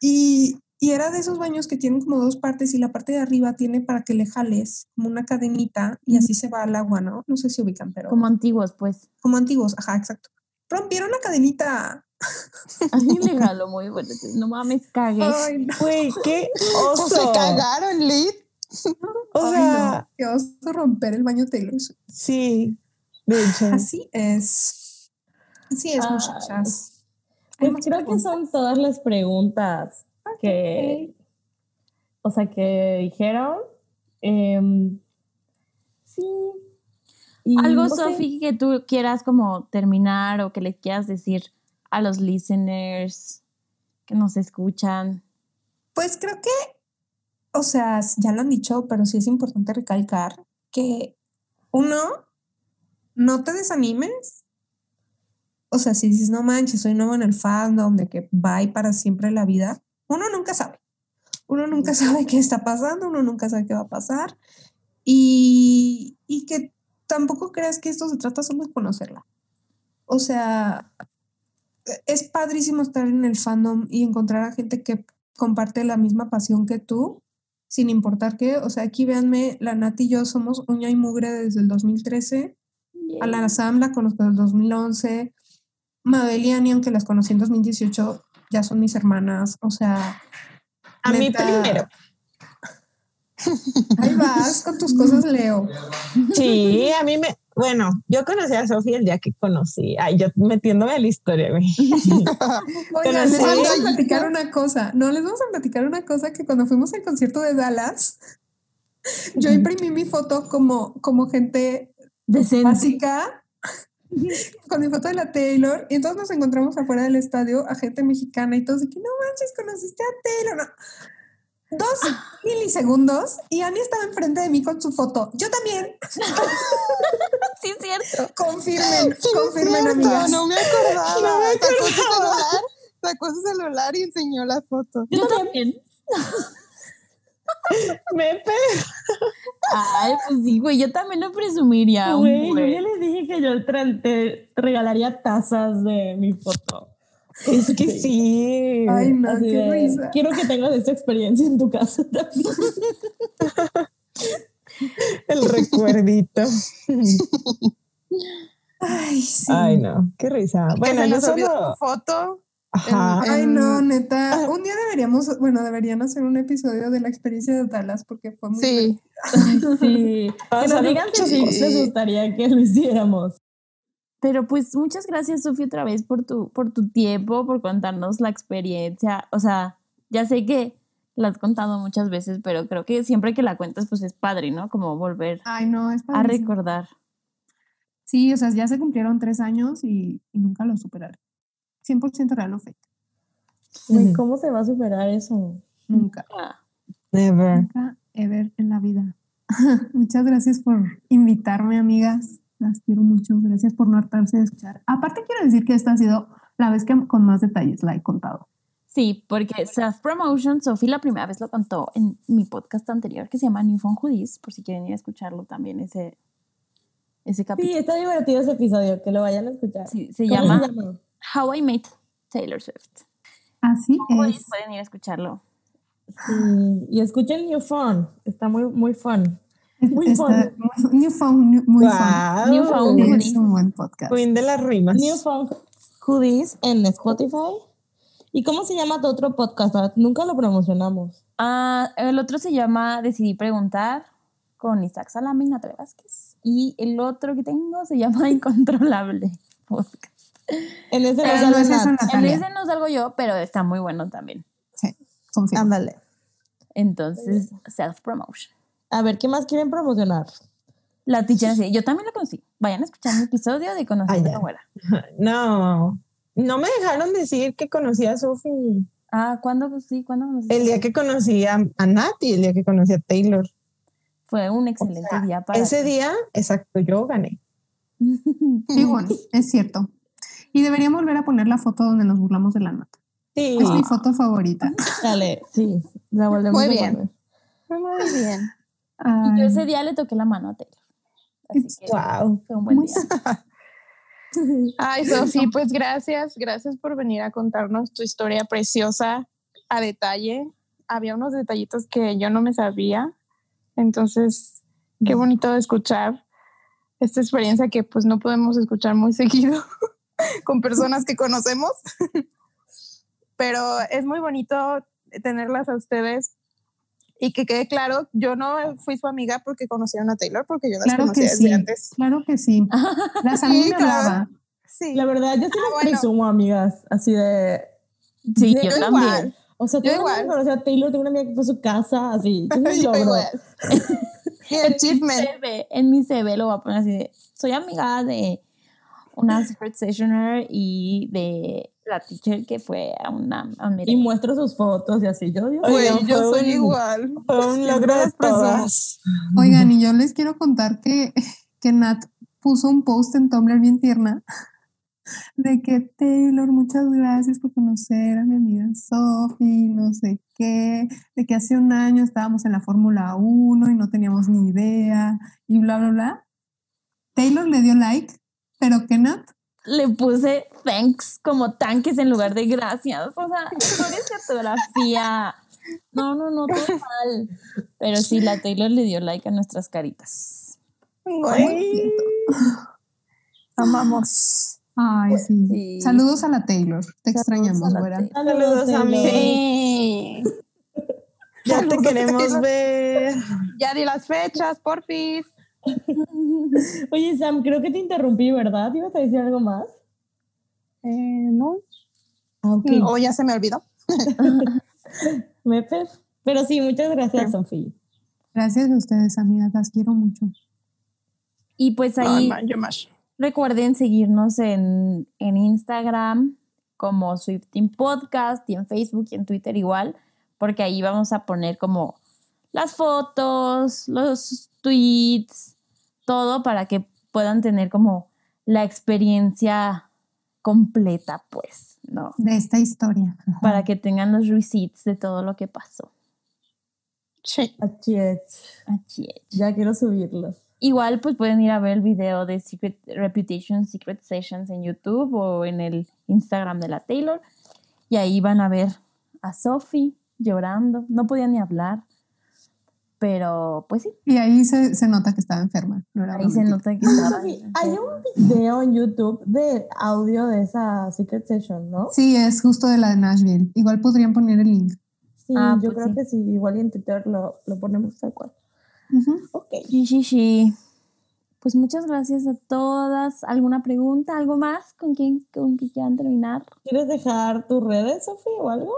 y, y era de esos baños que tienen como dos partes y la parte de arriba tiene para que le jales como una cadenita y así se va al agua, ¿no? No sé si ubican, pero Como antiguos, pues. como antiguos, ajá, exacto. Rompieron la cadenita. A mí le jaló muy bueno. No mames, cagué. Ay, no. Güey, qué O se oso. cagaron, Lid. O Ay, sea, no. Qué oso romper el baño Taylor sí. De hecho. Así es. Así es, muchachas. Pues creo que son todas las preguntas que, o sea, que dijeron. Em, sí. Y Algo, Sofi, que tú quieras como terminar o que le quieras decir a los listeners que nos escuchan. Pues creo que, o sea, ya lo han dicho, pero sí es importante recalcar que uno, no te desanimes. O sea, si dices, no manches, soy nuevo en el fandom, de que va para siempre la vida, uno nunca sabe. Uno nunca sabe qué está pasando, uno nunca sabe qué va a pasar. Y, y que tampoco creas que esto se trata solo de conocerla. O sea, es padrísimo estar en el fandom y encontrar a gente que comparte la misma pasión que tú, sin importar qué. O sea, aquí véanme, la Nati y yo somos uña y mugre desde el 2013. A la Sam la conozco desde el 2011. Mabel y Annie, aunque las conocí en 2018, ya son mis hermanas. O sea, A mí primero. Ahí vas con tus cosas, Leo. Sí, a mí me. Bueno, yo conocí a Sofía el día que conocí. Ay, yo metiéndome a la historia, güey. Oigan, les sí. vamos a platicar una cosa. No, les vamos a platicar una cosa que cuando fuimos al concierto de Dallas, yo imprimí mi foto como, como gente Decente. básica con mi foto de la Taylor y entonces nos encontramos afuera del estadio a gente mexicana y todos de que no manches, conociste a Taylor. No. Dos milisegundos y Annie estaba enfrente de mí con su foto. Yo también. Sí, es cierto. Confirmen, Sí, confirmen, cierto, amigas. No me acordaba. Sacó su celular, sacó su celular y enseñó la foto. Yo también. Me Ay, pues sí, güey, yo también lo presumiría. un Güey, yo ya les dije que yo te regalaría tazas de mi foto. Es que sí. Ay, no, Así qué de, risa. Quiero que tengas esta experiencia en tu casa también. El recuerdito. Ay, sí. Ay, no, qué risa. Bueno, yo solo. foto. Ajá. Ay, no, neta. Un día deberíamos, bueno, deberían hacer un episodio de la experiencia de Dallas porque fue muy. Sí. Sí. Vamos Que a nos ver digan si sí les gustaría que lo hiciéramos. Pero pues muchas gracias, Sofía, otra vez por tu, por tu tiempo, por contarnos la experiencia. O sea, ya sé que la has contado muchas veces, pero creo que siempre que la cuentas, pues es padre, ¿no? Como volver Ay, no, es a recordar. Sí, o sea, ya se cumplieron tres años y, y nunca lo superaré. 100% real o fake. Ujú. ¿cómo se va a superar eso? Nunca, Ah, Never. nunca, ever en la vida. Muchas gracias por invitarme, amigas. Las quiero mucho. Gracias por no hartarse de escuchar. Aparte, quiero decir que esta ha sido la vez que con más detalles la he contado. Sí, porque self-promotion, Sofía la primera vez lo contó en mi podcast anterior que se llama New Phone Hoodies, por si quieren ir a escucharlo también, ese, ese Sí, capítulo. está divertido ese episodio, que lo vayan a escuchar. Sí, se ¿Cómo llama se llama? How I Met Taylor Swift. Así Hoodies, es. pueden ir a escucharlo. Sí, y escuchen New Phone, está muy, muy fun. Muy Está- fun. New Phone, new- muy Wow. New Phone. fun. Hoodies. Es un buen podcast. Queen de las rimas. New Phone Hoodies en Spotify. ¿Y cómo se llama tu otro podcast? Ah, Nunca lo promocionamos. Ah, el otro se llama Decidí Preguntar con Isaac Salame y Natalia Vázquez. Y el otro que tengo se llama Incontrolable Podcast. En ese Pero no no. En ese salgo yo, pero está muy bueno también. Sí, confío. Ándale. Entonces, self-promotion. A ver, ¿qué más quieren promocionar? La teacher así, yo también lo conocí. Vayan a escuchar mi episodio de Conocer Ah, a ya. la güera. No, no me dejaron decir que conocí a Sophie. Ah, ¿cuándo? Sí, ¿cuándo conociste? El día que conocí a, a Nat y el día que conocí a Taylor. Fue un excelente sea, día para Ese ti. día, exacto, yo gané. Sí, bueno, es cierto. Y deberíamos volver a poner la foto donde nos burlamos de la nota. Sí. Es mi foto favorita. Dale, sí, la volvemos Muy a bien. poner. Muy bien. Y yo Ay, ese día le toqué la mano a Taylor. Así que Wow. fue un buen día. Ay, Sofi, pues gracias, gracias por venir a contarnos tu historia preciosa a detalle. Había unos detallitos que yo no me sabía, entonces qué bonito escuchar esta experiencia que pues no podemos escuchar muy seguido con personas que conocemos, pero es muy bonito tenerlas a ustedes y que quede claro, yo no fui su amiga porque conocieron a Taylor, porque yo las Claro conocía desde sí. antes. Claro que sí. Las a mí Sí, claro. Sí. La verdad, yo sí Ah, las bueno. presumo, amigas. Así de. Sí, de- yo Yo también. igual. O sea, tengo una amiga igual. que conoció a Taylor, tengo una amiga que fue a su casa, así. Yo me Yo logro. igual. Mi achievement. CV, en mi CV lo voy a poner así de, soy amiga de una secret sessioner y de la teacher que fue a una a un Y muestro sus fotos y así. Yo, Oigan, yo soy un- igual. Fue un logro de todas. Oigan, y yo les quiero contar que, que Nat puso un post en Tumblr bien tierna de que Taylor, muchas gracias por conocer a mi amiga Sophie, no sé qué, de que hace un año estábamos en la Fórmula 1 y no teníamos ni idea y bla, bla, bla. Taylor le dio like, pero que Nat, Le puse thanks como tanques en lugar de gracias. O sea, errores de ortografía. No, no, no, todo mal. Pero sí, la Taylor le dio like a nuestras caritas. Güey. Amamos. ay, sí. Sí. Saludos a la Taylor, te Saludos extrañamos, a güera. Saludos, Taylor. amiga. Sí. Ya te Saludos, queremos ver. Ya di las fechas, porfis. Oye, Sam, creo que te interrumpí, ¿verdad? ¿Ibas a decir algo más? Eh, no. Ah, ok. O ya se me olvidó. Pero sí, muchas gracias, Sí. Sofía. Gracias a ustedes, amigas, las quiero mucho. Y pues ahí yo más. recuerden seguirnos en, en Instagram como Swifting Podcast y en Facebook y en Twitter igual, porque ahí vamos a poner como las fotos, los tweets, todo para que puedan tener como la experiencia completa, pues, ¿no? De esta historia. Para que tengan los receipts de todo lo que pasó. Sí. Así es. Así es. Ya quiero subirlos. Igual pues pueden ir a ver el video de Secret Reputation Secret Sessions en YouTube o en el Instagram de la Taylor y ahí van a ver a Sophie llorando, no podía ni hablar, pero pues sí, Y ahí se, se nota que estaba enferma. No era ahí se nota que estaba. Hay un video en YouTube de audio de esa Secret Session, ¿no? Sí, es justo de la de Nashville. Igual podrían poner el link. Sí, Ah, yo pues creo sí. que sí. Igual y en Twitter lo, lo ponemos tal cual. Ok. Sí, sí, sí. Pues muchas gracias a todas. ¿Alguna pregunta? ¿Algo más con quien, con que quieran terminar? ¿Quieres dejar tus redes, Sofía, o algo?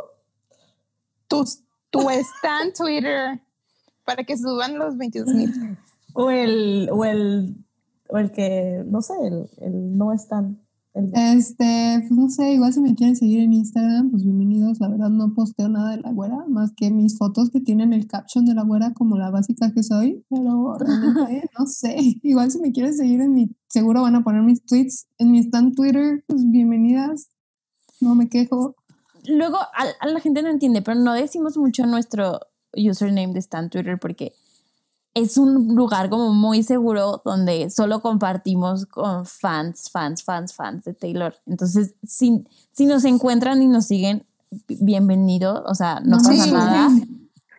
Tu, tu está en Twitter para que suban los 22 mil. O el, o el, o el que, no sé, el, el no es tan. el- Este, pues no sé, igual si me quieren seguir en Instagram, pues bienvenidos. La verdad no posteo nada de la güera, más que mis fotos que tienen el caption de la güera como la básica que soy, pero realmente no sé. Igual si me quieren seguir en mi, seguro van a poner mis tweets en mi stand Twitter, pues bienvenidas. No me quejo. Luego a, a la gente no entiende, pero no decimos mucho nuestro username de Stan Twitter porque es un lugar como muy seguro donde solo compartimos con fans, fans, fans, fans de Taylor. Entonces, si, si nos encuentran y nos siguen, bi- bienvenido. O sea, no pasa sí. nada.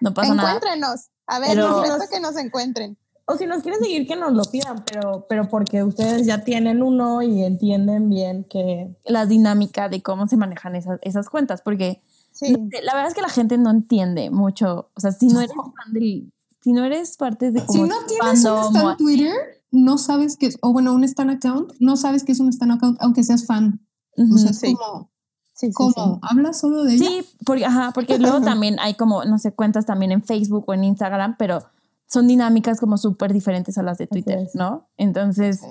No pasa nada. Encuéntrenos. A ver, Pero- necesito que nos encuentren. O si nos quieren seguir, que nos lo pidan, pero, pero porque ustedes ya tienen uno y entienden bien que. La dinámica de cómo se manejan esas, esas cuentas, porque Sí. sé, la verdad es que la gente no entiende mucho. O sea, si no eres fan del. Si no eres parte de Si como no tienes un stand Twitter, no sabes que es, o bueno, un stand account, no sabes que es un stand account, aunque seas fan. Ujú. O sea, es Sí. como, Sí, sí, ¿cómo? ¿Hablas solo de ella? Sí, porque, ajá, porque luego también hay como, no sé, cuentas también en Facebook o en Instagram, pero son dinámicas como súper diferentes a las de Twitter. ¿no? Entonces,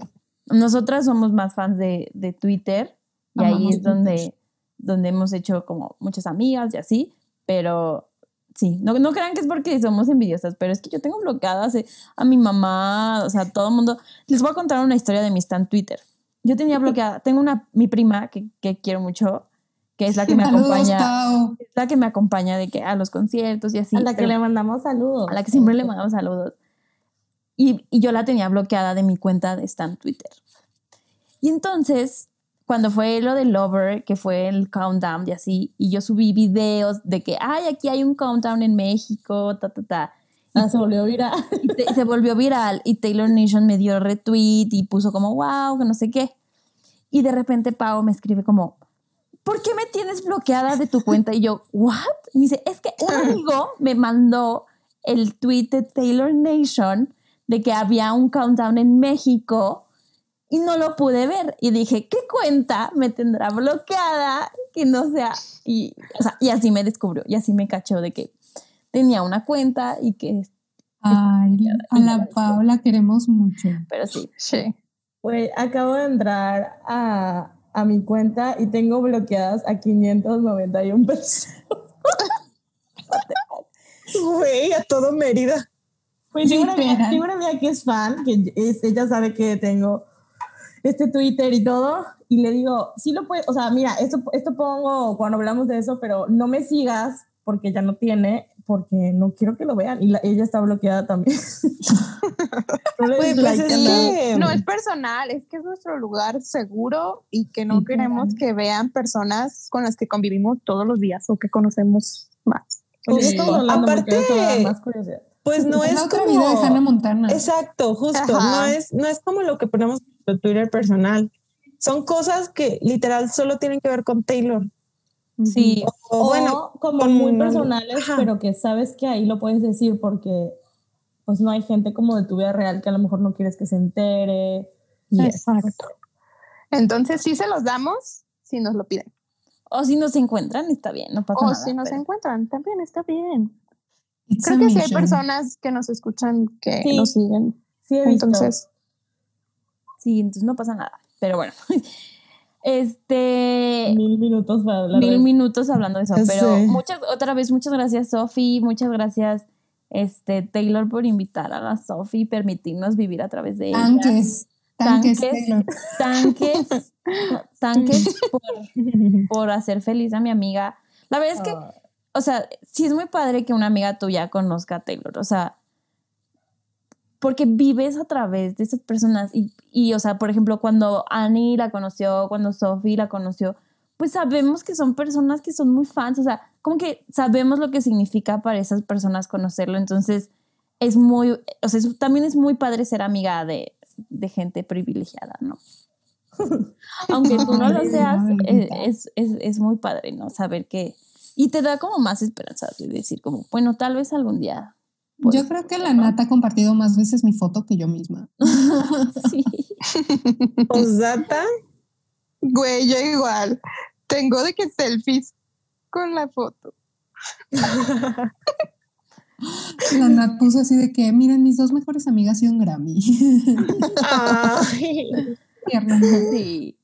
nosotras somos más fans de, de Twitter y ahí Amamos es donde, donde hemos hecho como muchas amigas y así, pero sí, no, no crean que es porque somos envidiosas, pero es que yo tengo bloqueadas eh, a mi mamá, o sea, todo el mundo. Les voy a contar una historia de mi stand Twitter. Yo tenía bloqueada, tengo una, mi prima que, que quiero mucho, que es la que me Saludos, acompaña la que me acompaña de que a los conciertos y así. a la que pero- le mandamos saludos. a la que siempre le mandamos saludos. Y, y yo la tenía bloqueada de mi cuenta de Stan Twitter. Y entonces, cuando fue lo del Lover, que fue el countdown y así, y yo subí videos de que, ay, aquí hay un countdown en México, ta, ta, ta. Ah, se volvió viral. Y te- se volvió viral y Taylor Nation me dio retweet y puso como, wow, que no sé qué. Y de repente Pau me escribe como, ¿por qué me tienes bloqueada de tu cuenta? Y yo, ¿what? Y me dice, es que un amigo me mandó el tweet de Taylor Nation de que había un countdown en México y no lo pude ver. Y dije, ¿qué cuenta me tendrá bloqueada? Que no sea. Y, o sea, y así me descubrió, y así me cachó de que tenía una cuenta y que. Ay, a la Paula queremos mucho. Pero sí. Sí. Güey, acabo de entrar a, a mi cuenta y tengo bloqueadas a 591 personas. Güey, a todo Mérida. Pues una amiga que es fan, que es- ella sabe que tengo este Twitter y todo, y le digo, sí lo puedes, o sea, mira, esto, esto pongo cuando hablamos de eso, pero no me sigas porque ya no tiene, porque no quiero que lo vean, y la- ella está bloqueada también. no pues like es a nada. que- No es personal, es que es nuestro lugar seguro y que no queremos que vean personas con las que convivimos todos los días o que conocemos más. Pues Sí. Aparte- más curiosidad. Pues no es como... vida de Hannah Montana. Exacto, justo. Ajá. No es, no es como lo que ponemos nuestro Twitter personal. Son cosas que literal solo tienen que ver con Taylor. Sí. O, O bueno, como con- muy personales, ajá. pero que sabes que ahí lo puedes decir porque pues no hay gente como de tu vida real que a lo mejor no quieres que se entere. Y eso. Exacto. Entonces sí se los damos si nos lo piden. O si nos encuentran, está bien, no pasa O nada. si nos pero- encuentran, también está bien. It's Creo que sí hay personas que nos escuchan que Sí. nos siguen. Sí, he visto. Entonces, Sí, entonces no pasa nada. Pero bueno. Este. mil minutos para hablar. mil de- minutos hablando de eso. Ya Pero muchas, otra vez, muchas gracias, Sofi. Muchas gracias, este, Taylor, por invitar a la Sofi y permitirnos vivir a través de ella. Tanques. Tanques, Tanques. Taylor. Tanques, tanques por, por hacer feliz a mi amiga. La verdad es que, Ah, o sea, sí es muy padre que una amiga tuya conozca a Taylor. O sea, porque vives a través de esas personas. Y, y, o sea, por ejemplo, cuando Annie la conoció, cuando Sophie la conoció, pues sabemos que son personas que son muy fans. O sea, como que sabemos lo que significa para esas personas conocerlo. Entonces, es muy, o sea, es- también es muy padre ser amiga de, de gente privilegiada, ¿no? Aunque tú no lo seas, eh, es, es, es muy padre, ¿no? Saber que... Y te da como más esperanza de decir como, bueno, tal vez algún día. Yo creo que la Nat ha compartido más veces mi foto que yo misma. sí. Postdata, güey, yo igual. Tengo de que selfies con la foto. La Nat puso así de que, miren, mis dos mejores amigas y un Grammy. Ay, Tierno. Sí.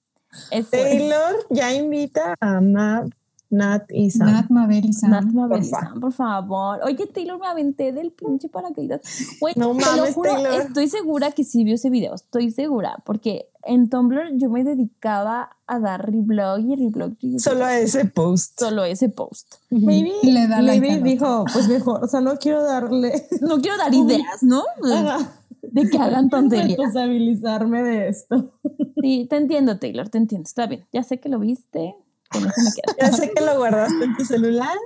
Taylor ya invita a Matt, Nat y Sam. Nat, Mabel y Sam. Nat Mabel y. Sam, por favor. Oye, Taylor, me aventé del pinche paracaídas. Güey, No te lo mames, juro, Taylor. estoy segura que sí vio ese video. Estoy segura. Porque en Tumblr yo me dedicaba a dar reblog y reblog. reblog, Solo a ese post. solo ese post. Maybe, Y le da like maybe al dijo, pues mejor, o sea, no quiero darle. No quiero dar ideas, ¿no? Ajá. De que hagan tonterías. responsabilizarme de esto. Sí, te entiendo, Taylor, te entiendo. Está bien. Ya sé que lo viste. Con eso me quedo. Ya sé que lo guardaste en tu celular.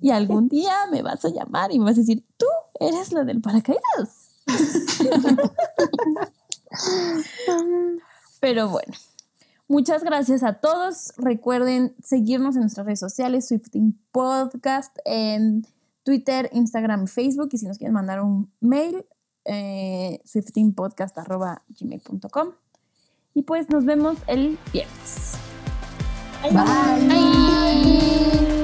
Y algún día me vas a llamar y me vas a decir, tú eres la del paracaídas. Pero bueno, muchas gracias a todos. Recuerden seguirnos en nuestras redes sociales, Swifting Podcast, en Twitter, Instagram Facebook. Y si nos quieren mandar un mail, eh, swiftingpodcast.gmail.com. Y pues nos vemos el viernes. Nat Productions.